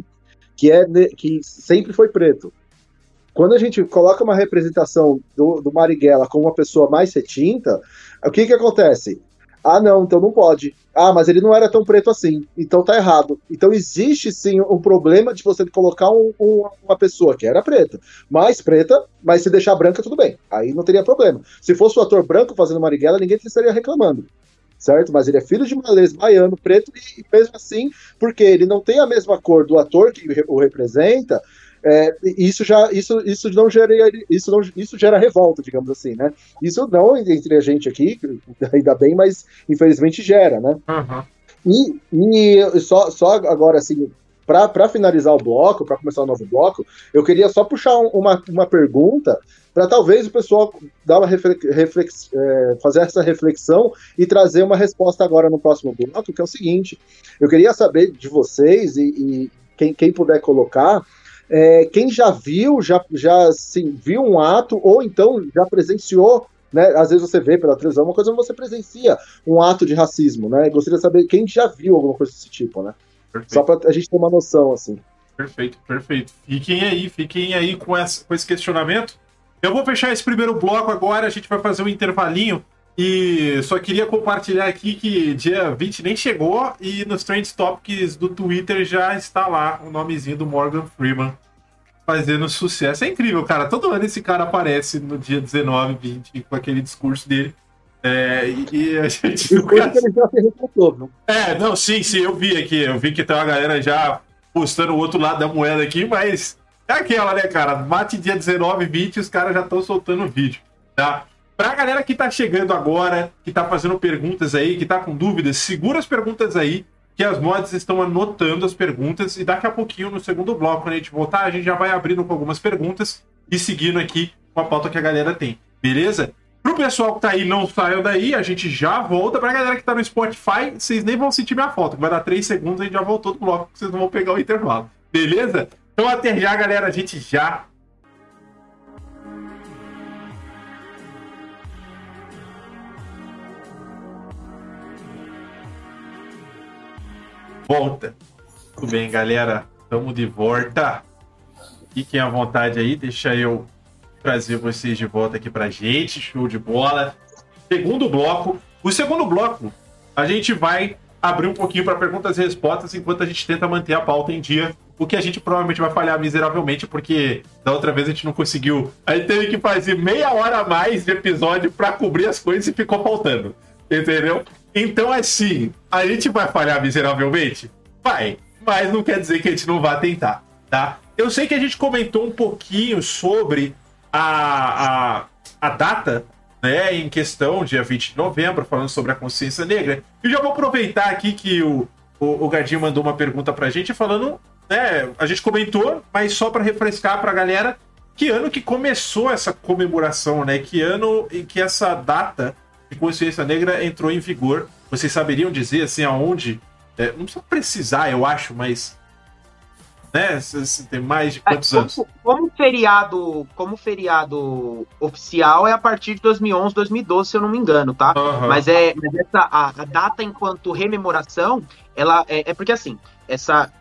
D: que é que sempre foi preto. Quando a gente coloca uma representação do, do Marighella como uma pessoa mais retinta, o que que acontece? Ah, não, então não pode. Ah, mas ele não era tão preto assim. Então tá errado. Então existe sim um problema de você colocar um, um, uma pessoa que era preta, mais preta, mas se deixar branca, tudo bem. Aí não teria problema. Se fosse o ator branco fazendo Marighella, ninguém estaria reclamando. Certo? Mas ele é filho de malês, baiano, preto, e mesmo assim, porque ele não tem a mesma cor do ator que o representa, é, isso já isso, isso não gera isso não, isso gera revolta, digamos assim, né? Isso não entre a gente aqui, ainda bem, mas infelizmente gera, né? Uhum. E, e só, só agora assim, para finalizar o bloco, para começar o novo bloco, eu queria só puxar uma, uma pergunta para talvez o pessoal dar uma reflex, é, fazer essa reflexão e trazer uma resposta agora no próximo bloco, que é o seguinte: eu queria saber de vocês e, e quem, quem puder colocar. É, quem já viu, já, já assim, viu um ato, ou então já presenciou né? Às vezes você vê pela televisão uma coisa, mas você presencia um ato de racismo, né? Gostaria de saber quem já viu alguma coisa desse tipo, né? Perfeito. Só para a gente ter uma noção, assim.
A: Perfeito, perfeito. Fiquem aí, fiquem aí com, essa, com esse questionamento. Eu vou fechar esse primeiro bloco agora, a gente vai fazer um intervalinho. E só queria compartilhar aqui que dia 20 nem chegou e nos Trend Topics do Twitter já está lá o nomezinho do Morgan Freeman fazendo sucesso. É incrível, cara. Todo ano esse cara aparece no dia 19, 20 com aquele discurso dele. É, e, a gente.
D: Fica... ele já se retratou,
A: É, não, sim, sim, eu vi aqui. Eu vi que tem uma galera já postando o outro lado da moeda aqui, mas é aquela, né, cara? Mate dia 19, 20 os caras já estão soltando vídeo, tá? Pra galera que tá chegando agora, que tá fazendo perguntas aí, que tá com dúvidas, segura as perguntas aí, que as mods estão anotando as perguntas e daqui a pouquinho, no segundo bloco, quando a gente voltar, a gente já vai abrindo com algumas perguntas e seguindo aqui com a pauta que a galera tem, beleza? Pro pessoal que tá aí, não saiam daí, a gente já volta. Pra galera que tá no Spotify, vocês nem vão sentir minha falta, vai dar 3 segundos e a gente já voltou do bloco, vocês não vão pegar o intervalo, beleza? Então até já, galera, a gente já volta. Tudo bem, galera? Estamos de volta. Fiquem à vontade aí, deixa eu trazer vocês de volta aqui pra gente. Show de bola. Segundo bloco. O segundo bloco, a gente vai abrir um pouquinho para perguntas e respostas enquanto a gente tenta manter a pauta em dia. O que a gente provavelmente vai falhar miseravelmente, porque da outra vez a gente não conseguiu. A gente teve que fazer meia hora a mais de episódio para cobrir as coisas e ficou faltando. Entendeu? Então, assim, a gente vai falhar miseravelmente? Vai. Mas não quer dizer que a gente não vá tentar, tá? Eu sei que a gente comentou um pouquinho sobre a, a, a data né, em questão, dia 20 de novembro, falando sobre a consciência negra. E já vou aproveitar aqui que o, o, o Gardinho mandou uma pergunta pra gente falando, né, a gente comentou, mas só para refrescar pra galera, que ano que começou essa comemoração, né? Que ano em que essa data de consciência negra entrou em vigor. Vocês saberiam dizer assim aonde? É, não precisa precisar, eu acho, mas né? Tem mais de é, quantos
C: é, como,
A: anos?
C: Como feriado, como feriado oficial é a partir de 2011, 2012, se eu não me engano, tá? Uhum. Mas é, mas essa a, a, data enquanto rememoração, ela é, é porque assim, essa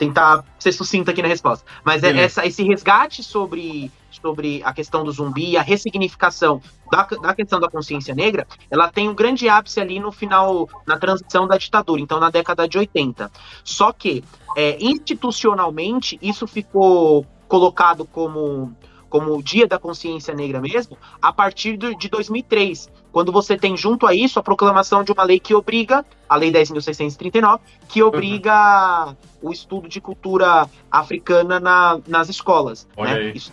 C: tentar ser sucinta aqui na resposta. Mas é essa, esse resgate sobre, sobre a questão do zumbi, a ressignificação da, da questão da consciência negra, ela tem um grande ápice ali no final, na transição da ditadura, então na década de 80. Só que, é, institucionalmente, isso ficou colocado como como o Dia da Consciência Negra mesmo, a partir de 2003, quando você tem junto a isso a proclamação de uma lei que obriga, a Lei 10.639, que obriga uhum. o estudo de cultura africana na, nas escolas. Né? Isso,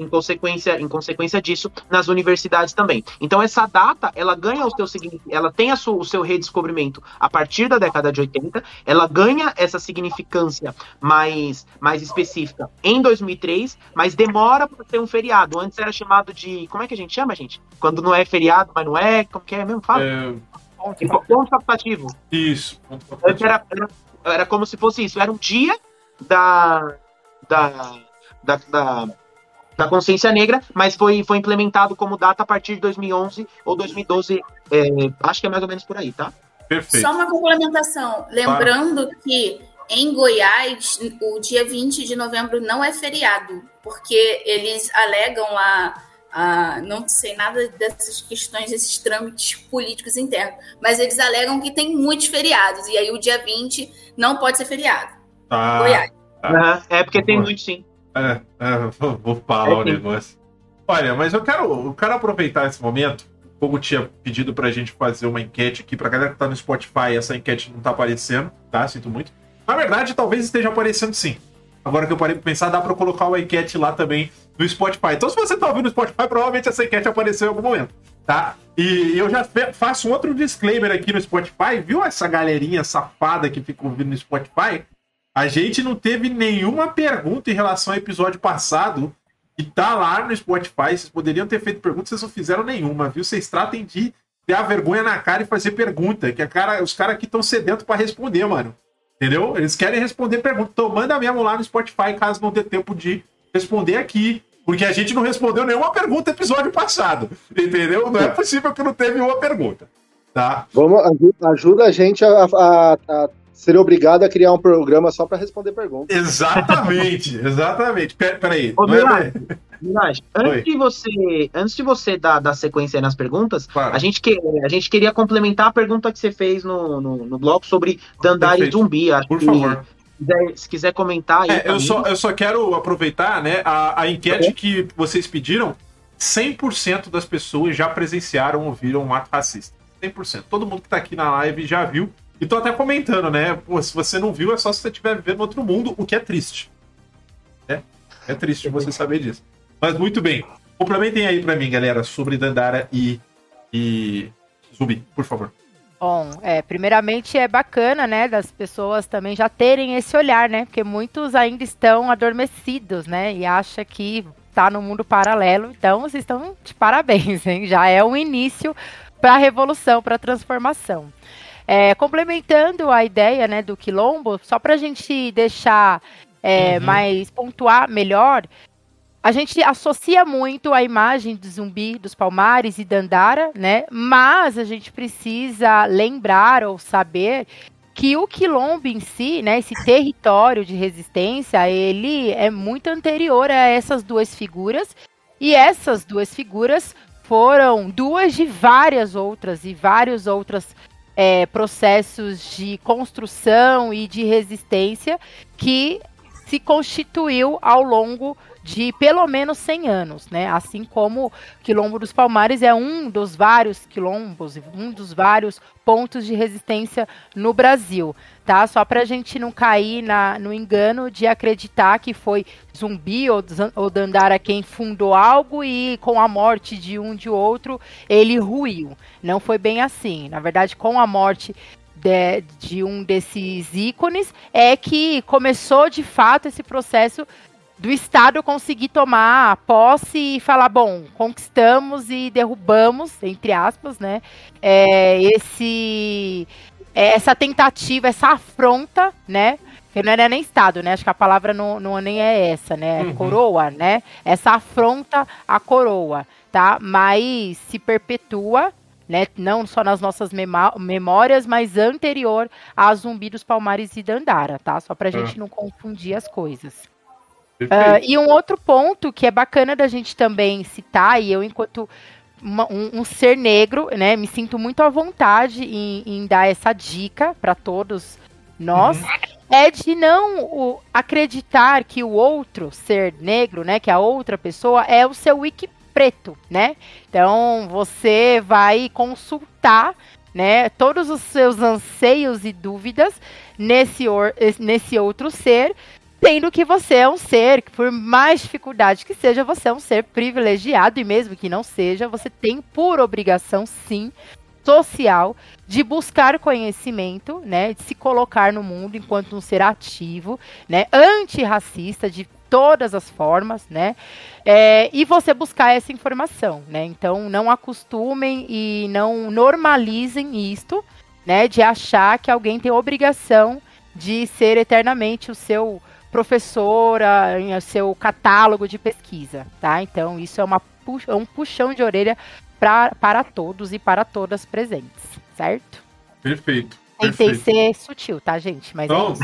C: em consequência, em consequência disso, nas universidades também. Então essa data, ela ganha o seu ela tem sua, o seu redescobrimento a partir da década de 80, ela ganha essa significância mais, mais específica em 2003, mas demora para ter um feriado. Antes era chamado de, como é que a gente chama, gente? Quando não é feriado, mas não é, como que é mesmo? Fala. É... Ponto facultativo.
A: Isso.
C: Antes era, era, era como se fosse isso, era um dia da, da, da, da da consciência negra, mas foi, foi implementado como data a partir de 2011 ou 2012, é, acho que é mais ou menos por aí, tá?
B: Perfeito. Só uma complementação, lembrando claro. que em Goiás, o dia 20 de novembro não é feriado, porque eles alegam lá, a, não sei nada dessas questões, desses trâmites políticos internos, mas eles alegam que tem muitos feriados, e aí o dia 20 não pode ser feriado.
A: Ah,
C: Goiás. Tá. é porque tem muito sim.
A: É, é vou, falar o é, negócio. Olha, mas eu quero, eu quero aproveitar esse momento. Como tinha pedido pra gente fazer uma enquete aqui, pra galera que tá no Spotify, essa enquete não tá aparecendo, tá? Sinto muito. Na verdade, talvez esteja aparecendo sim. Agora que eu parei pra pensar, dá pra colocar o enquete lá também no Spotify. Então, se você tá ouvindo no Spotify, provavelmente essa enquete apareceu em algum momento, tá? E eu já faço outro disclaimer aqui no Spotify, viu essa galerinha safada que fica ouvindo no Spotify? A gente não teve nenhuma pergunta em relação ao episódio passado e tá lá no Spotify. Vocês poderiam ter feito perguntas, vocês não fizeram nenhuma, viu? Vocês tratem de ter a vergonha na cara e fazer pergunta, que a cara, os caras aqui estão sedentos para responder, mano. Entendeu? Eles querem responder perguntas. Então manda mesmo lá no Spotify, caso não dê tempo de responder aqui. Porque a gente não respondeu nenhuma pergunta episódio passado. Entendeu? Não é possível que não teve uma pergunta. Tá?
D: Vamos, ajuda a gente a, a, a ser obrigado a criar um programa só para responder perguntas.
A: Exatamente, exatamente. Peraí.
C: Ô, é... Mirage, antes de você, antes de você dar, dar sequência nas perguntas, claro. a, gente que, a gente queria complementar a pergunta que você fez no, no, no bloco sobre Dandara e Zumbi. Acho
A: Por que, favor.
C: Se quiser, se quiser comentar aí.
A: É, eu, só, eu só quero aproveitar né, a, a enquete é. que vocês pediram. 100% das pessoas já presenciaram ou viram um ato racista. 100%. Todo mundo que está aqui na live já viu. E tô até comentando, né? Pô, se você não viu, é só se você estiver vivendo outro mundo, o que é triste. É, é triste você saber disso. Mas muito bem. Complementem aí para mim, galera, sobre Dandara e, e Zumbi, por favor.
E: Bom, é, primeiramente é bacana, né, das pessoas também já terem esse olhar, né, porque muitos ainda estão adormecidos, né, e acha que está no mundo paralelo. Então, vocês estão de parabéns, hein? Já é um início para a revolução, para a transformação. É, complementando a ideia, né, do quilombo, só para a gente deixar é, uhum. mais pontuar melhor, a gente associa muito a imagem do zumbi dos Palmares e Dandara, né? Mas a gente precisa lembrar ou saber que o quilombo em si, né, esse território de resistência, ele é muito anterior a essas duas figuras. E essas duas figuras foram duas de várias outras e vários outros é, processos de construção e de resistência que se constituiu ao longo de pelo menos 100 anos, né? Assim como o Quilombo dos Palmares é um dos vários quilombos, um dos vários pontos de resistência no Brasil, tá? Só para a gente não cair na, no engano de acreditar que foi Zumbi ou, ou Dandara quem fundou algo e com a morte de um de outro ele ruiu. Não foi bem assim. Na verdade, com a morte de, de, um desses ícones é que começou de fato esse processo do Estado conseguir tomar posse e falar, bom, conquistamos e derrubamos, entre aspas, né, é, esse, é, essa tentativa, essa afronta, né, que não é nem Estado, né, acho que a palavra não, não nem é essa, né, é uhum. coroa, né, essa afronta à coroa, tá, mas se perpetua, né, não só nas nossas memórias, mas anterior a Zumbi dos Palmares e Dandara, tá, só pra gente uhum. não confundir as coisas. Uh, e um outro ponto que é bacana da gente também citar, e eu, enquanto uma, um, um, ser negro, né, me sinto muito à vontade em, em dar essa dica para todos nós, uhum. é de não o, acreditar que o outro ser negro, né, que a outra pessoa é o seu wiki preto, né? Então você vai consultar né, todos os seus anseios e dúvidas nesse, or, nesse outro ser, Tendo que você é um ser, que por mais dificuldade que seja, você é um ser privilegiado, e mesmo que não seja, você tem por obrigação, sim, social, de buscar conhecimento, né, de se colocar no mundo enquanto um ser ativo, né, antirracista de todas as formas, né, é, e você buscar essa informação, né, então não acostumem e não normalizem isto, né, de achar que alguém tem obrigação de ser eternamente o seu professora, em seu catálogo de pesquisa, tá? Então, isso é uma, é um puxão de orelha pra, para todos e para todas presentes, certo?
A: Perfeito.
E: Tentei ser sutil, tá, gente? Mas
A: não,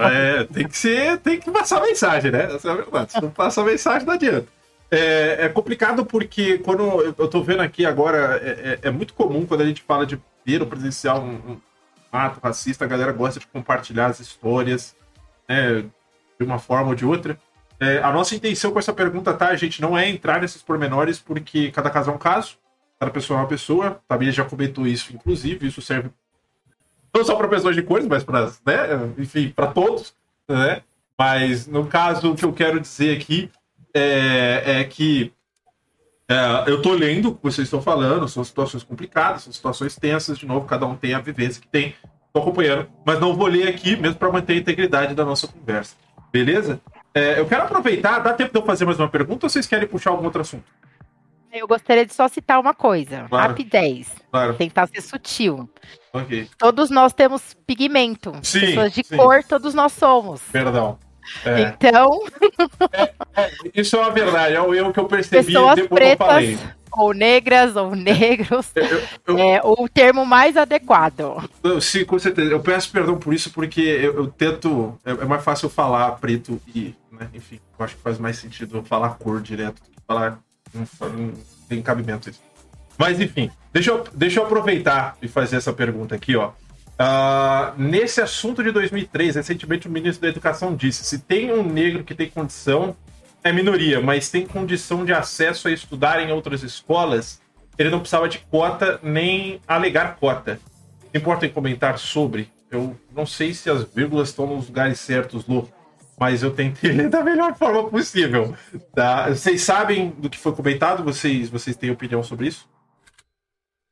A: é, é, tem que ser, tem que passar mensagem, né? Essa é a verdade. Se não passa mensagem, não adianta. É, é, complicado porque quando eu tô vendo aqui agora, é, é, é muito comum quando a gente fala de ver ou presenciar um, um ato racista, a galera gosta de compartilhar as histórias né, de uma forma ou de outra. É, a nossa intenção com essa pergunta, tá, gente, não é entrar nesses pormenores, porque cada caso é um caso, cada pessoa é uma pessoa. A Bia já comentou isso, inclusive, isso serve não só para pessoas de cores, mas para, né, enfim, para todos, né? Mas no caso, o que eu quero dizer aqui é, é que é, eu tô lendo o que vocês estão falando, são situações complicadas, são situações tensas, de novo, cada um tem a vivência que tem. Tô acompanhando, mas não vou ler aqui, mesmo para manter a integridade da nossa conversa. Beleza? É, eu quero aproveitar, dá tempo de eu fazer mais uma pergunta ou vocês querem puxar algum outro assunto?
E: Eu gostaria de só citar uma coisa. Claro. Rapidez.
A: Claro.
E: Tentar ser sutil.
A: Ok.
E: Todos nós temos pigmento.
A: Sim,
E: Pessoas de
A: sim.
E: cor, todos nós somos.
A: Perdão. É,
E: Então,
A: é, isso é uma verdade, é o erro que eu percebi
E: pessoas
A: depois que eu falei.
E: Ou negras, ou negros,
A: Eu, eu-
E: é o termo mais adequado.
A: sim, com certeza. Eu peço perdão por isso, porque eu, eu tento. É, é mais fácil falar preto e. Né, enfim, eu acho que faz mais sentido eu falar cor direto do que falar. Não, não tem cabimento isso. Mas enfim, deixa eu, deixa eu aproveitar e fazer essa pergunta aqui, ó. Ah, nesse assunto de 2003, recentemente o ministro da Educação disse: se tem um negro que tem condição, é minoria, mas tem condição de acesso a estudar em outras escolas, ele não precisava de cota nem alegar cota. Importa em comentar sobre? Eu não sei se as vírgulas estão nos lugares certos, Lu, mas eu tentei ler da melhor forma possível. Tá? Vocês sabem do que foi comentado? Vocês, vocês têm opinião sobre isso?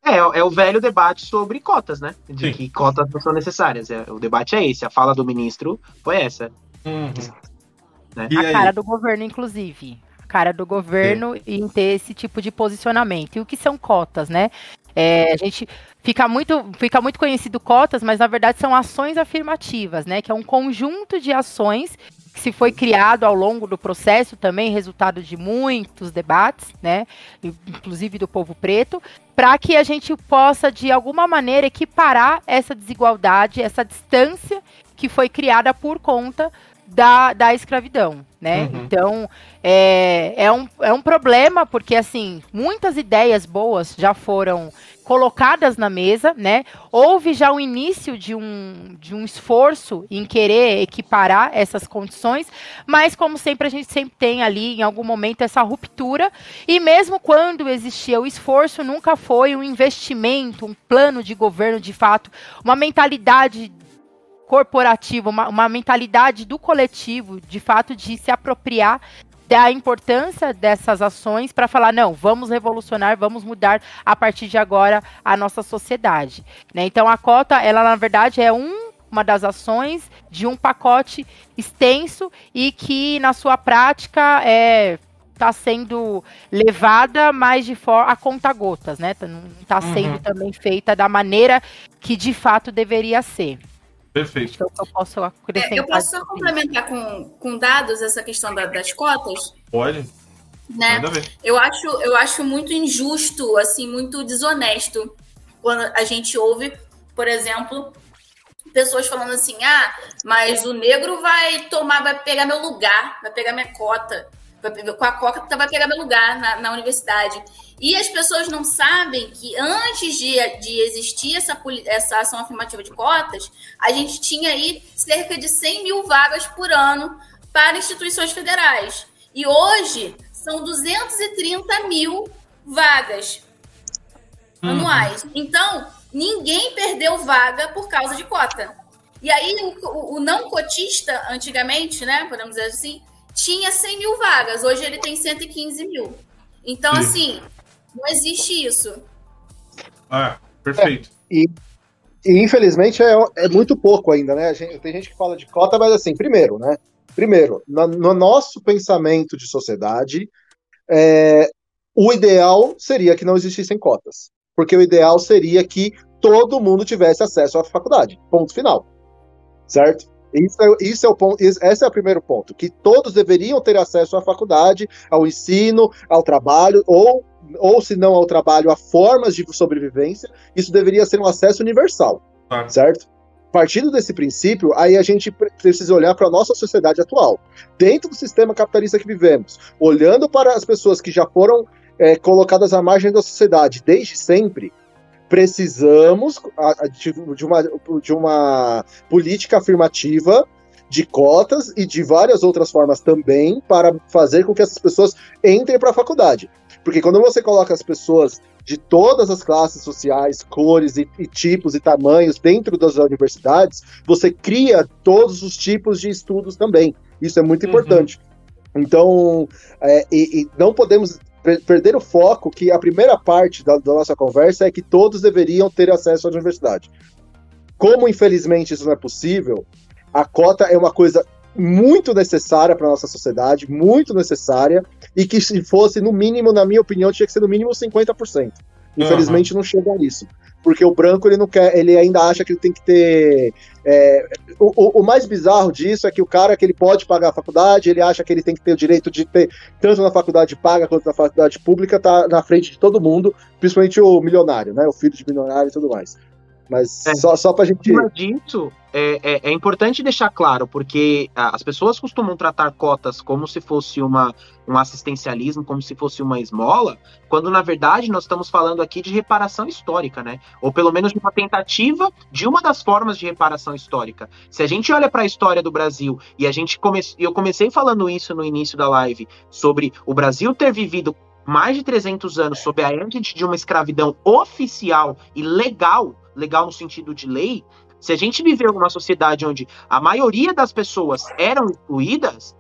C: É, é o velho debate sobre cotas, né? De
A: Sim.
C: que cotas não são necessárias. É, o debate é esse. A fala do ministro foi essa. Né?
A: E
E: a
A: aí?
E: cara do governo, inclusive. A cara do governo em ter esse tipo de posicionamento. E o que são cotas, né? É, a gente fica muito, fica muito conhecido cotas, mas na verdade são ações afirmativas, né? Que é um conjunto de ações que se foi criado ao longo do processo também, resultado de muitos debates, né? Inclusive do povo preto, para que a gente possa, de alguma maneira, equiparar essa desigualdade, essa distância que foi criada por conta da, da escravidão, né?
A: Uhum.
E: Então, é, é, um, é um problema, porque, assim, muitas ideias boas já foram colocadas na mesa, né? Houve já o início de um, de um esforço em querer equiparar essas condições, mas, como sempre, a gente sempre tem ali, em algum momento, essa ruptura, e mesmo quando existia o esforço, nunca foi um investimento, um plano de governo, de fato, uma mentalidade corporativa, uma, uma mentalidade do coletivo, de fato, de se apropriar da importância dessas ações para falar, não, vamos revolucionar, vamos mudar a partir de agora a nossa sociedade. Né? Então a cota, ela na verdade é um, uma das ações de um pacote extenso e que na sua prática é está sendo levada mais de forma a conta gotas, né? Não está sendo
A: Uhum.
E: também feita da maneira que de fato deveria ser.
A: Perfeito.
E: Então eu posso acrescentar.
B: É, eu posso só complementar com, com dados essa questão da- das cotas,
A: Pode?
B: né? Eu acho, eu acho muito injusto, assim, muito desonesto quando a gente ouve, por exemplo, pessoas falando assim: ah, mas o negro vai tomar, vai pegar meu lugar, vai pegar minha cota, vai, com a cota vai pegar meu lugar na, na universidade. E as pessoas não sabem que antes de, de existir essa, essa ação afirmativa de cotas, a gente tinha aí cerca de 100 mil vagas por ano para instituições federais. E hoje são 230 mil vagas
A: Uhum.
B: anuais. Então, ninguém perdeu vaga por causa de cota. E aí, o, o- não cotista, antigamente, né, podemos dizer assim, tinha 100 mil vagas. Hoje ele tem 115 mil. Então,
A: Sim.
B: assim, não existe isso.
A: Ah, perfeito.
D: E infelizmente é, é muito pouco ainda, né? A gente- tem gente que fala de cota, mas assim, primeiro, né? Primeiro, no, no nosso pensamento de sociedade, é, o ideal seria que não existissem cotas. Porque o ideal seria que todo mundo tivesse acesso à faculdade. Ponto final. Certo? Isso é, isso é o ponto, esse esse é o primeiro ponto, que todos deveriam ter acesso à faculdade, ao ensino, ao trabalho, ou, ou se não ao trabalho, a formas de sobrevivência. Isso deveria ser um acesso universal,
A: Claro.
D: certo? Partindo desse princípio, aí a gente pre- precisa olhar para a nossa sociedade atual. Dentro do sistema capitalista que vivemos, olhando para as pessoas que já foram é, colocadas à margem da sociedade desde sempre, precisamos de uma, de uma política afirmativa de cotas e de várias outras formas também para fazer com que essas pessoas entrem para a faculdade. Porque quando você coloca as pessoas de todas as classes sociais, cores e, e tipos e tamanhos dentro das universidades, você cria todos os tipos de estudos também. Isso é muito uhum. importante. Então, é, e, e, não podemos perder o foco que a primeira parte da, da, nossa conversa é que todos deveriam ter acesso à universidade. Como, infelizmente, isso não é possível, a cota é uma coisa muito necessária para nossa sociedade, muito necessária, e que se fosse, no mínimo, na minha opinião, tinha que ser no mínimo 50%. Infelizmente uhum. não chega a isso. Porque o branco ele não quer, ele ainda acha que ele tem que ter. É, o, o, mais bizarro disso é que o cara que ele pode pagar a faculdade, ele acha que ele tem que ter o direito de ter, tanto na faculdade paga quanto na faculdade pública, tá na frente de todo mundo, principalmente o milionário, né? O filho de milionário e tudo mais. Mas é. só, só pra gente.
C: Mas disso, é, é, é, importante deixar claro, porque as pessoas costumam tratar cotas como se fosse uma, um assistencialismo, como se fosse uma esmola, quando na verdade nós estamos falando aqui de reparação histórica, né? Ou pelo menos de uma tentativa de uma das formas de reparação histórica. Se a gente olha para a história do Brasil, e a gente come... eu comecei falando isso no início da live, sobre o Brasil ter vivido mais de 300 anos sob a égide de uma escravidão oficial e legal, legal no sentido de lei, se a gente viveu numa sociedade onde a maioria das pessoas eram excluídas,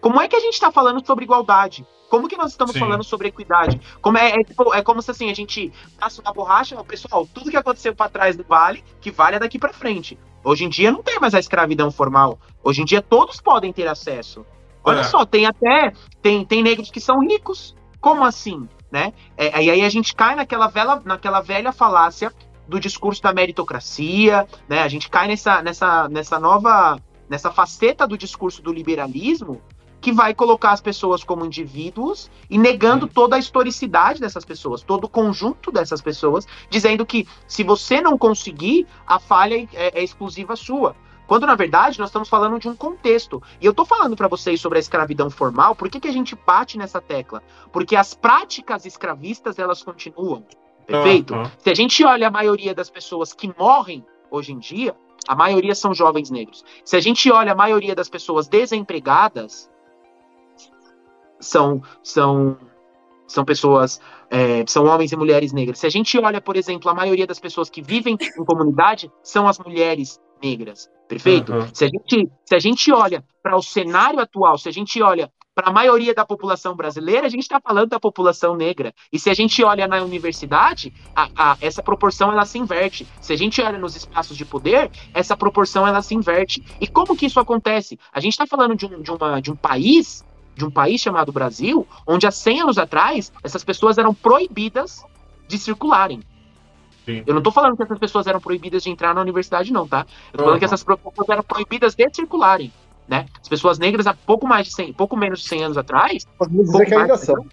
C: como é que a gente está falando sobre igualdade? Como que nós estamos Sim. falando sobre equidade? Como é, é, tipo, é, como se assim, a gente passa uma borracha, pessoal, tudo que aconteceu para trás do vale, que vale é daqui para frente. Hoje em dia não tem mais a escravidão formal. Hoje em dia todos podem ter acesso. Olha é. só, tem até tem, tem negros que são ricos. Como assim? Né? É, e aí a gente cai naquela, vela, naquela velha falácia do discurso da meritocracia, né? A gente cai nessa, nessa, nessa nova, nessa faceta do discurso do liberalismo que vai colocar as pessoas como indivíduos e negando toda a historicidade dessas pessoas, todo o conjunto dessas pessoas, dizendo que se você não conseguir, a falha é, é exclusiva sua. Quando na verdade nós estamos falando de um contexto. E eu estou falando para vocês sobre a escravidão formal, por que, que a gente bate nessa tecla? Porque as práticas escravistas elas continuam. Perfeito? Uhum. Se a gente olha a maioria das pessoas que morrem hoje em dia, a maioria são jovens negros. Se a gente olha a maioria das pessoas desempregadas, são são são pessoas é, são homens e mulheres negras. Se a gente olha, por exemplo, a maioria das pessoas que vivem em comunidade são as mulheres negras. Perfeito? Uhum. Se, a gente, se a gente olha para o cenário atual, se a gente olha para a maioria da população brasileira, a gente está falando da população negra. E se a gente olha na universidade, a, a, essa proporção ela se inverte. Se a gente olha nos espaços de poder, essa proporção ela se inverte. E como que isso acontece? A gente está falando de um, de, uma, de um país, de um país chamado Brasil, onde há 100 anos atrás, essas pessoas eram proibidas de circularem. Sim. Eu não estou falando que essas pessoas eram proibidas de entrar na universidade, não, tá? Eu tô uhum. falando que essas pessoas eram proibidas de circularem. Né? As pessoas negras há pouco mais de 100, pouco menos de 100 anos atrás, dizer que ainda são.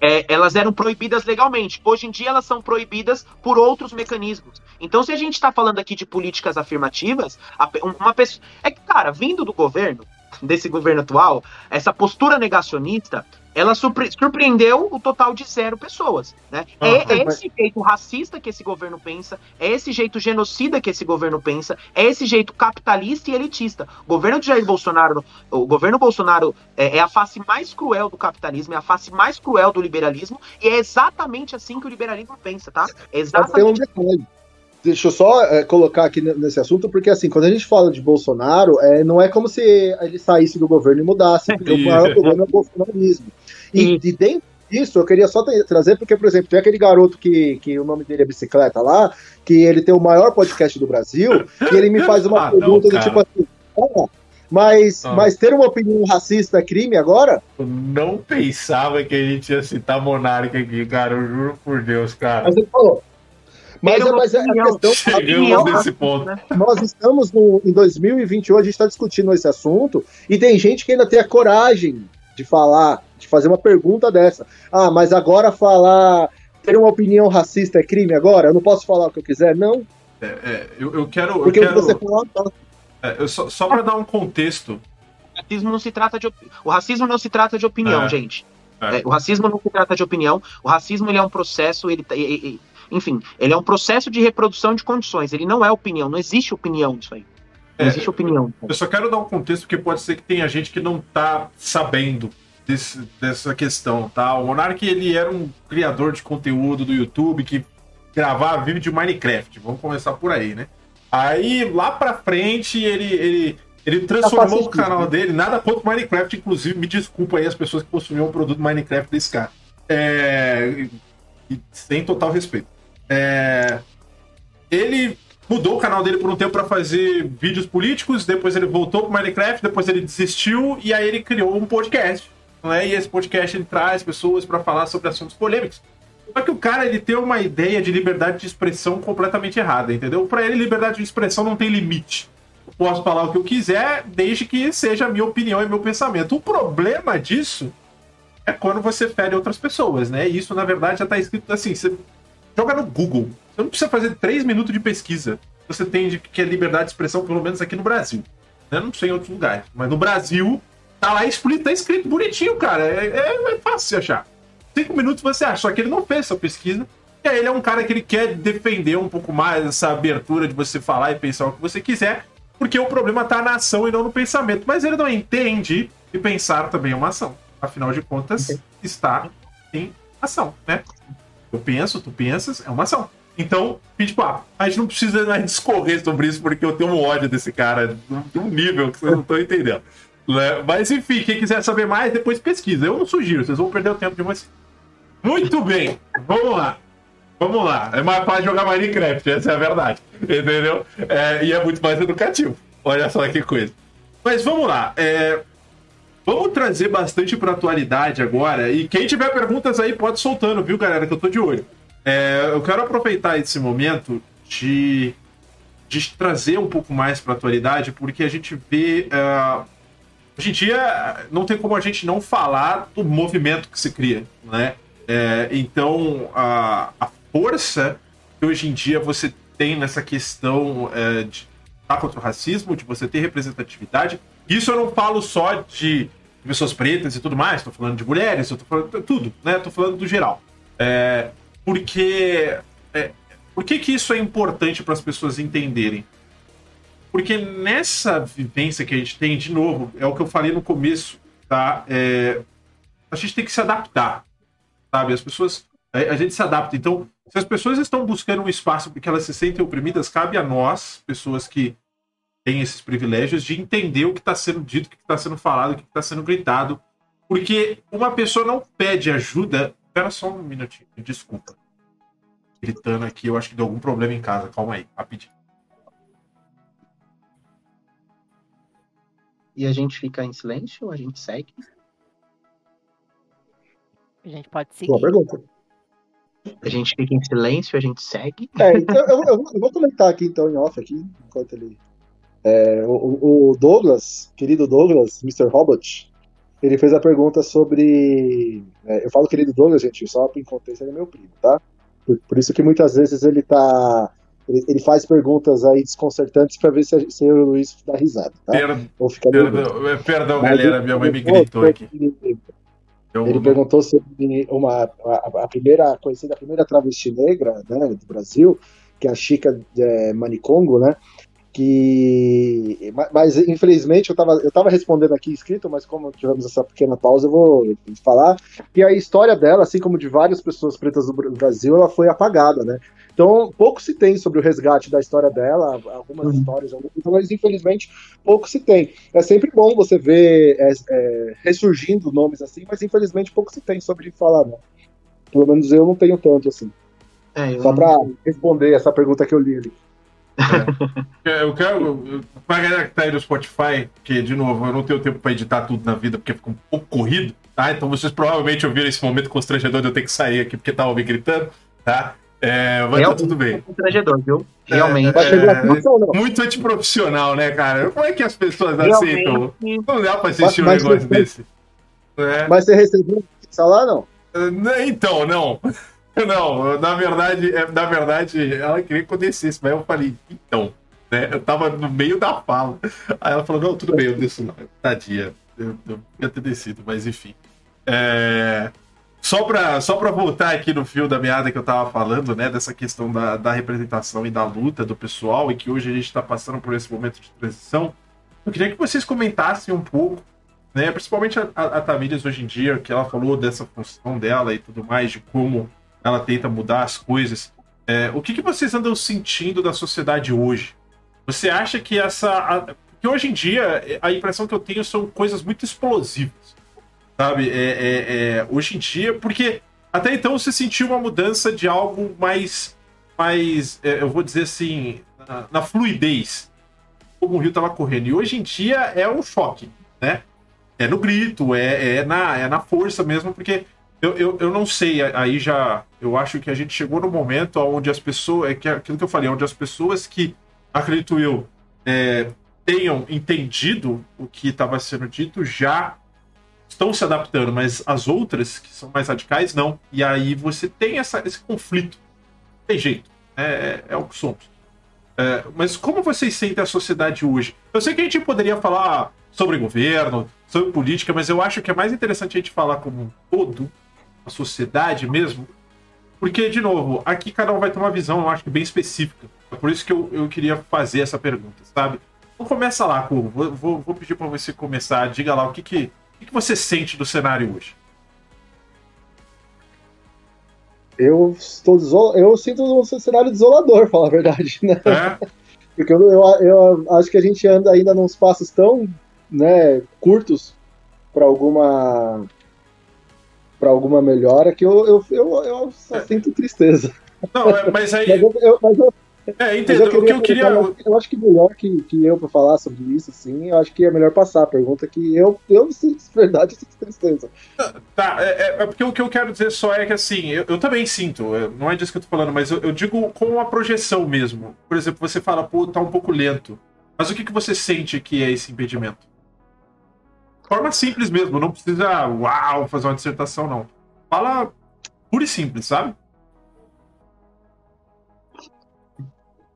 C: É, elas eram proibidas legalmente. Hoje em dia elas são proibidas por outros mecanismos. Então, se a gente está falando aqui de políticas afirmativas, uma pessoa. É que, cara, vindo do governo, desse governo atual, essa postura negacionista ela surpre surpreendeu o total de zero pessoas. Né? Ah, é, é esse jeito racista que esse governo pensa, é esse jeito genocida que esse governo pensa, é esse jeito capitalista e elitista. O governo de Jair Bolsonaro, o governo Bolsonaro é, é a face mais cruel do capitalismo, é a face mais cruel do liberalismo, e é exatamente assim que o liberalismo pensa, tá? É exatamente.
D: Um Deixa eu só é, colocar aqui nesse assunto, porque assim, quando a gente fala de Bolsonaro, é, não é como se ele saísse do governo e mudasse, porque o maior problema é o bolsonarismo. E, e dentro disso, eu queria só trazer, porque, por exemplo, tem aquele garoto que, que o nome dele é Bicicleta lá, que ele tem o maior podcast do Brasil, e ele me faz uma ah, pergunta não, do tipo assim. Ah, mas, ah. mas ter uma opinião racista é crime agora?
A: Eu não pensava que a gente ia citar Monarca aqui, cara. Eu juro por Deus, cara. Mas ele falou.
D: Mas, é, mas é a questão. Chegamos nesse ponto. Nós estamos no, em 2021, a gente está discutindo esse assunto, e tem gente que ainda tem a coragem de falar, de fazer uma pergunta dessa. Ah, mas agora falar, ter uma opinião racista é crime agora? Eu não posso falar o que eu quiser? Não.
A: É, é eu, eu quero.
D: Porque
A: eu quero...
D: você. Tá.
A: É, eu só só para dar um contexto.
C: O racismo não se trata de, o racismo não se trata de opinião, é. gente. É. o racismo não se trata de opinião. O racismo ele é um processo, ele, ele, ele, enfim, ele é um processo de reprodução de condições. Ele não é opinião, não existe opinião disso aí. Não é, existe opinião.
A: Eu só quero dar um contexto, porque pode ser que tenha gente que não tá sabendo desse, dessa questão, tá? O Monark, ele era um criador de conteúdo do YouTube que gravava vídeo de Minecraft. Vamos começar por aí, né? Aí, lá pra frente, ele, ele Ele transformou o canal dele, nada contra Minecraft, inclusive, me desculpa aí as pessoas que consumiam o produto Minecraft desse cara. É... sem total respeito. É... Ele mudou o canal dele por um tempo para fazer vídeos políticos, depois ele voltou pro Minecraft, depois ele desistiu e aí ele criou um podcast. Né? E esse podcast ele traz pessoas para falar sobre assuntos polêmicos. Só que o cara ele tem uma ideia de liberdade de expressão completamente errada, entendeu? Para ele, liberdade de expressão não tem limite. Eu posso falar o que eu quiser, desde que seja a minha opinião e meu pensamento. O problema disso é quando você fere outras pessoas, né? E isso, na verdade, já tá escrito assim: você joga no Google. Você não precisa fazer três minutos de pesquisa. Você tem de que é liberdade de expressão, pelo menos aqui no Brasil. Né? Não sei em outros lugares. Mas no Brasil, tá lá escrito, tá escrito bonitinho, cara. É, é, é fácil achar. Cinco minutos você acha. Só que ele não fez essa pesquisa. E aí ele é um cara que ele quer defender um pouco mais essa abertura de você falar e pensar o que você quiser. Porque o problema tá na ação e não no pensamento. Mas ele não entende que pensar também é uma ação. Afinal de contas, está em ação, né? Eu penso, tu pensas, é uma ação. Então, tipo, ah, a gente não precisa mais discorrer sobre isso, porque eu tenho um ódio desse cara, de um nível que vocês não estão entendendo. Né? Mas enfim, quem quiser saber mais, depois pesquisa. Eu não sugiro, vocês vão perder o tempo de vocês. Muito bem, vamos lá. Vamos lá. É mais fácil jogar Minecraft, essa é a verdade. Entendeu? É, e é muito mais educativo. Olha só que coisa. Mas vamos lá. É, vamos trazer bastante para atualidade agora. E quem tiver perguntas aí, pode soltando, viu, galera? Que eu tô de olho. É, eu quero aproveitar esse momento de, de trazer um pouco mais para atualidade, porque a gente vê. Uh, hoje em dia, não tem como a gente não falar do movimento que se cria, né? É, então, a, a força que hoje em dia você tem nessa questão é, de lutar contra o racismo, de você ter representatividade. Isso eu não falo só de pessoas pretas e tudo mais, estou falando de mulheres, tô falando de tudo, né? Estou falando do geral. É, porque. É, por que, que isso é importante para as pessoas entenderem? Porque nessa vivência que a gente tem, de novo, é o que eu falei no começo, tá? É, a gente tem que se adaptar, sabe? As pessoas. A gente se adapta. Então, se as pessoas estão buscando um espaço porque elas se sentem oprimidas, cabe a nós, pessoas que têm esses privilégios, de entender o que está sendo dito, o que está sendo falado, o que está sendo gritado. Porque uma pessoa não pede ajuda Espera só um minutinho, desculpa. Gritando aqui, eu acho que deu algum problema em casa. Calma aí, rapidinho.
C: E a gente fica em silêncio ou a gente segue?
E: A gente pode seguir.
D: Boa pergunta.
C: A gente fica em silêncio, a gente segue?
D: É, então, eu, eu, eu, vou comentar aqui então em off aqui, enquanto ele. É, o, o, Douglas, querido Douglas, Mr. Robot, ele fez a pergunta sobre. É, eu falo querido Douglas, gente, só para contexto, ele é meu primo, tá? Por, por, isso que muitas vezes ele tá. Ele, ele faz perguntas aí desconcertantes para ver se, se o Luiz dá risada, tá?
A: Perdão, perdão, é, perdão galera, minha mãe me gritou aqui.
D: Ele perguntou sobre uma, a, a, primeira conhecida, a primeira travesti negra né, do Brasil, que é a Chica é, Manicongo, né? Que mas infelizmente eu estava eu tava respondendo aqui escrito, mas como tivemos essa pequena pausa, eu vou falar que a história dela, assim como de várias pessoas pretas do Brasil, ela foi apagada, né? Então, pouco se tem sobre o resgate da história dela, algumas uhum. histórias, mas infelizmente pouco se tem. É sempre bom você ver é, é, ressurgindo nomes assim, mas infelizmente pouco se tem sobre falar, né? Pelo menos eu não tenho tanto assim. É, Só para responder essa pergunta que eu li ali.
A: É. Eu quero. Pra galera que tá aí no Spotify, que, de novo, eu não tenho tempo pra editar tudo na vida porque fica um pouco corrido, tá? Então vocês provavelmente ouviram esse momento constrangedor de eu ter que sair aqui porque tava me gritando, tá? É, mas tá tudo bem.
C: Constrangedor, viu? Realmente.
A: É, é, muito antiprofissional, né, cara? Como é que as pessoas Realmente. aceitam? Não dá pra assistir mas, um negócio desse.
D: É. Mas você recebeu lá, não?
A: Então, não. Não, na verdade, é, na verdade, ela queria que eu descesse, mas eu falei, então, né? Eu tava no meio da fala. Aí ela falou, não, tudo bem, eu desço não. Tadinha, eu, eu ia ter descido, mas enfim. É... Só para só pra voltar aqui no fio da meada que eu tava falando, né? Dessa questão da, da representação e da luta do pessoal, e que hoje a gente está passando por esse momento de transição, eu queria que vocês comentassem um pouco, né? Principalmente a, a, a Tamires hoje em dia, que ela falou dessa função dela e tudo mais, de como ela tenta mudar as coisas. É, o que, que vocês andam sentindo da sociedade hoje? Você acha que essa. A, que hoje em dia a impressão que eu tenho são coisas muito explosivas. Sabe? É, é, é, hoje em dia, porque até então você sentiu uma mudança de algo mais. mais é, eu vou dizer assim, na, na fluidez. Como o Rio estava correndo. E hoje em dia é o choque, né? É no grito, é, é, na, é na força mesmo, porque eu, eu, eu não sei, aí já. Eu acho que a gente chegou no momento onde as pessoas. É que aquilo que eu falei, onde as pessoas que, acredito eu, é, tenham entendido o que estava sendo dito já estão se adaptando, mas as outras, que são mais radicais, não. E aí você tem essa, esse conflito. Tem jeito. É, é, é o que somos. É, mas como vocês sentem a sociedade hoje? Eu sei que a gente poderia falar sobre governo, sobre política, mas eu acho que é mais interessante a gente falar como um todo, a sociedade mesmo, porque, de novo, aqui cada um vai ter uma visão, eu acho que bem específica. É por isso que eu, eu queria fazer essa pergunta, sabe? Então começa lá, Cubo. Vou, vou, vou pedir para você começar. Diga lá o que, que, o que você sente do cenário hoje.
D: Eu estou desol... eu sinto um cenário desolador, falar a verdade, né? É? Porque eu, eu, eu, acho que a gente anda ainda num passos tão né, curtos para alguma para alguma melhora que eu, eu, eu, eu só é. sinto tristeza.
A: Não, é, mas aí. mas eu, mas eu, é, entendo. o que eu queria.
D: Eu, acho que melhor que, que eu para falar sobre isso, assim, eu acho que é melhor passar a pergunta que eu, eu de verdade, sinto tristeza.
A: Tá, é, é, é, porque o que eu quero dizer só é que, assim, eu, eu também sinto, não é disso que eu tô falando, mas eu, eu, digo com uma projeção mesmo. Por exemplo, você fala, pô, tá um pouco lento. Mas o que, que você sente que é esse impedimento? Forma simples mesmo, não precisa, uau, fazer uma dissertação, não. Fala puro e simples, sabe?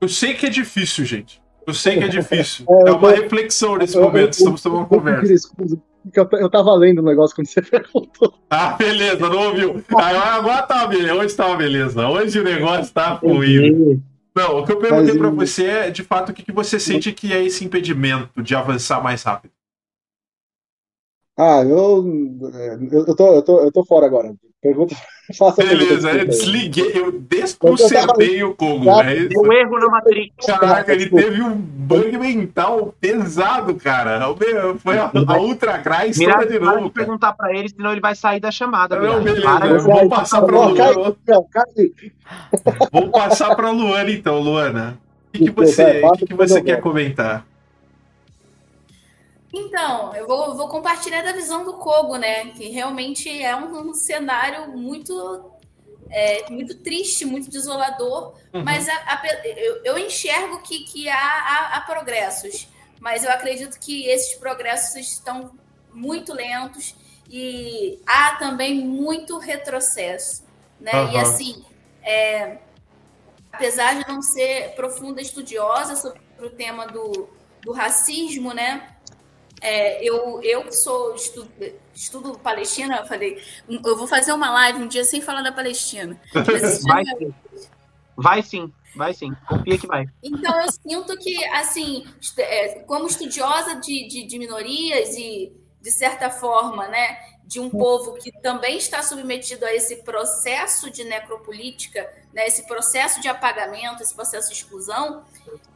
A: Eu sei que é difícil, gente. Eu sei que é difícil. É, é uma reflexão nesse eu, momento. Eu, estamos tomando uma conversa.
D: Eu tava lendo o um negócio quando você perguntou.
A: Ah, beleza, não ouviu. Agora tá beleza. Hoje tá beleza. Hoje o negócio tá fluindo. Não, o que eu perguntei Mas, pra você é, de fato, o que, que você sente que é esse impedimento de avançar mais rápido?
D: Ah, eu, eu, eu, tô, eu, tô, eu tô fora agora. Pergunta,
A: faça Beleza, eu desliguei, eu desconcertei o Kogo.
C: É Deu um erro na Matrix.
A: Caraca, ele teve um bug mental pesado, cara. Foi a, a Ultra Crash toda de novo. Vou
C: perguntar pra ele, senão ele vai sair da chamada.
A: Não, beleza, Para, vou passar pra Luana. Vou passar pra Luana então, Luana. O que, que você, que que você quer comentar?
B: Então, eu vou, vou, compartilhar da visão do Kogo, né? Que realmente é um, um cenário muito, é, muito triste, muito desolador, uhum. mas a, a, eu, eu, enxergo que, que há, há, há, progressos, mas eu acredito que esses progressos estão muito lentos e há também muito retrocesso, né? Uhum. E assim, é, apesar de não ser profunda estudiosa sobre o tema do, do racismo, né? É, eu, eu sou estudo, estudo Palestina, eu falei, eu vou fazer uma live um dia sem falar da Palestina.
C: Vai sim. Vai sim, vai sim. Confia que vai.
B: Então eu sinto que, assim, é, como estudiosa de, de, de minorias e, de certa forma, né, de um povo que também está submetido a esse processo de necropolítica, né, esse processo de apagamento, esse processo de exclusão,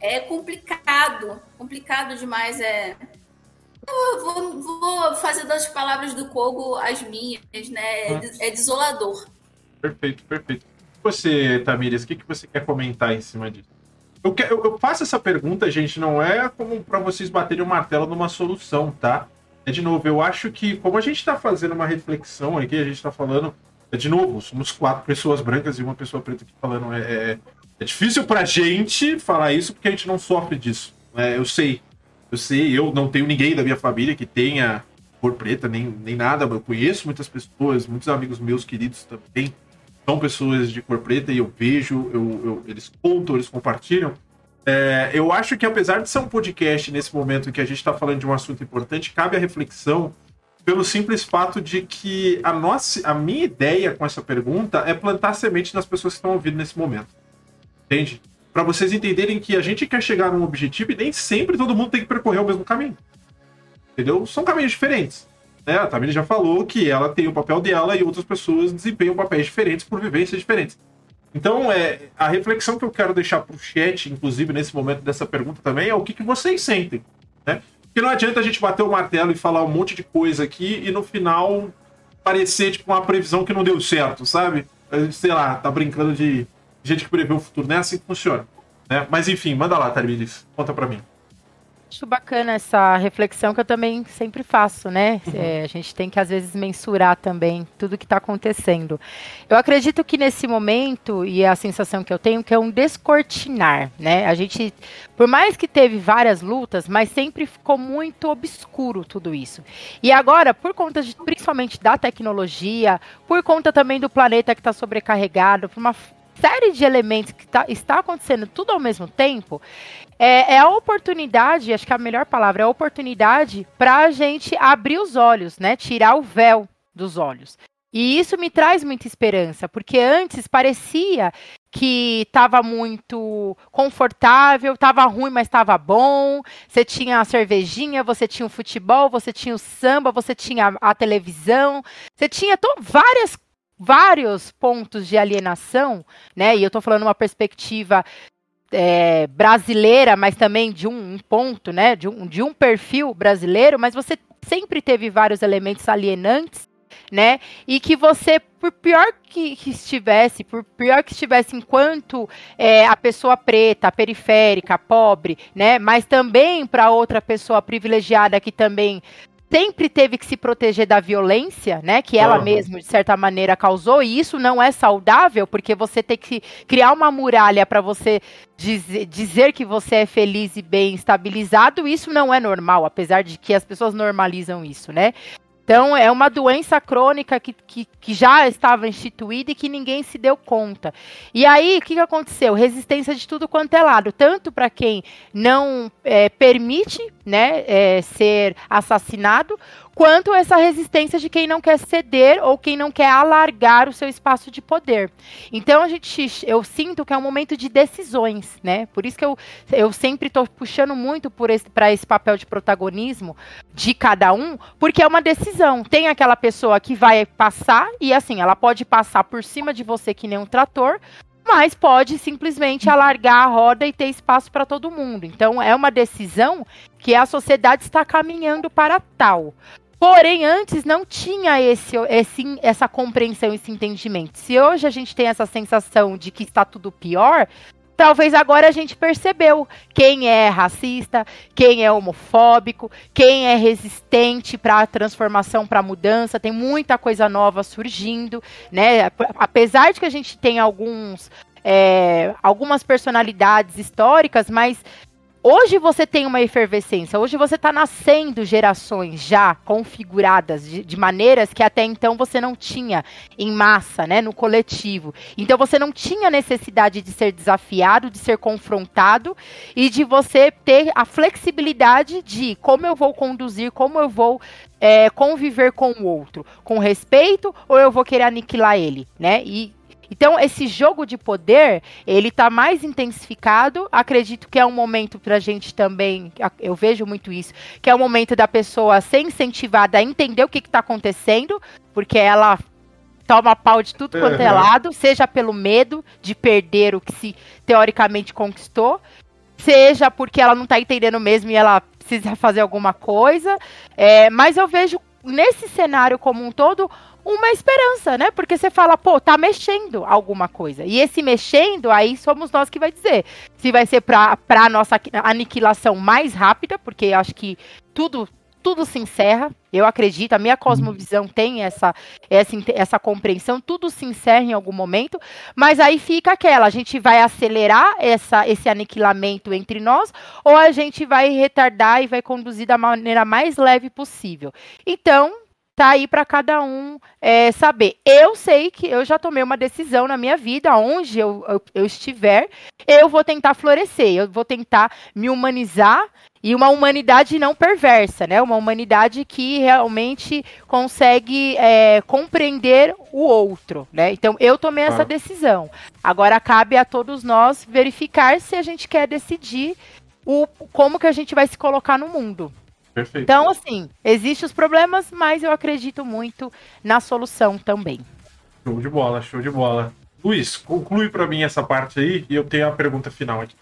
B: é complicado, complicado demais. É, vou, vou, fazer das palavras do Kogo as minhas, né? É, é desolador.
A: Perfeito, perfeito. Você, Tamires, o que, que você quer comentar em cima disso? Eu, eu, eu faço essa pergunta, gente, não é como para vocês baterem o martelo numa solução, tá? É de novo, eu acho que, como a gente está fazendo uma reflexão aqui, a gente está falando, é de novo, somos quatro pessoas brancas e uma pessoa preta aqui falando. É, é, é difícil pra gente falar isso porque a gente não sofre disso. É, eu sei. Eu sei, eu não tenho ninguém da minha família que tenha cor preta, nem, nem nada. Eu conheço muitas pessoas, muitos amigos meus queridos também são pessoas de cor preta e eu vejo, eu, eu eles contam, eles compartilham. É, eu acho que apesar de ser um podcast nesse momento em que a gente está falando de um assunto importante, cabe a reflexão pelo simples fato de que a, nossa, a minha ideia com essa pergunta é plantar semente nas pessoas que estão ouvindo nesse momento. Entende? Para vocês entenderem que a gente quer chegar num objetivo e nem sempre todo mundo tem que percorrer o mesmo caminho. Entendeu? São caminhos diferentes. Né? A Tamiri já falou que ela tem o papel dela e outras pessoas desempenham papéis diferentes por vivências diferentes. Então, é, a reflexão que eu quero deixar para o chat, inclusive nesse momento dessa pergunta também, é o que, que vocês sentem. né? Porque não adianta a gente bater o martelo e falar um monte de coisa aqui e no final parecer tipo uma previsão que não deu certo, sabe? Sei lá, tá brincando de gente que prevê o futuro. Não é assim que funciona. Né? Mas enfim, manda lá, Tarmides. Conta pra mim.
E: Acho bacana essa reflexão que eu também sempre faço, né? Uhum. É, a gente tem que, às vezes, mensurar também tudo que está acontecendo. Eu acredito que nesse momento, e a sensação que eu tenho, que é um descortinar, né? A gente, por mais que teve várias lutas, mas sempre ficou muito obscuro tudo isso. E agora, por conta de, principalmente da tecnologia, por conta também do planeta que está sobrecarregado, por uma série de elementos que tá, está acontecendo tudo ao mesmo tempo, é, é, a oportunidade, acho que a melhor palavra é a oportunidade para a gente abrir os olhos, né? Tirar o véu dos olhos. E isso me traz muita esperança, porque antes parecia que estava muito confortável, estava ruim, mas estava bom. Você tinha a cervejinha, você tinha o futebol, você tinha o samba, você tinha a televisão, você tinha várias vários pontos de alienação, né? E eu estou falando uma perspectiva é, brasileira, mas também de um, um, ponto, né? De um, de um perfil brasileiro, mas você sempre teve vários elementos alienantes, né? E que você, por pior que, que estivesse, por pior que estivesse enquanto é, a pessoa preta, periférica, pobre, né? Mas também para outra pessoa privilegiada que também sempre teve que se proteger da violência, né? Que ela uhum. mesma, de certa maneira, causou, e isso não é saudável, porque você tem que criar uma muralha para você dizer, dizer que você é feliz e bem estabilizado, isso não é normal, apesar de que as pessoas normalizam isso, né? Então, é uma doença crônica que, que, que, já estava instituída e que ninguém se deu conta. E aí, o que, que aconteceu? Resistência de tudo quanto é lado, tanto para quem não é, permite né, é, ser assassinado, quanto essa resistência de quem não quer ceder ou quem não quer alargar o seu espaço de poder. Então a gente, eu sinto que é um momento de decisões, né? Por isso que eu, eu sempre estou puxando muito para esse, esse papel de protagonismo de cada um, porque é uma decisão. Tem aquela pessoa que vai passar e assim, ela pode passar por cima de você que nem um trator, mas pode simplesmente alargar a roda e ter espaço para todo mundo. Então é uma decisão que a sociedade está caminhando para tal. Porém, antes não tinha esse, esse, essa compreensão, esse entendimento. Se hoje a gente tem essa sensação de que está tudo pior, talvez agora a gente percebeu quem é racista, quem é homofóbico, quem é resistente para a transformação, para a mudança. Tem muita coisa nova surgindo, né? Apesar de que a gente tem alguns é, algumas personalidades históricas, mas Hoje você tem uma efervescência, hoje você está nascendo gerações já configuradas de, de, maneiras que até então você não tinha em massa, né, no coletivo. Então você não tinha necessidade de ser desafiado, de ser confrontado e de você ter a flexibilidade de como eu vou conduzir, como eu vou é, conviver com o outro, com respeito ou eu vou querer aniquilar ele, né? E então, esse jogo de poder, ele está mais intensificado. Acredito que é um momento para a gente também, eu vejo muito isso, que é o um momento da pessoa ser incentivada a entender o que está acontecendo, porque ela toma pau de tudo quanto é lado, seja pelo medo de perder o que se teoricamente conquistou, seja porque ela não está entendendo mesmo e ela precisa fazer alguma coisa. É, mas eu vejo nesse cenário como um todo uma esperança, né? Porque você fala, pô, tá mexendo alguma coisa. E esse mexendo, aí somos nós que vai dizer. Se vai ser para a nossa aniquilação mais rápida, porque acho que tudo tudo se encerra. Eu acredito, a minha cosmovisão tem essa, essa, essa compreensão, tudo se encerra em algum momento, mas aí fica aquela, a gente vai acelerar essa, esse aniquilamento entre nós, ou a gente vai retardar e vai conduzir da maneira mais leve possível. Então, tá aí para cada um é, saber. Eu sei que eu já tomei uma decisão na minha vida, onde eu, eu, eu, estiver, eu vou tentar florescer, eu vou tentar me humanizar e uma humanidade não perversa, né? Uma humanidade que realmente consegue é, compreender o outro, né? Então eu tomei essa decisão. Agora cabe a todos nós verificar se a gente quer decidir o como que a gente vai se colocar no mundo. Perfeito. Então, assim, existem os problemas, mas eu acredito muito na solução também.
A: Show de bola, show de bola. Luiz, conclui para mim essa parte aí e eu tenho a pergunta final aqui.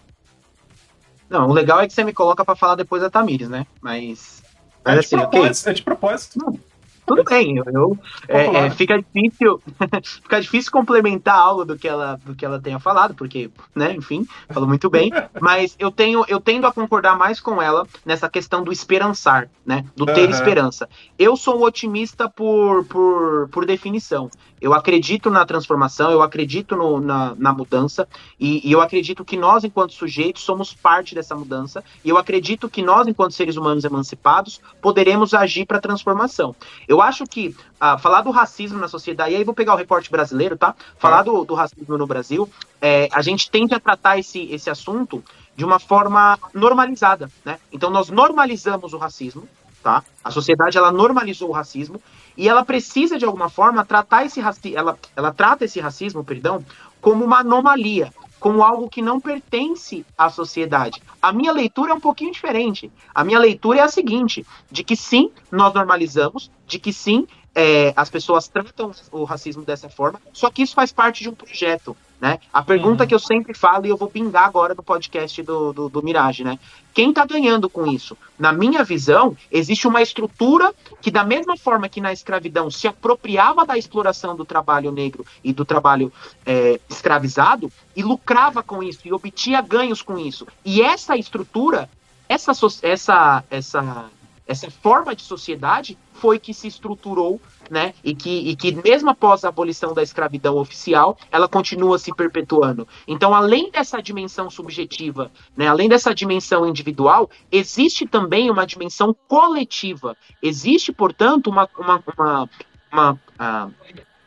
C: Não, o legal é que você me coloca para falar depois da Tamires, né? Mas.
A: Mas é, assim, de propósito, okay. é de propósito. Não,
C: tudo bem, eu, eu é, é, fica difícil, fica difícil complementar algo do que ela do que ela tenha falado, porque, né, enfim, falou muito bem, mas eu tenho eu tendo a concordar mais com ela nessa questão do esperançar, né, do ter uhum. esperança. Eu sou um otimista por, por, por definição. Eu acredito na transformação, eu acredito no, na, na mudança, e, e, eu acredito que nós, enquanto sujeitos, somos parte dessa mudança, e eu acredito que nós, enquanto seres humanos emancipados, poderemos agir para a transformação. Eu acho que ah, falar do racismo na sociedade, e aí vou pegar o recorte brasileiro, tá? Falar do, do racismo no Brasil, é, a gente tende a tratar esse, esse assunto de uma forma normalizada, né? Então nós normalizamos o racismo, tá? A sociedade ela normalizou o racismo e ela precisa de alguma forma tratar esse racismo, ela, ela trata esse racismo, perdão, como uma anomalia, como algo que não pertence à sociedade. A minha leitura é um pouquinho diferente. A minha leitura é a seguinte: de que sim, nós normalizamos, de que sim, é, as pessoas tratam o racismo dessa forma, só que isso faz parte de um projeto. Né? A pergunta uhum. que eu sempre falo, e eu vou pingar agora no podcast do, do, do Mirage, né? Quem está ganhando com isso? Na minha visão, existe uma estrutura que, da mesma forma que na escravidão se apropriava da exploração do trabalho negro e do trabalho é, escravizado, e lucrava com isso, e obtinha ganhos com isso. E essa estrutura, essa, essa, essa essa forma de sociedade foi que se estruturou, né? E que, e que mesmo após a abolição da escravidão oficial, ela continua se perpetuando. Então, além dessa dimensão subjetiva, né? Além dessa dimensão individual, existe também uma dimensão coletiva. Existe, portanto, uma, uma, uma, uma, ah,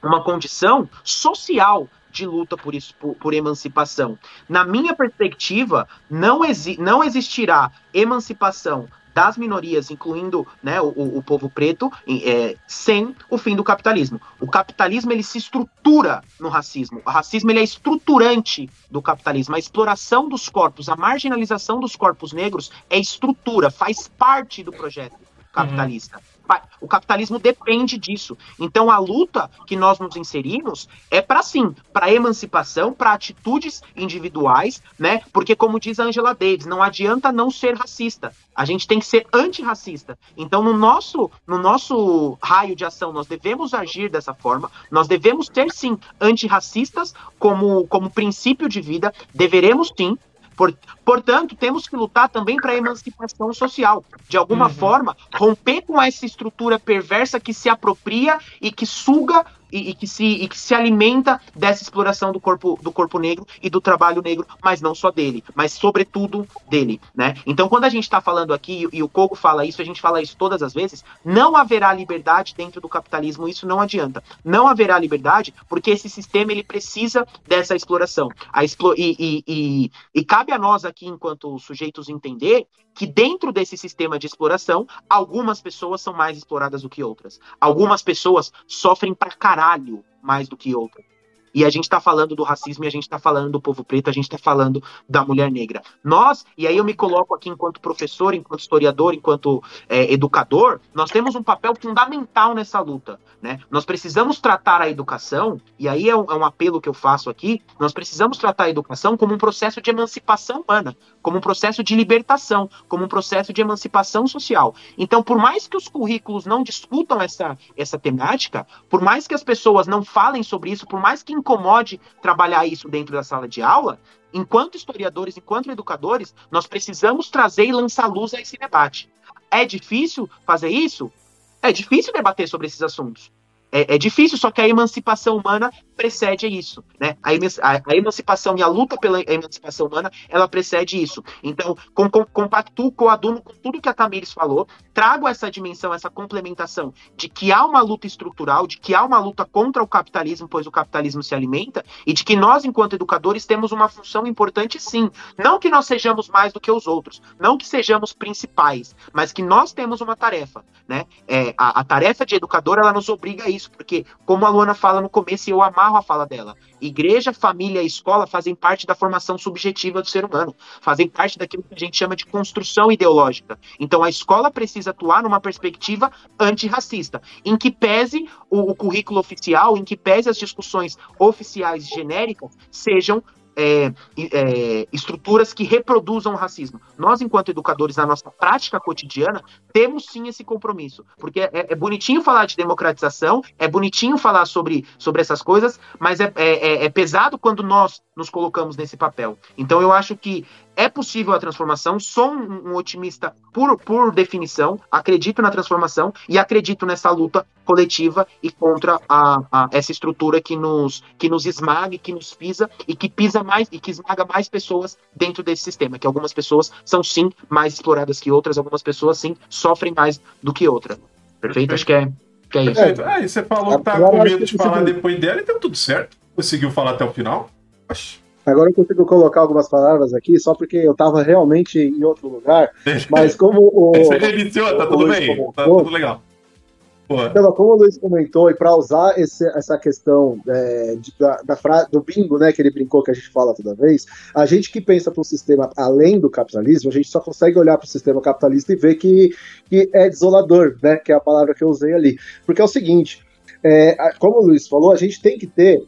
C: uma condição social de luta por, isso, por, por, emancipação. Na minha perspectiva, não, exi não existirá emancipação das minorias, incluindo né, o, o povo preto, é, sem o fim do capitalismo. O capitalismo ele se estrutura no racismo. O racismo ele é estruturante do capitalismo. A exploração dos corpos, a marginalização dos corpos negros é estrutura, faz parte do projeto capitalista. Uhum. O capitalismo depende disso. Então a luta que nós nos inserimos é para sim, para emancipação, para atitudes individuais, né? Porque como diz a Angela Davis, não adianta não ser racista. A gente tem que ser antirracista. Então no nosso no nosso raio de ação nós devemos agir dessa forma. Nós devemos ter sim antirracistas como como princípio de vida. Deveremos sim por, portanto, temos que lutar também para a emancipação social. De alguma uhum. forma, romper com essa estrutura perversa que se apropria e que suga e, e, que se, e que se alimenta dessa exploração do corpo, do corpo negro e do trabalho negro, mas não só dele, mas sobretudo dele, né? Então, quando a gente está falando aqui, e o Kogo fala isso, a gente fala isso todas as vezes, não haverá liberdade dentro do capitalismo, isso não adianta. Não haverá liberdade, porque esse sistema ele precisa dessa exploração. A explo e, e, e, e cabe a nós aqui, enquanto sujeitos, entender que dentro desse sistema de exploração, algumas pessoas são mais exploradas do que outras. Algumas pessoas sofrem pra caralho mais do que outras. E a gente está falando do racismo e a gente está falando do povo preto, a gente está falando da mulher negra. Nós, e aí eu me coloco aqui enquanto professor, enquanto historiador, enquanto é, educador, nós temos um papel fundamental nessa luta. Né? Nós precisamos tratar a educação, e aí é um, é um apelo que eu faço aqui, nós precisamos tratar a educação como um processo de emancipação humana, como um processo de libertação, como um processo de emancipação social. Então, por mais que os currículos não discutam essa, essa temática, por mais que as pessoas não falem sobre isso, por mais que incomode trabalhar isso dentro da sala de aula, enquanto historiadores, enquanto educadores, nós precisamos trazer e lançar luz a esse debate. É difícil fazer isso? É difícil debater sobre esses assuntos. É, é, difícil, só que a emancipação humana precede isso, né? A, a, a, emancipação e a luta pela emancipação humana, ela precede isso. Então, com, com, compactuo, coaduno com tudo que a Tamires falou, trago essa dimensão, essa complementação de que há uma luta estrutural, de que há uma luta contra o capitalismo, pois o capitalismo se alimenta, e de que nós, enquanto educadores, temos uma função importante sim. Não que nós sejamos mais do que os outros, não que sejamos principais, mas que nós temos uma tarefa, né? É, a, a tarefa de educador, ela nos obriga a isso isso, porque, como a Luana fala no começo, e eu amarro a fala dela, igreja, família e escola fazem parte da formação subjetiva do ser humano, fazem parte daquilo que a gente chama de construção ideológica. Então, a escola precisa atuar numa perspectiva antirracista, em que pese o, o currículo oficial, em que pese as discussões oficiais genéricas sejam é, é, estruturas que reproduzam o racismo. Nós, enquanto educadores, na nossa prática cotidiana, temos sim esse compromisso. Porque é, é bonitinho falar de democratização, é bonitinho falar sobre, sobre essas coisas, mas é, é, é pesado quando nós nos colocamos nesse papel. Então, eu acho que é possível a transformação, sou um, um, otimista por, por definição, acredito na transformação e acredito nessa luta coletiva e contra a, a, essa estrutura que nos, que nos esmaga, que nos pisa e que pisa mais e que esmaga mais pessoas dentro desse sistema, que algumas pessoas são sim mais exploradas que outras, algumas pessoas sim sofrem mais do que outras. Perfeito? Perfeito. Acho que é, que é isso.
A: Perfeito. É, e você falou que tá com medo de falar depois dela, então tudo certo. Conseguiu falar até o final?
D: Oxi. Agora eu consigo colocar algumas palavras aqui, só porque eu estava realmente em outro lugar. Mas como o.
A: Você iniciou, tá tudo bem, comentou, tá tudo legal.
D: Então, como o Luiz comentou, e para usar esse, essa questão é, de, da, da fra... do bingo, né, que ele brincou que a gente fala toda vez, a gente que pensa para um sistema além do capitalismo, a gente só consegue olhar para o sistema capitalista e ver que, que é desolador, né, que é a palavra que eu usei ali. Porque é o seguinte, é, como o Luiz falou, a gente tem que ter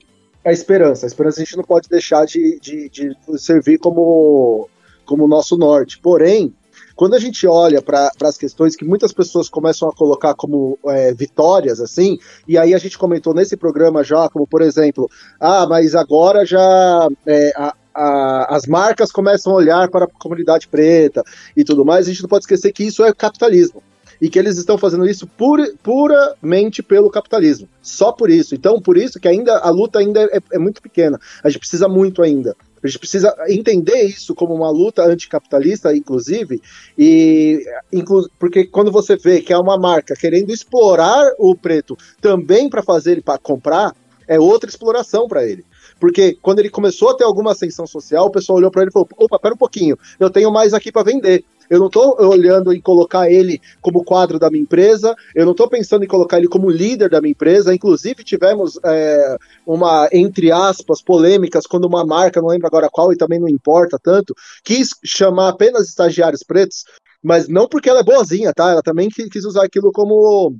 D: a esperança. A esperança a gente não pode deixar de, de, de servir como, como nosso norte. Porém, quando a gente olha para as questões que muitas pessoas começam a colocar como é, vitórias, assim, e aí a gente comentou nesse programa já, como por exemplo, ah, mas agora já é, a, a, as marcas começam a olhar para a comunidade preta e tudo mais, a gente não pode esquecer que isso é capitalismo e que eles estão fazendo isso pura, puramente pelo capitalismo. Só por isso. Então, por isso que ainda a luta ainda é, é muito pequena. A gente precisa muito ainda. A gente precisa entender isso como uma luta anticapitalista, inclusive, e inclu porque quando você vê que é uma marca querendo explorar o preto também para fazer ele para comprar, é outra exploração para ele. Porque quando ele começou a ter alguma ascensão social, o pessoal olhou para ele e falou: opa, pera um pouquinho, eu tenho mais aqui para vender. Eu não estou olhando em colocar ele como quadro da minha empresa, eu não estou pensando em colocar ele como líder da minha empresa. Inclusive, tivemos é, uma, entre aspas, polêmicas quando uma marca, não lembro agora qual e também não importa tanto, quis chamar apenas estagiários pretos, mas não porque ela é boazinha, tá? Ela também quis usar aquilo como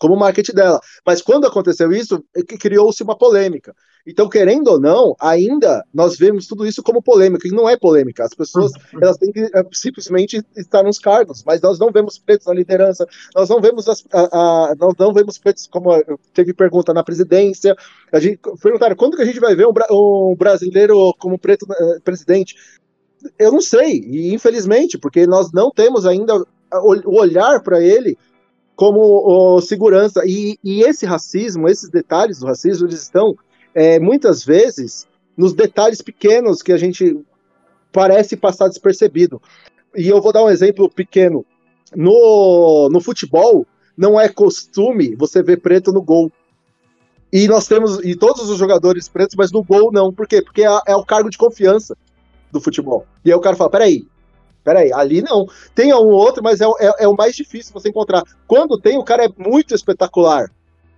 D: como marketing dela. Mas quando aconteceu isso, é criou-se uma polêmica. Então, querendo ou não, ainda nós vemos tudo isso como polêmica, e não é polêmica. As pessoas uhum. elas têm que é, simplesmente estar nos cargos, mas nós não vemos pretos na liderança, nós não vemos as, a, a, nós não vemos pretos como teve pergunta na presidência. A gente perguntaram quando que a gente vai ver um, um brasileiro como preto uh, presidente. Eu não sei, e infelizmente, porque nós não temos ainda o olhar para ele como o, segurança. E, e, esse racismo, esses detalhes do racismo, eles estão é, muitas vezes nos detalhes pequenos que a gente parece passar despercebido. E eu vou dar um exemplo pequeno. No, no futebol, não é costume você ver preto no gol. E nós temos, e todos os jogadores pretos, mas no gol não. Por quê? Porque é, é o cargo de confiança do futebol. E aí o cara fala: peraí, peraí, ali não. Tem um outro, mas é, é, é, o mais difícil você encontrar. Quando tem, o cara é muito espetacular.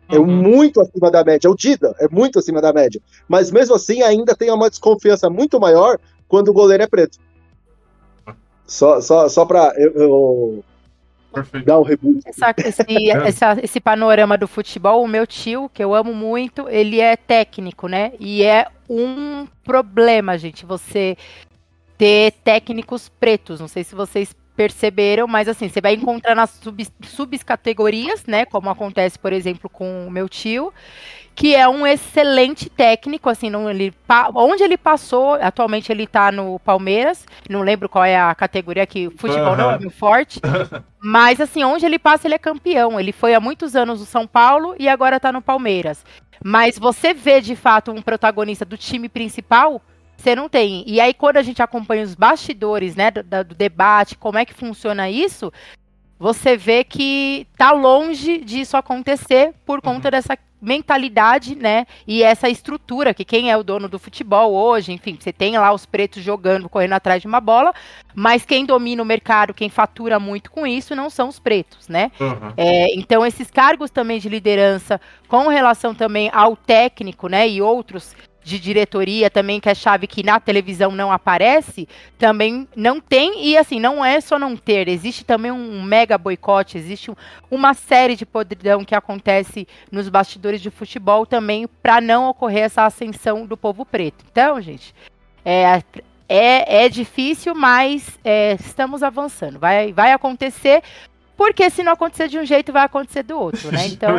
D: É uhum. muito acima da média. É o Dida é muito acima da média. Mas mesmo assim, ainda tem uma desconfiança muito maior quando o goleiro é preto. Só, só, só para eu, eu dar um reboot.
E: Essa, esse, essa, esse panorama do futebol, o meu tio, que eu amo muito, ele é técnico, né? E é um problema, gente, você ter técnicos pretos. Não sei se vocês perceberam, mas assim, você vai encontrar nas sub, subcategorias, né? Como acontece, por exemplo, com o meu tio, que é um excelente técnico, assim, não, ele, onde ele passou, atualmente ele tá no Palmeiras, não lembro qual é a categoria que futebol uhum. não é muito forte, mas assim, onde ele passa ele é campeão, ele foi há muitos anos no São Paulo e agora tá no Palmeiras. Mas você vê de fato um protagonista do time principal, você não tem. E aí, quando a gente acompanha os bastidores, né, do, do, debate, como é que funciona isso, você vê que tá longe disso acontecer por uhum. conta uhum. dessa mentalidade, né, e essa estrutura que quem é o dono do futebol hoje, enfim, você tem lá os pretos jogando, correndo atrás de uma bola, mas quem domina o mercado, quem fatura muito com isso, não são os pretos, né? Uhum. É, então esses cargos também de liderança, com relação também ao técnico, né, e outros de diretoria também, que é chave que na televisão não aparece, também não tem, e assim, não é só não ter, existe também um mega boicote, existe um, uma série de podridão que acontece nos bastidores de futebol também para não ocorrer essa ascensão do povo preto. Então, gente, É, é, é difícil, mas é, estamos avançando. Vai, vai acontecer, porque se não acontecer de um jeito, vai acontecer do outro, né? Então.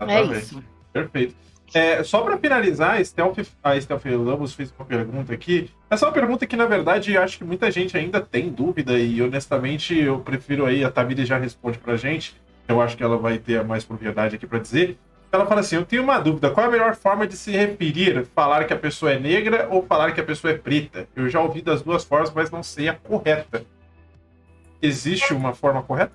E: é isso.
A: Perfeito. É, só para finalizar, a Stealth, Lamos fez uma pergunta aqui. Essa é uma pergunta que, na verdade, acho que muita gente ainda tem dúvida e, honestamente, eu prefiro aí, a Tamiri já responde pra gente. Eu acho que ela vai ter mais propriedade aqui para dizer. Ela fala assim: Eu tenho uma dúvida. Qual é a melhor forma de se referir? Falar que a pessoa é negra ou falar que a pessoa é preta? Eu já ouvi das duas formas, mas não sei a correta. Existe uma forma correta?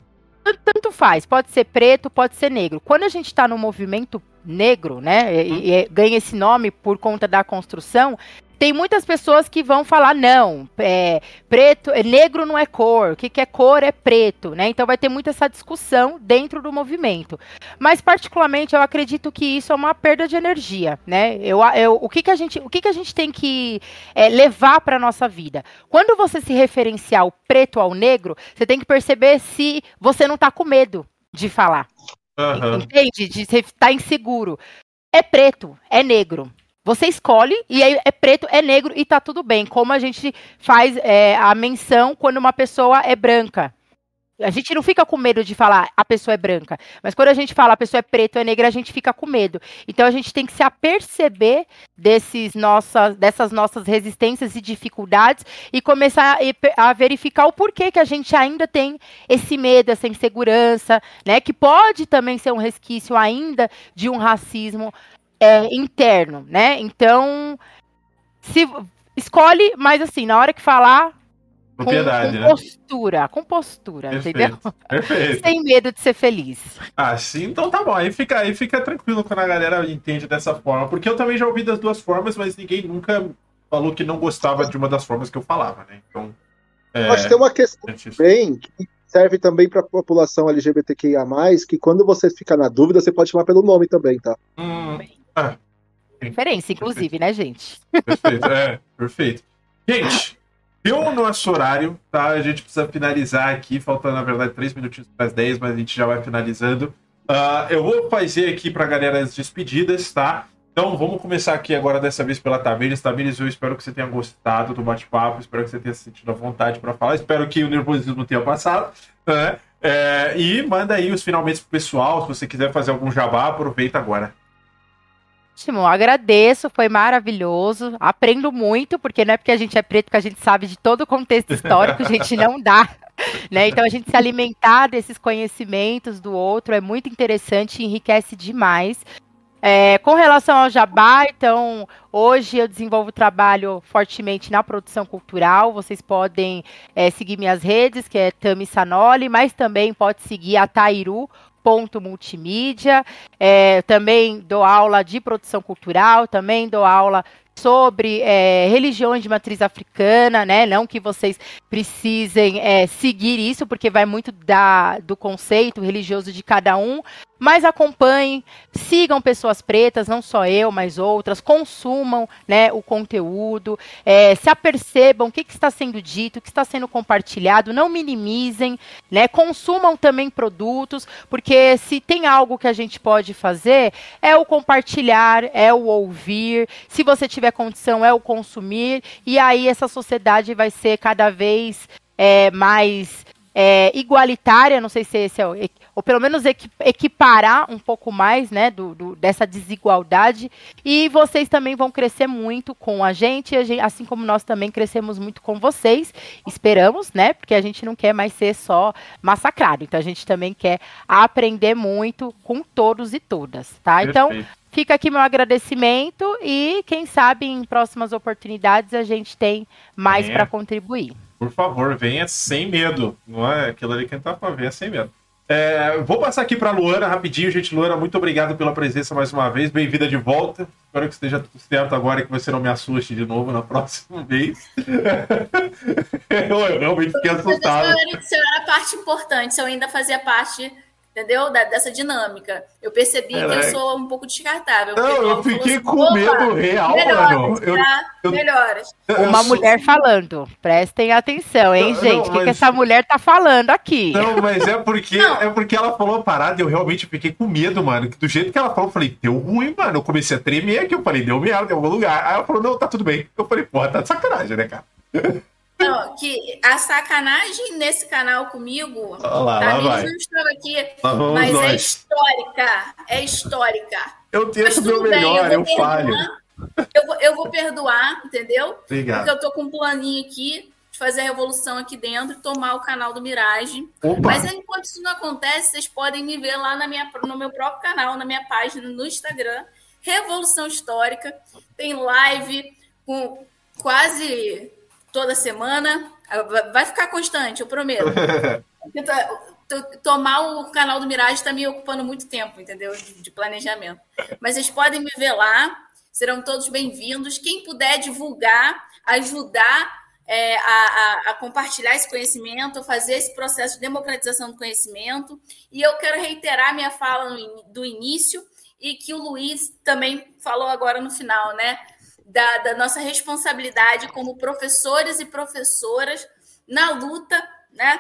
E: Tanto faz. Pode ser preto, pode ser negro. Quando a gente está no movimento negro, né, e, e ganha esse nome por conta da construção, tem muitas pessoas que vão falar não, é, preto, é, negro não é cor, o que, que é cor é preto, né? Então vai ter muita essa discussão dentro do movimento. Mas particularmente eu acredito que isso é uma perda de energia, né? Eu, eu, o que, que a gente, o que, que a gente tem que é, levar para nossa vida? Quando você se referenciar o preto ao negro, você tem que perceber se você não está com medo de falar. Uhum. Entende? De estar tá inseguro. É preto, é negro. Você escolhe e aí é preto, é negro e tá tudo bem. Como a gente faz é, a menção quando uma pessoa é branca. A gente não fica com medo de falar a pessoa é branca, mas quando a gente fala a pessoa é preta ou é negra, a gente fica com medo. Então a gente tem que se aperceber desses nossas, dessas nossas resistências e dificuldades e começar a, a verificar o porquê que a gente ainda tem esse medo, essa insegurança, né? Que pode também ser um resquício ainda de um racismo é, interno, né? Então, se escolhe, mas assim, na hora que falar,
A: Propriedade,
E: com, com né? postura, com postura, Perfeito. entendeu? Perfeito. Sem medo de ser feliz.
A: Ah, sim, então tá bom. Aí fica, aí fica tranquilo quando a galera entende dessa forma. Porque eu também já ouvi das duas formas, mas ninguém nunca falou que não gostava de uma das formas que eu falava, né? Então.
D: É... Acho que tem uma questão bem que serve também para a população LGBTQIA, que quando você fica na dúvida, você pode chamar pelo nome também, tá?
E: Hum, ah, Referência, inclusive, perfeito. né, gente?
A: Perfeito, é, perfeito. Gente, deu o nosso horário, tá? A gente precisa finalizar aqui, faltando, na verdade, três minutinhos para as 10, mas a gente já vai finalizando. Uh, eu vou fazer aqui para a galera as despedidas, tá? Então vamos começar aqui agora dessa vez pela Tamires. Tamires, eu espero que você tenha gostado do bate-papo, espero que você tenha sentido a vontade para falar, espero que o nervosismo tenha passado, né? É, e manda aí os finalmente pro pessoal, se você quiser fazer algum jabá, aproveita agora
E: ótimo, agradeço, foi maravilhoso. Aprendo muito, porque não é porque a gente é preto que a gente sabe de todo o contexto histórico, a gente não dá. Né? Então a gente se alimentar desses conhecimentos do outro é muito interessante e enriquece demais. É, com relação ao jabá, então, hoje eu desenvolvo trabalho fortemente na produção cultural. Vocês podem é, seguir minhas redes, que é Tami Sanoli, mas também pode seguir a Tairu, ponto multimídia. É, também dou aula de produção cultural, também dou aula sobre é, religiões de matriz africana, né? Não que vocês precisem é, seguir isso, porque vai muito da, do conceito religioso de cada um, mas acompanhem, sigam pessoas pretas, não só eu, mas outras, consumam né, o conteúdo, é, se apercebam o que, que, está sendo dito, o que está sendo compartilhado, não minimizem, né, consumam também produtos, porque se tem algo que a gente pode fazer, é o compartilhar, é o ouvir, se você tiver condição, é o consumir, e aí essa sociedade vai ser cada vez é, mais é, igualitária, não sei se esse é o, ou pelo menos equiparar um pouco mais, né, do, do, dessa desigualdade, e vocês também vão crescer muito com a gente, a gente, assim como nós também crescemos muito com vocês, esperamos, né, porque a gente não quer mais ser só massacrado, então a gente também quer aprender muito com todos e todas, tá? Então, Perfeito. Então, fica aqui meu agradecimento e quem sabe em próximas oportunidades a gente tem mais para contribuir.
A: Por favor, venha sem medo. Não é aquilo ali que a gente tá falando, venha sem medo. É, vou passar aqui para Luana rapidinho, gente. Luana, muito obrigado pela presença mais uma vez. Bem-vinda de volta. Espero que esteja tudo certo agora e que você não me assuste de novo na próxima vez. eu, eu realmente fiquei assustado.
B: Isso era parte importante. Se eu ainda fazia parte entendeu? Da, dessa dinâmica. Eu percebi é, que eu sou um pouco descartável.
A: Não, eu fiquei assim, com medo real, melhoras, mano. Eu,
B: tá? eu, melhoras.
E: Uma mulher falando. Prestem atenção, hein, não, gente? O que, que essa mulher tá falando aqui?
A: Não, mas é porque, é porque ela falou a parada e eu realmente fiquei com medo, mano. Do jeito que ela falou, eu falei, deu ruim, mano. Eu comecei a tremer aqui. Eu falei, deu merda em algum lugar. Aí ela falou, não, tá tudo bem. Eu falei, porra, tá de sacanagem, né, cara?
B: Não, que a sacanagem nesse canal comigo,
A: lá,
B: tá?
A: Lá
B: não estava aqui, mas é nós. é histórica. É histórica.
A: Eu tento meu melhor, eu, eu falho.
B: Eu vou, eu vou perdoar, entendeu?
A: Obrigado.
B: Porque eu tô com um planinho aqui de fazer a revolução aqui dentro e tomar o canal do Mirage. Opa. Mas enquanto isso não acontece, vocês podem me ver lá na minha, no meu próprio canal, na minha página no Instagram, Revolução Histórica. Tem live com quase toda semana. Vai ficar constante, eu prometo. Tomar o canal do Mirage está me ocupando muito tempo, entendeu? De, planejamento. Mas vocês podem me ver lá, serão todos bem-vindos. Quem puder divulgar, ajudar é, a, a, a, compartilhar esse conhecimento, fazer esse processo de democratização do conhecimento. E eu quero reiterar minha fala no, do início e que o Luiz também falou agora no final, né? Da, da nossa responsabilidade como professores e professoras na luta, né?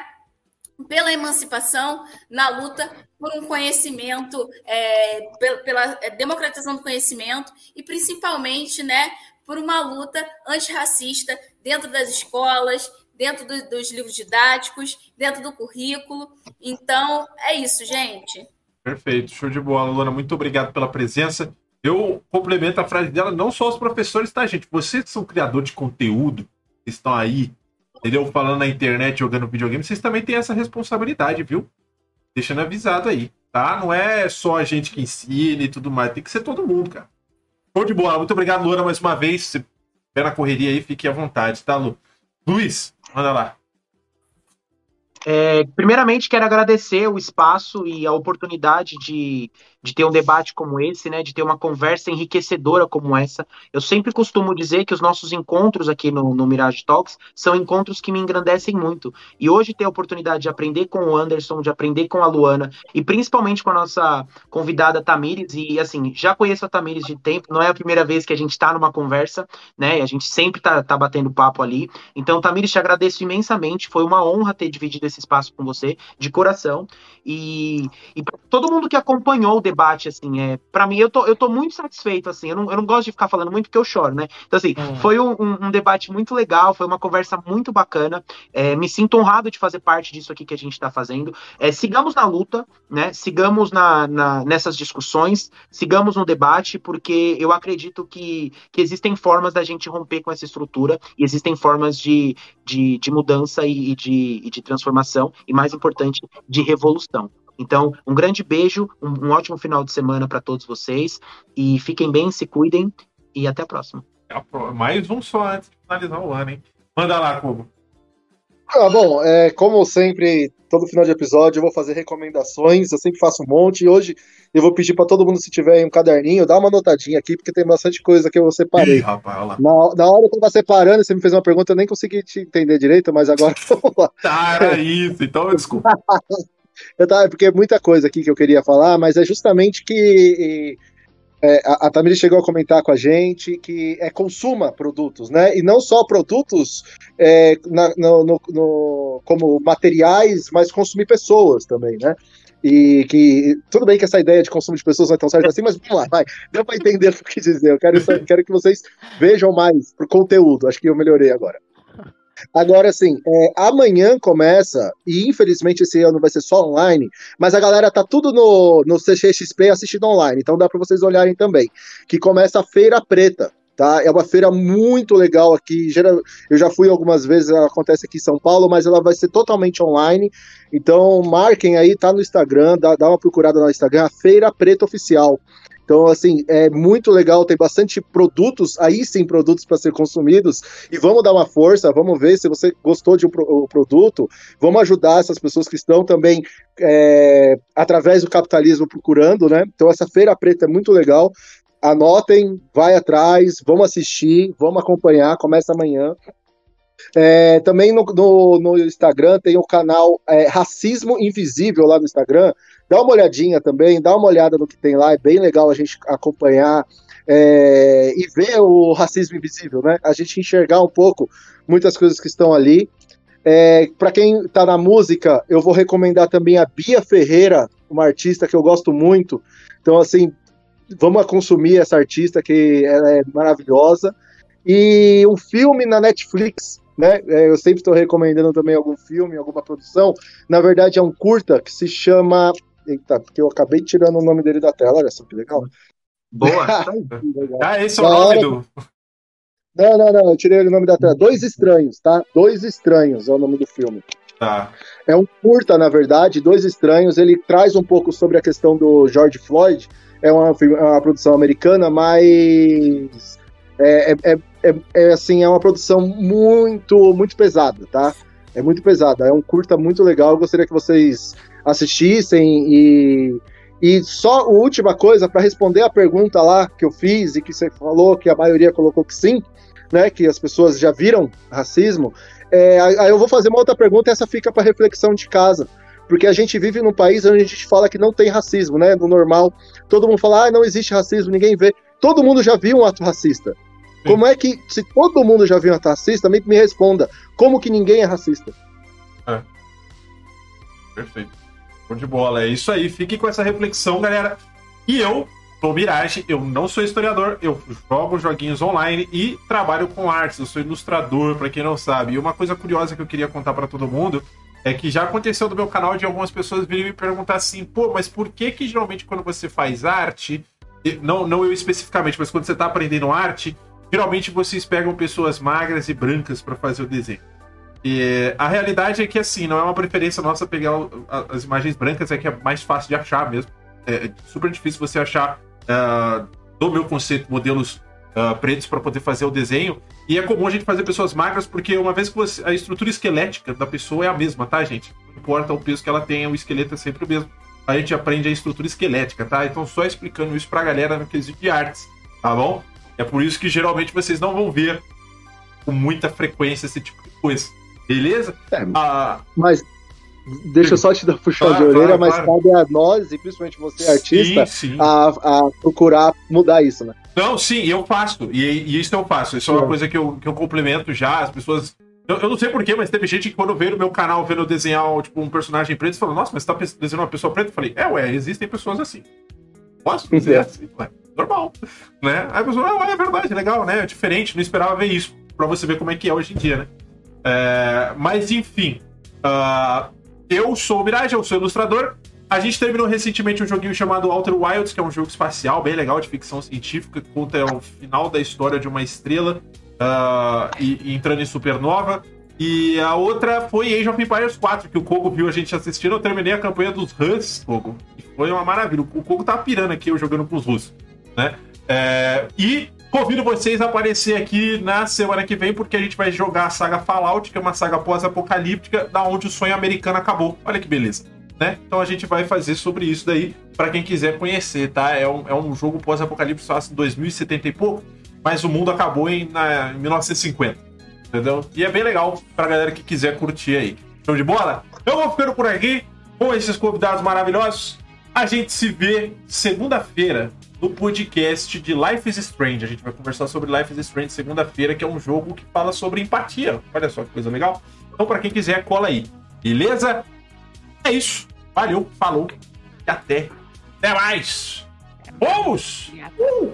B: pela emancipação, na luta por um conhecimento, é, pela, é, democratização do conhecimento e principalmente, né, por uma luta antirracista dentro das escolas, dentro do, dos livros didáticos, dentro do currículo. Então, é isso, gente.
A: Perfeito, show de bola, Luana. Muito obrigado pela presença. Eu complemento a frase dela, não só os professores, tá, gente? Vocês que são criadores de conteúdo, estão aí, entendeu? Falando na internet, jogando videogame, vocês também têm essa responsabilidade, viu? Deixando avisado aí, tá? Não é só a gente que ensina e tudo mais, tem que ser todo mundo, cara. Show de bola. Muito obrigado, Luana, mais uma vez. Se pé na correria aí, fique à vontade, tá, Lu? Luiz, manda lá.
C: É, primeiramente, quero agradecer o espaço e a oportunidade de de ter um debate como esse, né, de ter uma conversa enriquecedora como essa. Eu sempre costumo dizer que os nossos encontros aqui no, no Mirage Talks são encontros que me engrandecem muito. E hoje ter a oportunidade de aprender com o Anderson, de aprender com a Luana e principalmente com a nossa convidada Tamires, e assim, já conheço a Tamires de tempo, não é a primeira vez que a gente está numa conversa, né, a gente sempre tá, tá batendo papo ali. Então, Tamires, te agradeço imensamente, foi uma honra ter dividido esse espaço com você, de coração. E, e todo mundo que acompanhou o debate, assim, é, para mim, eu tô, eu tô muito satisfeito, assim, eu não, eu não gosto de ficar falando muito porque eu choro, né? Então, assim, hum. foi um, um, debate muito legal, foi uma conversa muito bacana, é, me sinto honrado de fazer parte disso aqui que a gente tá fazendo. É, sigamos na luta, né? Sigamos na, na, nessas discussões, sigamos no debate, porque eu acredito que, que existem formas da gente romper com essa estrutura e existem formas de, de, de mudança e, e, de, e de transformação, e mais importante, de revolução. Então, um grande beijo, um, um ótimo final de semana para todos vocês e fiquem bem, se cuidem e até a próxima.
A: Mais um só antes de finalizar o ano, hein? Manda lá, Cubo.
D: Ah, bom, é, como sempre, todo final de episódio eu vou fazer recomendações, eu sempre faço um monte, e hoje eu vou pedir para todo mundo, se tiver um caderninho, dá uma notadinha aqui, porque tem bastante coisa que eu separei. Ih,
A: rapaz,
D: na, na, hora que eu tava separando, você me fez uma pergunta, eu nem consegui te entender direito, mas agora vamos lá.
A: Tá, era isso, então desculpa.
D: Eu tava, porque é muita coisa aqui que eu queria falar, mas é justamente que é, a, a Tamiri chegou a comentar com a gente que é consuma produtos, né? E não só produtos é, na, no, no, no, como materiais, mas consumir pessoas também, né? E que tudo bem que essa ideia de consumo de pessoas não é tão certa assim, mas vamos lá, vai. Deu para entender o que dizer. Eu quero, quero que vocês vejam mais pro conteúdo. Acho que eu melhorei agora. Agora, assim, é, amanhã começa, e infelizmente esse ano vai ser só online, mas a galera tá tudo no, no CCXP assistindo online, então dá para vocês olharem também. Que começa a Feira Preta, tá? É uma feira muito legal aqui. Eu já fui algumas vezes, ela acontece aqui em São Paulo, mas ela vai ser totalmente online. Então, marquem aí, tá no Instagram, dá, dá uma procurada no Instagram, Feira Preta Oficial. Então, assim, é muito legal, tem bastante produtos, aí sim, produtos para ser consumidos, e vamos dar uma força, vamos ver se você gostou de um, pro, produto, vamos ajudar essas pessoas que estão também, é, através do capitalismo, procurando, né? Então, essa Feira Preta é muito legal. Anotem, vai atrás, vamos assistir, vamos acompanhar, começa amanhã. É, também no, no, no, Instagram tem o canal é, Racismo Invisível lá no Instagram, Dá uma olhadinha também, dá uma olhada no que tem lá, é bem legal a gente acompanhar é, e ver o racismo invisível, né? A gente enxergar um pouco muitas coisas que estão ali. É, para quem está na música, eu vou recomendar também a Bia Ferreira, uma artista que eu gosto muito. Então, assim, vamos consumir essa artista que ela é maravilhosa. E um filme na Netflix, né? É, eu sempre estou recomendando também algum filme, alguma produção. Na verdade, é um curta que se chama. Eita, porque eu acabei tirando o nome dele da tela, olha só que legal.
A: Boa! ah, esse é o nome do.
D: Não, não, não, eu tirei o nome da tela. Dois Estranhos, tá? Dois Estranhos é o nome do filme.
A: Tá.
D: É um curta, na verdade, Dois Estranhos. Ele traz um pouco sobre a questão do George Floyd. É uma, é uma produção americana, mas é, é, é, é, é, assim, é uma produção muito, muito pesada, tá? É muito pesada. É um curta muito legal. Eu gostaria que vocês assistissem e e só a última coisa para responder a pergunta lá que eu fiz e que você falou que a maioria colocou que sim, né? Que as pessoas já viram racismo. É, aí eu vou fazer uma outra pergunta e essa fica para reflexão de casa. Porque a gente vive num país onde a gente fala que não tem racismo, né? No normal, todo mundo fala, ah, não existe racismo, ninguém vê. Todo mundo já viu um ato racista. Sim. Como é que, se todo mundo já viu um ato racista, me, me responda, como que ninguém é racista? É.
A: Perfeito. Show de bola, é isso aí. Fique com essa reflexão, galera. E eu sou Mirage, eu não sou historiador, eu jogo joguinhos online e trabalho com artes. Eu sou ilustrador, para quem não sabe. E uma coisa curiosa que eu queria contar para todo mundo é que já aconteceu no meu canal de algumas pessoas virem me perguntar assim, pô, mas por que que geralmente quando você faz arte, não, não eu especificamente, mas quando você tá aprendendo arte, geralmente vocês pegam pessoas magras e brancas para fazer o desenho. E a realidade é que, assim, não é uma preferência nossa pegar as imagens brancas, é que é mais fácil de achar mesmo. É, é super difícil você achar, uh, do meu conceito, modelos uh, pretos para poder fazer o desenho. E é comum a gente fazer pessoas magras, porque uma vez que você, a estrutura esquelética da pessoa é a mesma, tá, gente? Não importa o peso que ela tenha, o esqueleto é sempre o mesmo. A gente aprende a estrutura esquelética, tá? Então, só explicando isso pra galera no quesito de artes, tá bom? É por isso que geralmente vocês não vão ver com muita frequência esse tipo de coisa. Beleza? É,
D: ah, mas deixa eu só te dar puxar claro, de orelha, claro, mas claro. cabe a nós, e principalmente você, artista, sim, sim. A, a, procurar mudar isso, né?
A: Não, sim, eu faço. E, e isso eu faço. Isso é uma é. coisa que eu, que eu complemento já. As pessoas. Eu, eu não sei porquê, mas teve gente que quando veio no meu canal vendo eu desenhar tipo, um personagem preto, falou: Nossa, mas você tá desenhando uma pessoa preta? Eu falei: É, ué, existem pessoas assim. Posso dizer é. assim? Ué, normal. Né? Aí a pessoa, ah, é verdade, legal, né? É diferente, não esperava ver isso. Pra você ver como é que é hoje em dia, né? É, mas enfim, uh, eu sou o Mirage, eu sou ilustrador. A gente terminou recentemente um joguinho chamado Outer Wilds, que é um jogo espacial bem legal de ficção científica, que conta o final da história de uma estrela uh, e, e entrando em supernova. E a outra foi Age of Empires 4, que o Kogo viu a gente assistindo. Eu terminei a campanha dos Huns, Kogo. Foi uma maravilha. O Kogo tava pirando aqui, eu jogando com os russos. Né? É, e Convido vocês a aparecer aqui na semana que vem, porque a gente vai jogar a saga Fallout, que é uma saga pós-apocalíptica, da onde o sonho americano acabou. Olha que beleza. Né? Então a gente vai fazer sobre isso daí, para quem quiser conhecer, tá? É um, é um jogo pós-apocalipse em 2070 e pouco, mas o mundo acabou em, na, em 1950. Entendeu? E é bem legal pra galera que quiser curtir aí. Show de bola? Eu vou ficando por aqui com esses convidados maravilhosos. A gente se vê segunda-feira no podcast de Life is Strange. A gente vai conversar sobre Life is Strange segunda-feira, que é um jogo que fala sobre empatia. Olha só que coisa legal. Então, para quem quiser, cola aí. Beleza? É isso. Valeu, falou e até. Até mais. Vamos! Uh!